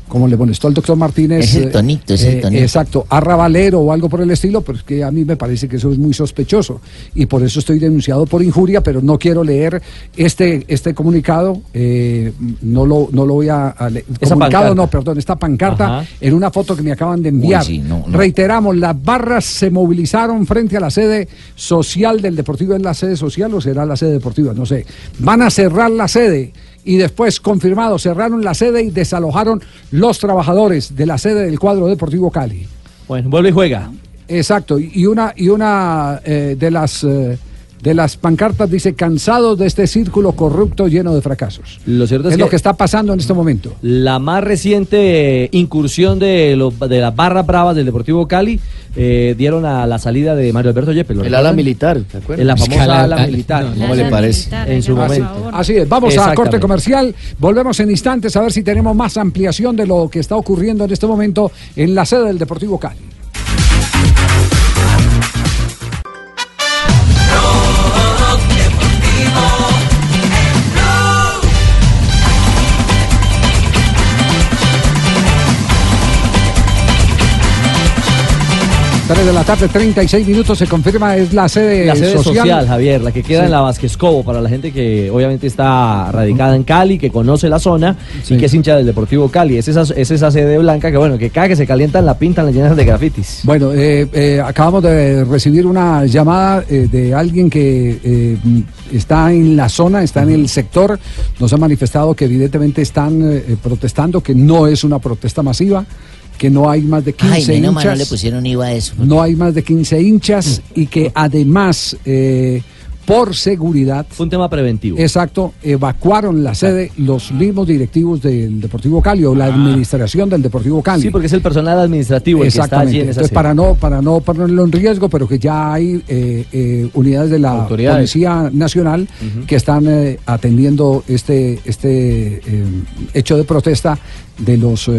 como le molestó al doctor Martínez. Es el eh, tonito, es el eh, tonito. Exacto, arrabalero o algo por el estilo, pero es que a mí me parece que eso es muy sospechoso. Y por eso estoy denunciado por injuria, pero no quiero leer este, este comunicado, eh, no, lo, no lo voy a, a leer. Esa Comunicado pancarta. no, perdón, esta pancarta Ajá. en una foto que me acaban de enviar. sí, no, no. Reiteramos, las barras se movilizaron frente a la sede social del Deportivo. ¿Es la sede social o será la sede deportiva? No sé. Van a cerrar la sede y después, confirmado, cerraron la sede y desalojaron los trabajadores de la sede del cuadro Deportivo Cali. Bueno, vuelve y juega. Exacto. Y una, y una eh, de las... eh, de las pancartas dice cansados de este círculo corrupto lleno de fracasos. Lo cierto es, Es lo que está pasando en este momento. La más reciente eh, incursión de, los- de las barras bravas del Deportivo Cali eh, dieron a la salida de Mario Alberto Yepes. ¿lo El ala militar, ¿te acuerdas? En la famosa Escala- ala militar. no, ¿Cómo le parece? militar, En su Así- momento. Así es, vamos a corte comercial, volvemos en instantes a ver si tenemos más ampliación de lo que está ocurriendo en este momento en la sede del Deportivo Cali. Tres de la tarde, 36 minutos, se confirma, es la sede, La sede social. Javier, la que queda Sí. en la Vázquez Cobo, para la gente que obviamente está radicada en Cali, que conoce la zona Sí. y que es hincha del Deportivo Cali. Es esa, es esa sede blanca que, bueno, que cada que se calientan la pintan, la llenan de grafitis. Bueno, eh, eh, acabamos de recibir una llamada eh, de alguien que eh, está en la zona, está en el sector. Nos ha manifestado que evidentemente están protestando, que no es una protesta masiva, que no hay más de 15 Ay, menos mal no le pusieron IVA a eso. No hay más de 15 hinchas y que además eh, por seguridad. Fue un tema preventivo. Exacto, evacuaron la sede los mismos directivos del Deportivo Cali o la Ah. administración del Deportivo Cali. Sí, porque es el personal administrativo el que está Exactamente. allí en esa Entonces, sede. para no, para no ponerlo en riesgo, pero que ya hay eh, eh, unidades de la. Policía Nacional que están eh, atendiendo este, este hecho de protesta de los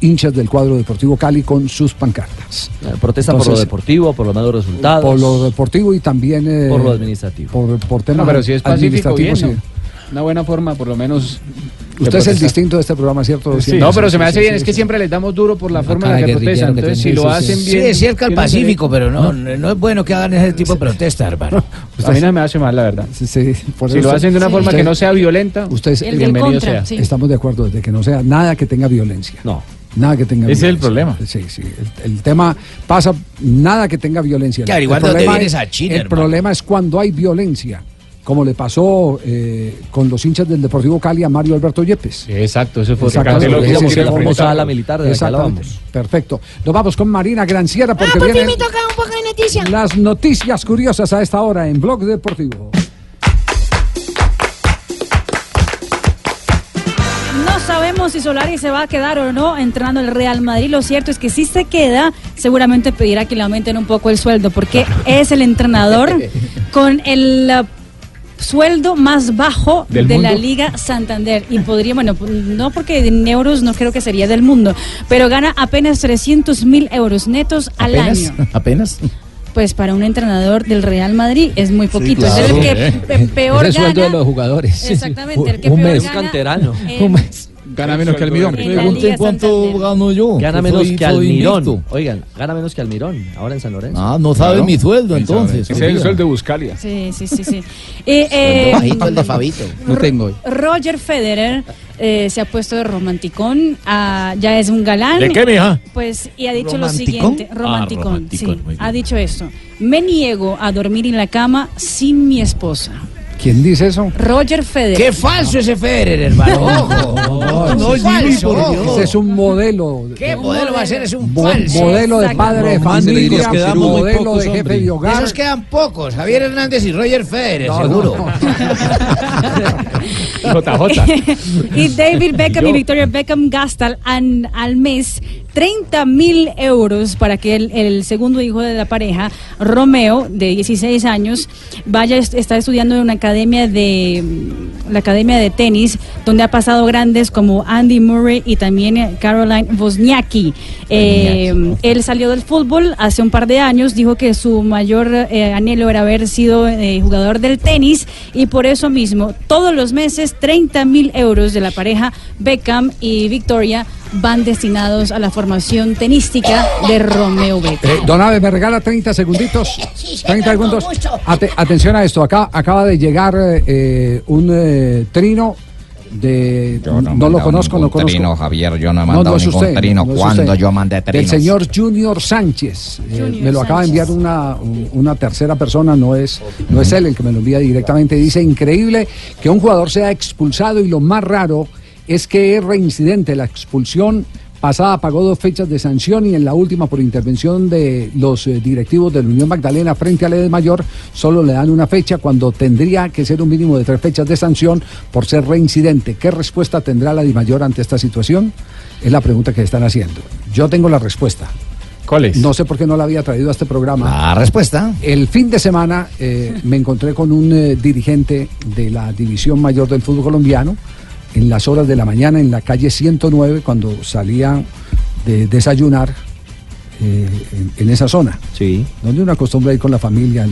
hinchas del cuadro Deportivo Cali con sus pancartas. Protesta por lo deportivo, por los malos resultados. Por lo deportivo y también Por lo administrativo. Por, por temas No, pero si es pacífico, bien, ¿no? Una buena forma, por lo menos. Usted es el distinto de este programa, ¿cierto? Sí, no, pero se me Sí, hace sí, bien, sí, es que sí. siempre les damos duro por la forma en la que protestan. que Entonces, si lo Sí, sí, hacen sí. bien. Sí, es cierto al Pacífico, pero no, no es bueno que hagan ese tipo de protesta, hermano. Pues a mí no me hace mal, la verdad. Sí, sí, por si eso- lo hacen de una Sí. forma Usted- que no sea violenta, Usted es- bienvenido sea. Estamos de acuerdo, desde que no sea nada que tenga violencia. No. Nada que tenga Ese es el problema. Sí, sí. El, el tema pasa, nada que tenga violencia. Claro, El dónde problema vienes a China, El hermano. problema es cuando hay violencia, como le pasó eh, con los hinchas del Deportivo Cali a Mario Alberto Yepes. exacto, eso fue Exactamente. Lo que sí que la claro. militar de la que Exactamente. hablábamos. Perfecto. Nos vamos con Marina Granciera porque ah, por fin me toca un poco de noticia. las noticias curiosas a esta hora en Blog Deportivo. Sabemos si Solari se va a quedar o no entrenando el Real Madrid. Lo cierto es que si se queda, seguramente pedirá que le aumenten un poco el sueldo, porque es el entrenador con el uh, sueldo más bajo ¿Del de la? Liga Santander. Y podría, bueno, pues, no porque en euros no creo que sería del mundo, pero gana apenas 300 mil euros netos al ¿Apenas? año. ¿Apenas? Pues para un entrenador del Real Madrid es muy poquito. claro. Es el que peor Es el sueldo gana. de los jugadores. Exactamente, el que Un peor mes. gana. canterano. Un mes. Gana menos que Almirón. Pregunten cuánto Santander. gano yo. Gana menos soy- que Almirón. invicto. Oigan, gana menos que Almirón, ahora en San Lorenzo. Ah, no sabe Claro. mi sueldo entonces. Ese es el sueldo de Buscalia. Sí, sí, sí, sí. Eh, eh, bajito el de Fabito. No tengo. Roger Federer eh, se ha puesto de romanticón, ah, ya es un galán. ¿De qué, mija? Pues, y ha dicho lo ¿Romanticón? siguiente, Ah, romanticón, romanticón, sí, ha dicho esto, me niego a dormir en la cama sin mi esposa. ¿Quién dice eso? Roger Federer. Qué falso ese Federer, hermano. No, no, Jimmy, falso. Ese es un modelo. ¿Qué modelo va a ser? Es un Mo- falso. modelo de padre de familia, modelo pocos, de jefe hombre. de hogar. esos quedan pocos. Javier Hernández y Roger Federer, No, seguro. JJ. y David Beckham y Victoria Beckham gastan an- al mes 30 mil euros para que el, el segundo hijo de la pareja, Romeo, de 16 años, vaya, est- está estudiando en una academia de la academia de tenis, donde ha pasado grandes como Andy Murray y también Caroline Wozniacki. Eh, él salió del fútbol hace un par de años, dijo que su mayor eh, anhelo era haber sido eh, jugador del tenis y por eso mismo todos los meses 30 mil euros de la pareja Beckham y Victoria van destinados a la formación tenística de Romeo Beckham. Eh, don Abe, me regala 30 segunditos. 30 segundos. Ate- atención a esto. Acá acaba de llegar eh, un eh, trino de. no, lo conozco, no conozco. Trino, Javier, yo no he mandado no ningún usted, trino. no es ¿Cuándo usted. yo mandé Del trinos? señor Junior Sánchez. Eh, Junior me lo acaba de enviar una, una tercera persona, no es, no es él el que me lo envía directamente. Dice, increíble que un jugador sea expulsado y lo más raro es que es reincidente. La expulsión pasada pagó dos fechas de sanción y en la última por intervención de los eh, directivos de la Unión Magdalena frente al Ede Mayor solo le dan una fecha cuando tendría que ser un mínimo de tres fechas de sanción por ser reincidente. ¿Qué respuesta tendrá la Di Mayor ante esta situación? Es la pregunta que están haciendo. Yo tengo la respuesta. ¿Cuál es? No sé por qué no la había traído a este programa. La respuesta. El fin de semana eh, me encontré con un eh, dirigente de la División Mayor del Fútbol Colombiano en las horas de la mañana en la calle 109 cuando salía de desayunar eh, en, en esa zona. Sí. Donde uno acostumbra ir con la familia el,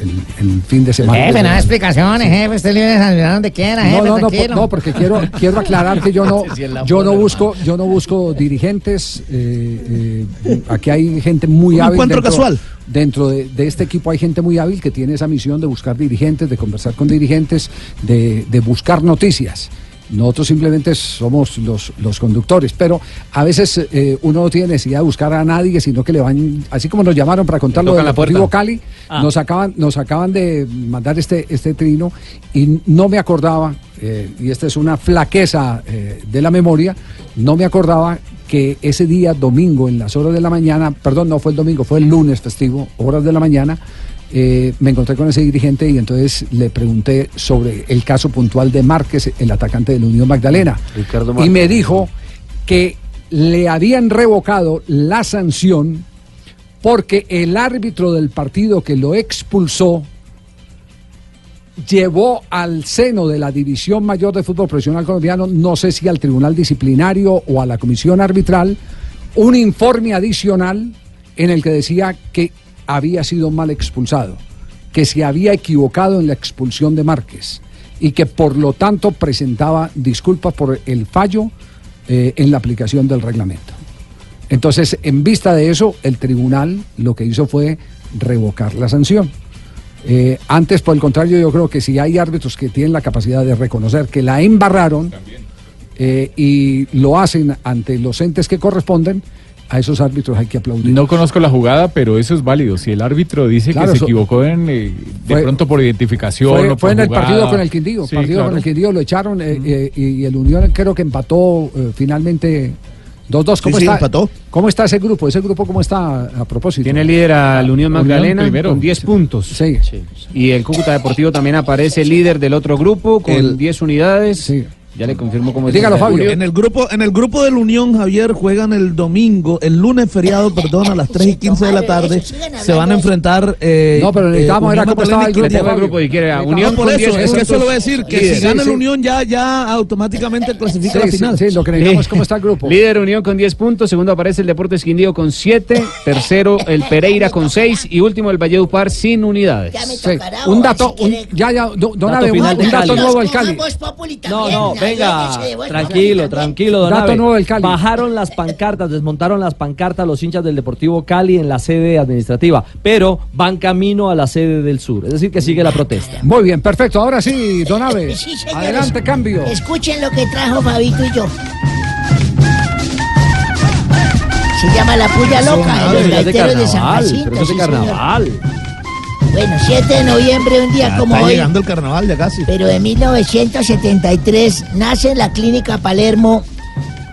el- el fin de semana. Jefe, nada de explicaciones, jefe. Usted libre de desayunar donde quiera, jefe, No, no, no, tranquilo. no, porque quiero, quiero aclarar que yo no, Sí, yo no busco, yo no busco dirigentes. eh, eh, aquí hay gente muy Un hábil. encuentro dentro- casual. Dentro de, de este equipo hay gente muy hábil que tiene esa misión de buscar dirigentes, de conversar con dirigentes, de, de buscar noticias. Nosotros simplemente somos los, los conductores, pero a veces eh, uno no tiene necesidad de buscar a nadie, sino que le van, así como nos llamaron para contar lo del. Deportivo Cali, Ah. nos acaban, nos acaban de mandar este, este trino y no me acordaba, eh, y esta es una flaqueza eh, de la memoria, no me acordaba que ese día, domingo, en las horas de la mañana, perdón, no fue el domingo, fue el lunes festivo, horas de la mañana, eh, me encontré con ese dirigente y entonces le pregunté sobre el caso puntual de Márquez, el atacante de la Unión Magdalena. Ricardo Y Márquez. me dijo que le habían revocado la sanción porque el árbitro del partido que lo expulsó llevó al seno de la División Mayor de Fútbol Profesional Colombiano, no sé si al Tribunal Disciplinario o a la Comisión Arbitral, un informe adicional en el que decía que había sido mal expulsado, que se había equivocado en la expulsión de Márquez y que por lo tanto presentaba disculpas por el fallo eh, en la aplicación del reglamento. Entonces, en vista de eso, el tribunal lo que hizo fue revocar la sanción. Eh, antes, por el contrario, yo creo que si hay árbitros que tienen la capacidad de reconocer que la embarraron eh, y lo hacen ante los entes que corresponden, a esos árbitros hay que aplaudir. No conozco la jugada, pero eso es válido. Si el árbitro dice Claro, que se equivocó en, eh, de Fue- pronto por identificación Fue, o fue por en el partido con el Quindío. Sí, partido claro. con el Quindío lo echaron eh, eh, y, y el Unión creo que empató eh, finalmente 2-2. ¿Cómo, Sí, sí, está, empató. ¿Cómo está ese grupo? ¿Ese grupo cómo está a propósito? Tiene líder a la Unión Magdalena primero. con 10 puntos. Sí. Y el Cúcuta Deportivo también aparece líder del otro grupo con El- 10 unidades. Ya le confirmo cómo está. En el grupo, en el grupo de la Unión, Javier, juegan el domingo, el lunes feriado, perdón, a las 3 y 15 de la tarde. Se van a enfrentar. eh, No, pero necesitamos eh, ver Unión cómo estaba el grupo, el grupo, si quiere, No, Unión por eso, 10 es que eso lo voy a decir, que líder. si gana Sí, la. Unión ya, ya automáticamente clasifica Sí, a la final. sí, lo que necesitamos es cómo está el grupo. Líder Unión con 10 puntos, segundo aparece el Deportes Quindío con 7, tercero el Pereira con 6 y último el Valledupar sin unidades. Sí. Un dato, un- ya, ya, do- don Dato un, final de un dato nuevo del Cali. No, no, venga, tranquilo, tranquilo, don Dato Abe. nuevo del Cali. Bajaron las pancartas, desmontaron las pancartas los hinchas del Deportivo Cali en la sede administrativa, pero van camino a la sede del sur, es decir, que sigue la protesta. Muy bien, perfecto. Ahora sí, don Abe. Sí. Adelante, cambio. Escuchen lo que trajo Fabito y yo. Se llama La Puya Loca, de los gaiteros de San Jacinto. sí, señor. Bueno, 7 de noviembre, un día Ya como está hoy. llegando el carnaval ya casi. Pero en 1973 nace en la clínica Palermo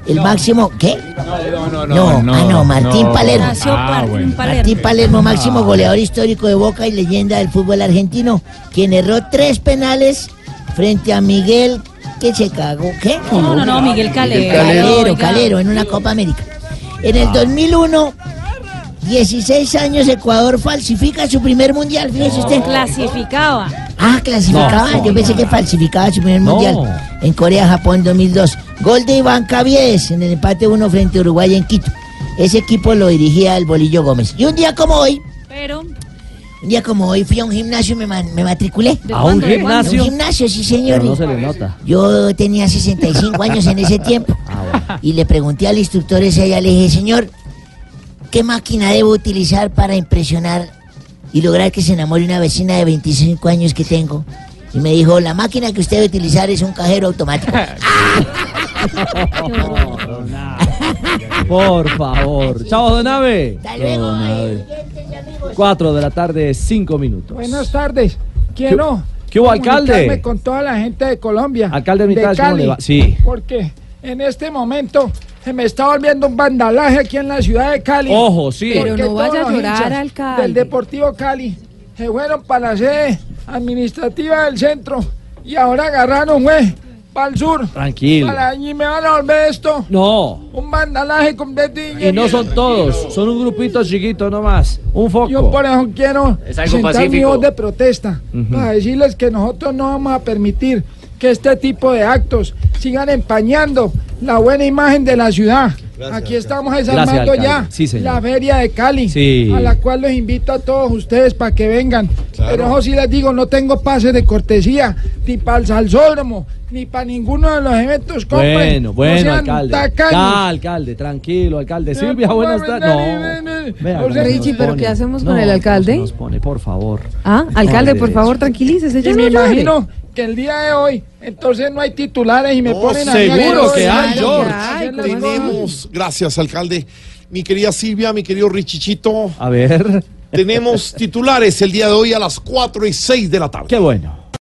el máximo. ¿Qué? No, No, ah, no, Martín Palermo. Nació Ah, Martín Palermo. Martín Palermo, máximo goleador histórico de Boca y leyenda del fútbol argentino, quien erró tres penales frente a Miguel, que se cagó, ¿qué? No, no, no, Miguel Calero. Calero. Calero, en una Copa América. En el 2001, 16 años, Ecuador falsifica su primer mundial, fíjese usted. Clasificaba. Ah, clasificaba. No, Yo pensé que falsificaba su primer No. mundial. En Corea, Japón 2002. Gol de Iván Caviedes en el empate 1 frente a Uruguay en Quito. Ese equipo lo dirigía el Bolillo Gómez. Y un día como hoy, Pero. un día como hoy fui a un gimnasio y me, ma- me matriculé. ¿A un gimnasio? A un gimnasio, sí señor. Pero no Y se le nota. Yo tenía 65 años en ese tiempo. Ah, Y le pregunté al instructor ese allá, le dije, señor, ¿qué máquina debo utilizar para impresionar y lograr que se enamore una vecina de 25 años que tengo? Y me dijo, la máquina que usted debe utilizar es un cajero automático. Por favor. Chao, don Abe. Hasta luego, Don Abe. Cuatro de la tarde, cinco minutos. Buenas tardes. Quiero. qué hubo, alcalde? con toda la gente de Colombia. Alcalde de ¿cómo Cali, le va? Sí. Porque en este momento se me está volviendo un vandalaje aquí en la ciudad de Cali. Ojo, sí. Pero no vaya a llorar, hinchas alcalde. Del Deportivo Cali se fueron para la sede administrativa del centro y ahora agarraron, güey, para el sur. Tranquilo. Para allí me van a volver esto. No. Un vandalaje completo. Y no son todos, son un grupito chiquito nomás. Un foco. Yo por eso quiero Es algo sentar mi voz de protesta para decirles que nosotros no vamos a permitir que este tipo de actos sigan empañando la buena imagen de la ciudad. Aquí estamos desarmando Gracias, ya. Sí, la feria de Cali, Sí. a la cual los invito a todos ustedes para que vengan. Pero eso sí les digo, no tengo pases de cortesía, ni para el salsódromo, ni para ninguno de los eventos. Compren, Bueno, no bueno, sean alcalde. tacaños. Ya, alcalde, tranquilo, alcalde. Silvia, buenas tardes. No. Vea cómo Richie, ¿pero pone. qué hacemos No, con el alcalde? Nos pone, por favor. Ah, alcalde, por favor, tranquilícese. Ya Y no me llore. imagino que el día de hoy, entonces no hay titulares y me No, ponen a seguro que hay, George. Ay, ¿cómo Tenemos, gracias alcalde, mi querida Silvia, mi querido Richichito. A ver. Tenemos titulares el día de hoy a las 4 y 6 de la tarde. Qué bueno.